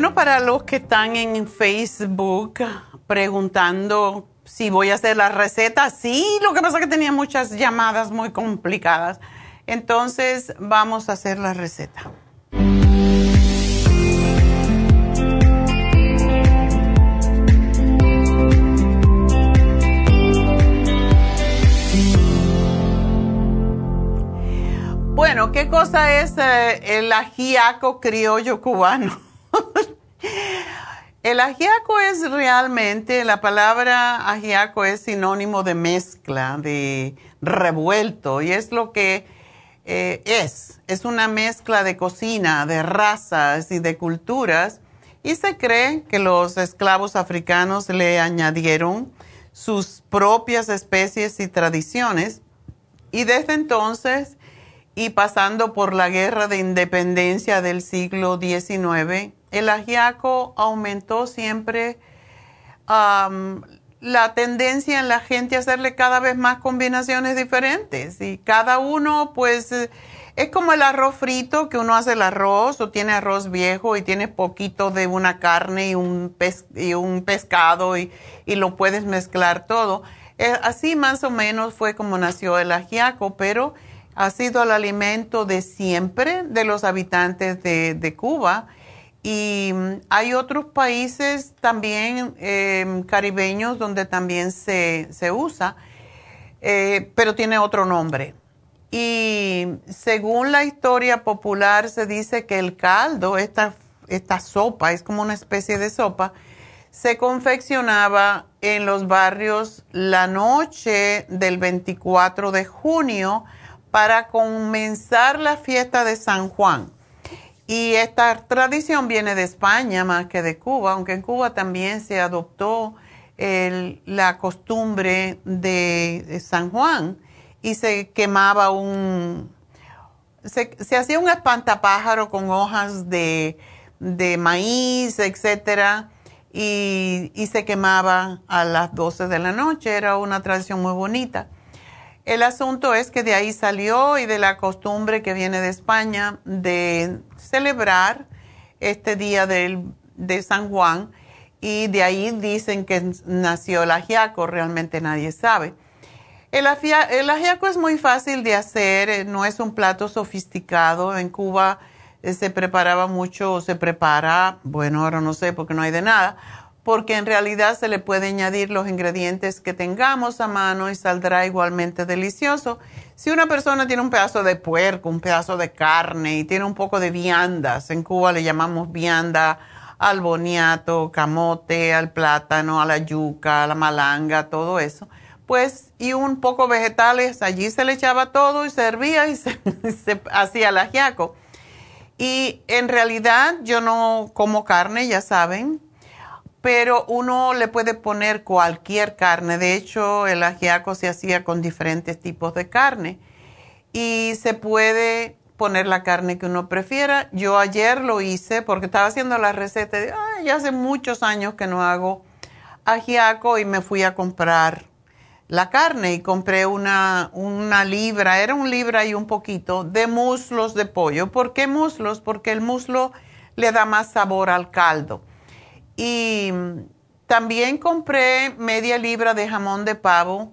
Bueno, para los que están en Facebook, preguntando si voy a hacer la receta. Sí, lo que pasa es que tenía muchas llamadas muy complicadas. Entonces, vamos a hacer la receta. Bueno, ¿qué cosa es eh, el ajiaco criollo cubano? el ajiaco es realmente, la palabra ajiaco es sinónimo de mezcla, de revuelto, y es lo que eh, es. Es una mezcla de cocina, de razas y de culturas, y se cree que los esclavos africanos le añadieron sus propias especies y tradiciones, y desde entonces y pasando por la guerra de independencia del siglo XIX, el ajiaco aumentó siempre la tendencia en la gente a hacerle cada vez más combinaciones diferentes y cada uno pues es como el arroz frito que uno hace el arroz o tiene arroz viejo y tiene poquito de una carne y un, y un pescado y, y, lo puedes mezclar todo. Eh, así más o menos fue como nació el ajiaco, pero ha sido el alimento de siempre de los habitantes de, Cuba. Y mm, hay otros países también em, caribeños donde también se, usa, eh, pero tiene otro nombre. Y según la historia popular se dice que el caldo, esta, esta sopa, es como una especie de sopa, se confeccionaba en los barrios la noche del 24 de junio para comenzar la fiesta de San Juan. Y esta tradición viene de España más que de Cuba, aunque en Cuba también se adoptó la costumbre de, San Juan y se quemaba un, se, hacía un espantapájaro con hojas de, maíz, etcétera, y, y se quemaba a las 12 de la noche. Era una tradición muy bonita. El asunto es que de ahí salió y de la costumbre que viene de España de celebrar este día de San Juan y de ahí dicen que nació el ajiaco, realmente nadie sabe. El, el ajiaco es muy fácil de hacer, eh, no es un plato sofisticado. En Cuba eh, se preparaba mucho, se prepara, bueno, ahora no sé porque no hay de nada, porque en realidad se le puede añadir los ingredientes que tengamos a mano y saldrá igualmente delicioso. Si una persona tiene un pedazo de puerco, un pedazo de carne y tiene un poco de viandas, en Cuba le llamamos vianda al boniato, camote, al plátano, a la yuca, a la malanga, todo eso, pues y un poco vegetales, allí se le echaba todo y servía y se, hacía el ajiaco. Y en realidad yo no como carne, ya saben, pero uno le puede poner cualquier carne. De hecho, el ajiaco se hacía con diferentes tipos de carne y se puede poner la carne que uno prefiera. Yo ayer lo hice porque estaba haciendo la receta de, ya hace muchos años que no hago ajiaco y me fui a comprar la carne y compré una, una libra, era un libra y un poquito de muslos de pollo. ¿Por qué muslos? Porque el muslo le da más sabor al caldo. Y también compré media libra de jamón de pavo,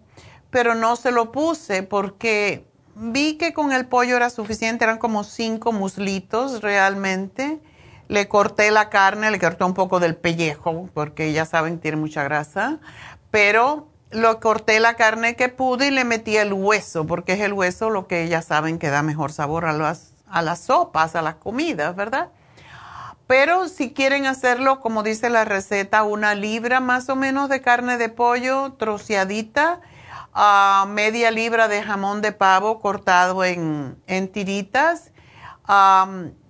pero no se lo puse porque vi que con el pollo era suficiente, eran como cinco muslitos realmente. Le corté la carne, le corté un poco del pellejo, porque ya saben, tiene mucha grasa, pero lo corté la carne que pude y le metí el hueso, porque es el hueso lo que ya saben que da mejor sabor a las, a las sopas, a las comidas, ¿verdad? Pero si quieren hacerlo, como dice la receta, una libra más o menos de carne de pollo troceadita, media libra de jamón de pavo cortado en, tiritas.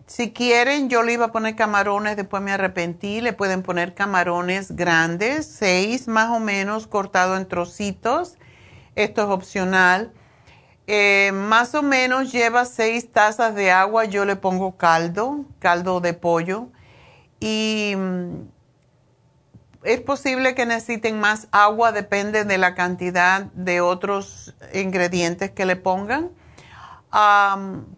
si quieren, yo le iba a poner camarones, después me arrepentí, le pueden poner camarones grandes, seis más o menos, cortado en trocitos. Esto es opcional. Eh, más o menos lleva seis tazas de agua, yo le pongo caldo, caldo de pollo. Y mm, es posible que necesiten más agua, depende de la cantidad de otros ingredientes que le pongan.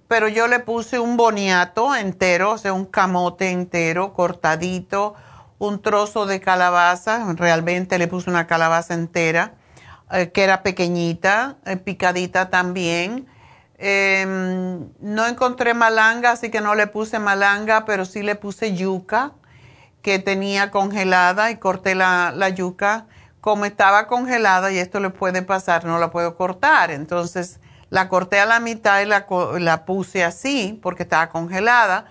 pero yo le puse un boniato entero, o sea, un camote entero, cortadito, un trozo de calabaza, realmente le puse una calabaza entera, eh, que era pequeñita, eh, picadita también. Em, no encontré malanga, así que no le puse malanga, pero sí le puse yuca que tenía congelada y corté la, la yuca. Como estaba congelada, y esto le puede pasar, no la puedo cortar. Entonces la corté a la mitad y la, la puse así porque estaba congelada.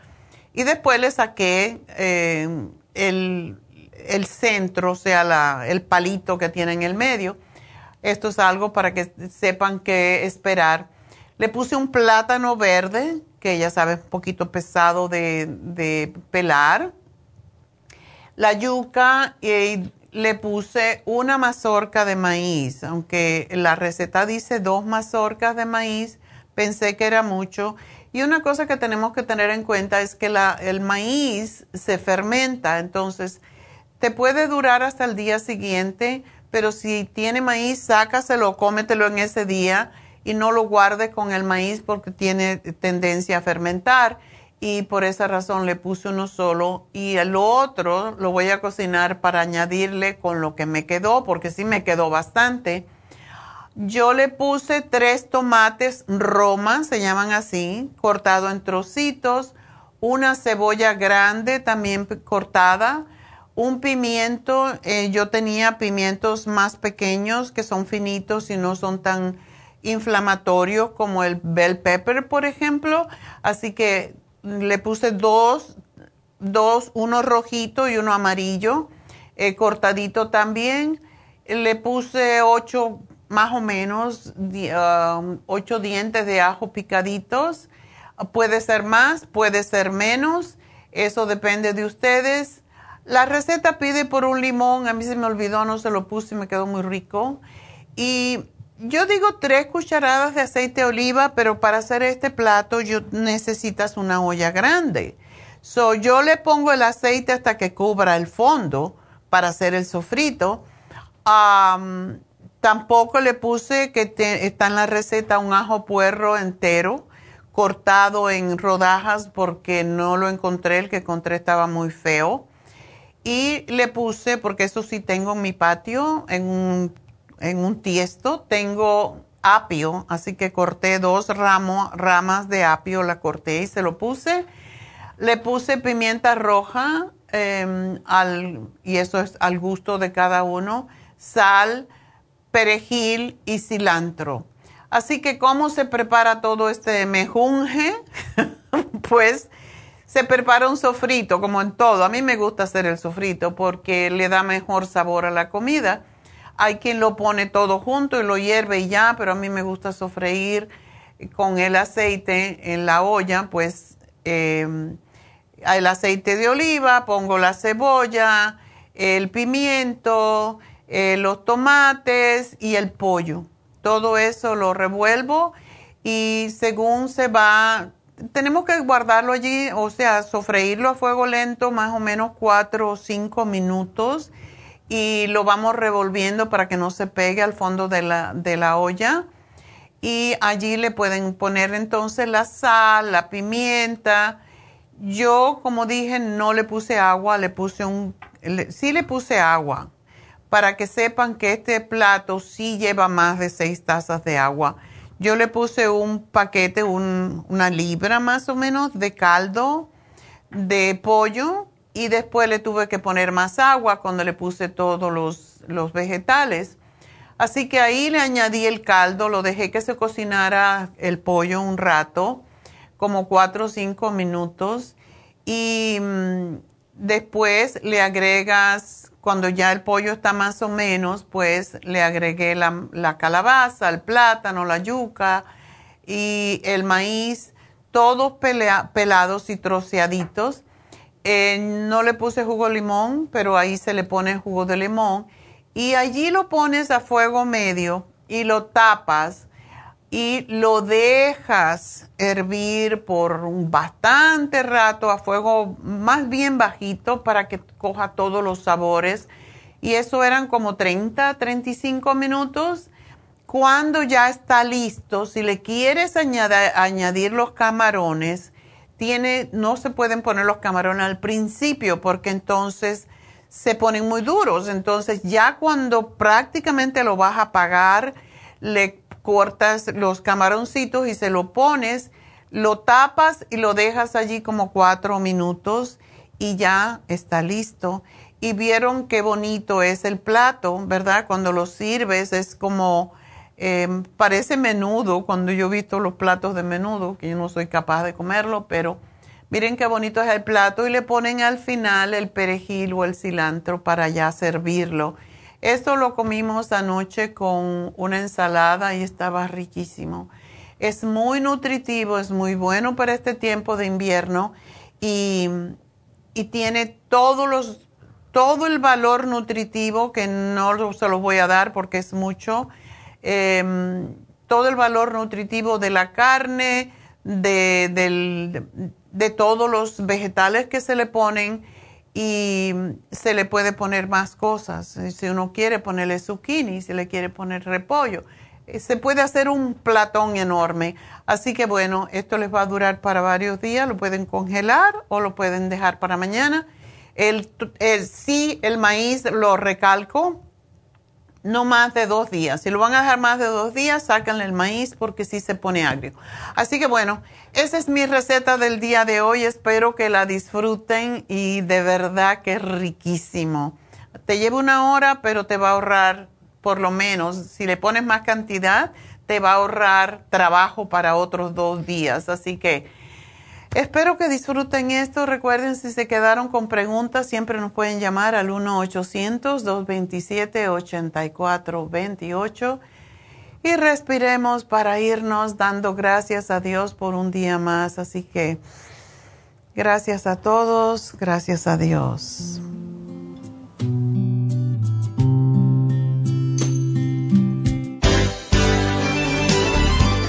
Y después le saqué em, el, el, centro, o sea, la, el palito que tiene en el medio. Esto es algo para que sepan qué esperar. Le puse un plátano verde, que ya sabe, un poquito pesado de, pelar la yuca y le puse una mazorca de maíz, aunque la receta dice dos mazorcas de maíz, pensé que era mucho. Y una cosa que tenemos que tener en cuenta es que el maíz se fermenta, entonces te puede durar hasta el día siguiente, pero si tiene maíz, sácaselo, cómetelo en ese día y no lo guardes con el maíz porque tiene tendencia a fermentar y por esa razón le puse uno solo y el otro lo voy a cocinar para añadirle con lo que me quedó, porque sí me quedó bastante. Yo le puse tres tomates roma, se llaman así, cortado en trocitos, una cebolla grande también cortada, un pimiento, eh, yo tenía pimientos más pequeños que son finitos y no son tan inflamatorios como el bell pepper, por ejemplo, así que le puse dos, dos, uno rojito y uno amarillo, eh, cortadito también. Le puse ocho, más o menos, um, ocho dientes de ajo picaditos. Puede ser más, puede ser menos. Eso depende de ustedes. La receta pide por un limón. A mí se me olvidó, no se lo puse y me quedó muy rico. Y yo digo tres cucharadas de aceite de oliva, pero para hacer este plato yo necesitas una olla grande. So, yo le pongo el aceite hasta que cubra el fondo para hacer el sofrito. tampoco le puse que está en la receta un ajo puerro entero cortado en rodajas porque no lo encontré, el que encontré estaba muy feo. Y le puse, porque eso sí tengo en mi patio, en un en un tiesto. Tengo apio, así que corté dos ramos, ramas de apio, la corté y se lo puse. Le puse pimienta roja em, al, y eso es al gusto de cada uno, sal, perejil y cilantro. Así que cómo se prepara todo este mejunje, pues se prepara un sofrito, como en todo. A mí me gusta hacer el sofrito porque le da mejor sabor a la comida hay quien lo pone todo junto y lo hierve y ya, pero a mí me gusta sofreír con el aceite en la olla, pues em, el aceite de oliva, pongo la cebolla, el pimiento, eh, los tomates y el pollo. Todo eso lo revuelvo y según se va, tenemos que guardarlo allí, o sea, sofreírlo a fuego lento más o menos cuatro o cinco minutos y lo vamos revolviendo para que no se pegue al fondo de la, de la olla. Y allí le pueden poner entonces la sal, la pimienta. Yo, como dije, no le puse agua, le puse un, sí le puse agua para que sepan que este plato sí lleva más de seis tazas de agua. Yo le puse un paquete, una libra más o menos de caldo de pollo y después le tuve que poner más agua cuando le puse todos los, vegetales. Así que ahí le añadí el caldo, lo dejé que se cocinara el pollo un rato, como cuatro o cinco minutos, y mm, después le agregas, cuando ya el pollo está más o menos, pues le agregué la, calabaza, el plátano, la yuca y el maíz, todos pelados y troceaditos eh, no le puse jugo de limón, pero ahí se le pone jugo de limón. Y allí lo pones a fuego medio y lo tapas y lo dejas hervir por un bastante rato a fuego más bien bajito para que coja todos los sabores. Y eso eran como 30, 35 minutos. Cuando ya está listo, si le quieres añadir los camarones, tiene, no se pueden poner los camarones al principio porque entonces se ponen muy duros. Entonces ya cuando prácticamente lo vas a pagar, le cortas los camaroncitos y se lo pones, lo tapas y lo dejas allí como cuatro minutos y ya está listo. Y vieron qué bonito es el plato, ¿verdad? Cuando lo sirves es como, em, parece menudo, cuando yo he visto los platos de menudo, que yo no soy capaz de comerlo, pero miren qué bonito es el plato y le ponen al final el perejil o el cilantro para ya servirlo. Esto lo comimos anoche con una ensalada y estaba riquísimo. Es muy nutritivo, es muy bueno para este tiempo de invierno y y tiene todos los, todo el valor nutritivo, que no se los voy a dar porque es mucho, em, todo el valor nutritivo de la carne, de, de todos los vegetales que se le ponen y se le puede poner más cosas. Si uno quiere ponerle zucchini, si le quiere poner repollo se puede hacer un platón enorme. Así que bueno, esto les va a durar para varios días, lo pueden congelar o lo pueden dejar para mañana. El, el, sí, el maíz lo recalco, no más de dos días. Si lo van a dejar más de dos días, sáquenle el maíz porque sí se pone agrio. Así que bueno, esa es mi receta del día de hoy. Espero que la disfruten y de verdad que es riquísimo. Te lleva una hora, pero te va a ahorrar por lo menos, si le pones más cantidad, te va a ahorrar trabajo para otros dos días. Así que espero que disfruten esto. Recuerden, si se quedaron con preguntas, siempre nos pueden llamar al 1-800-227-8428. Y respiremos para irnos dando gracias a Dios por un día más. Así que gracias a todos, gracias a Dios.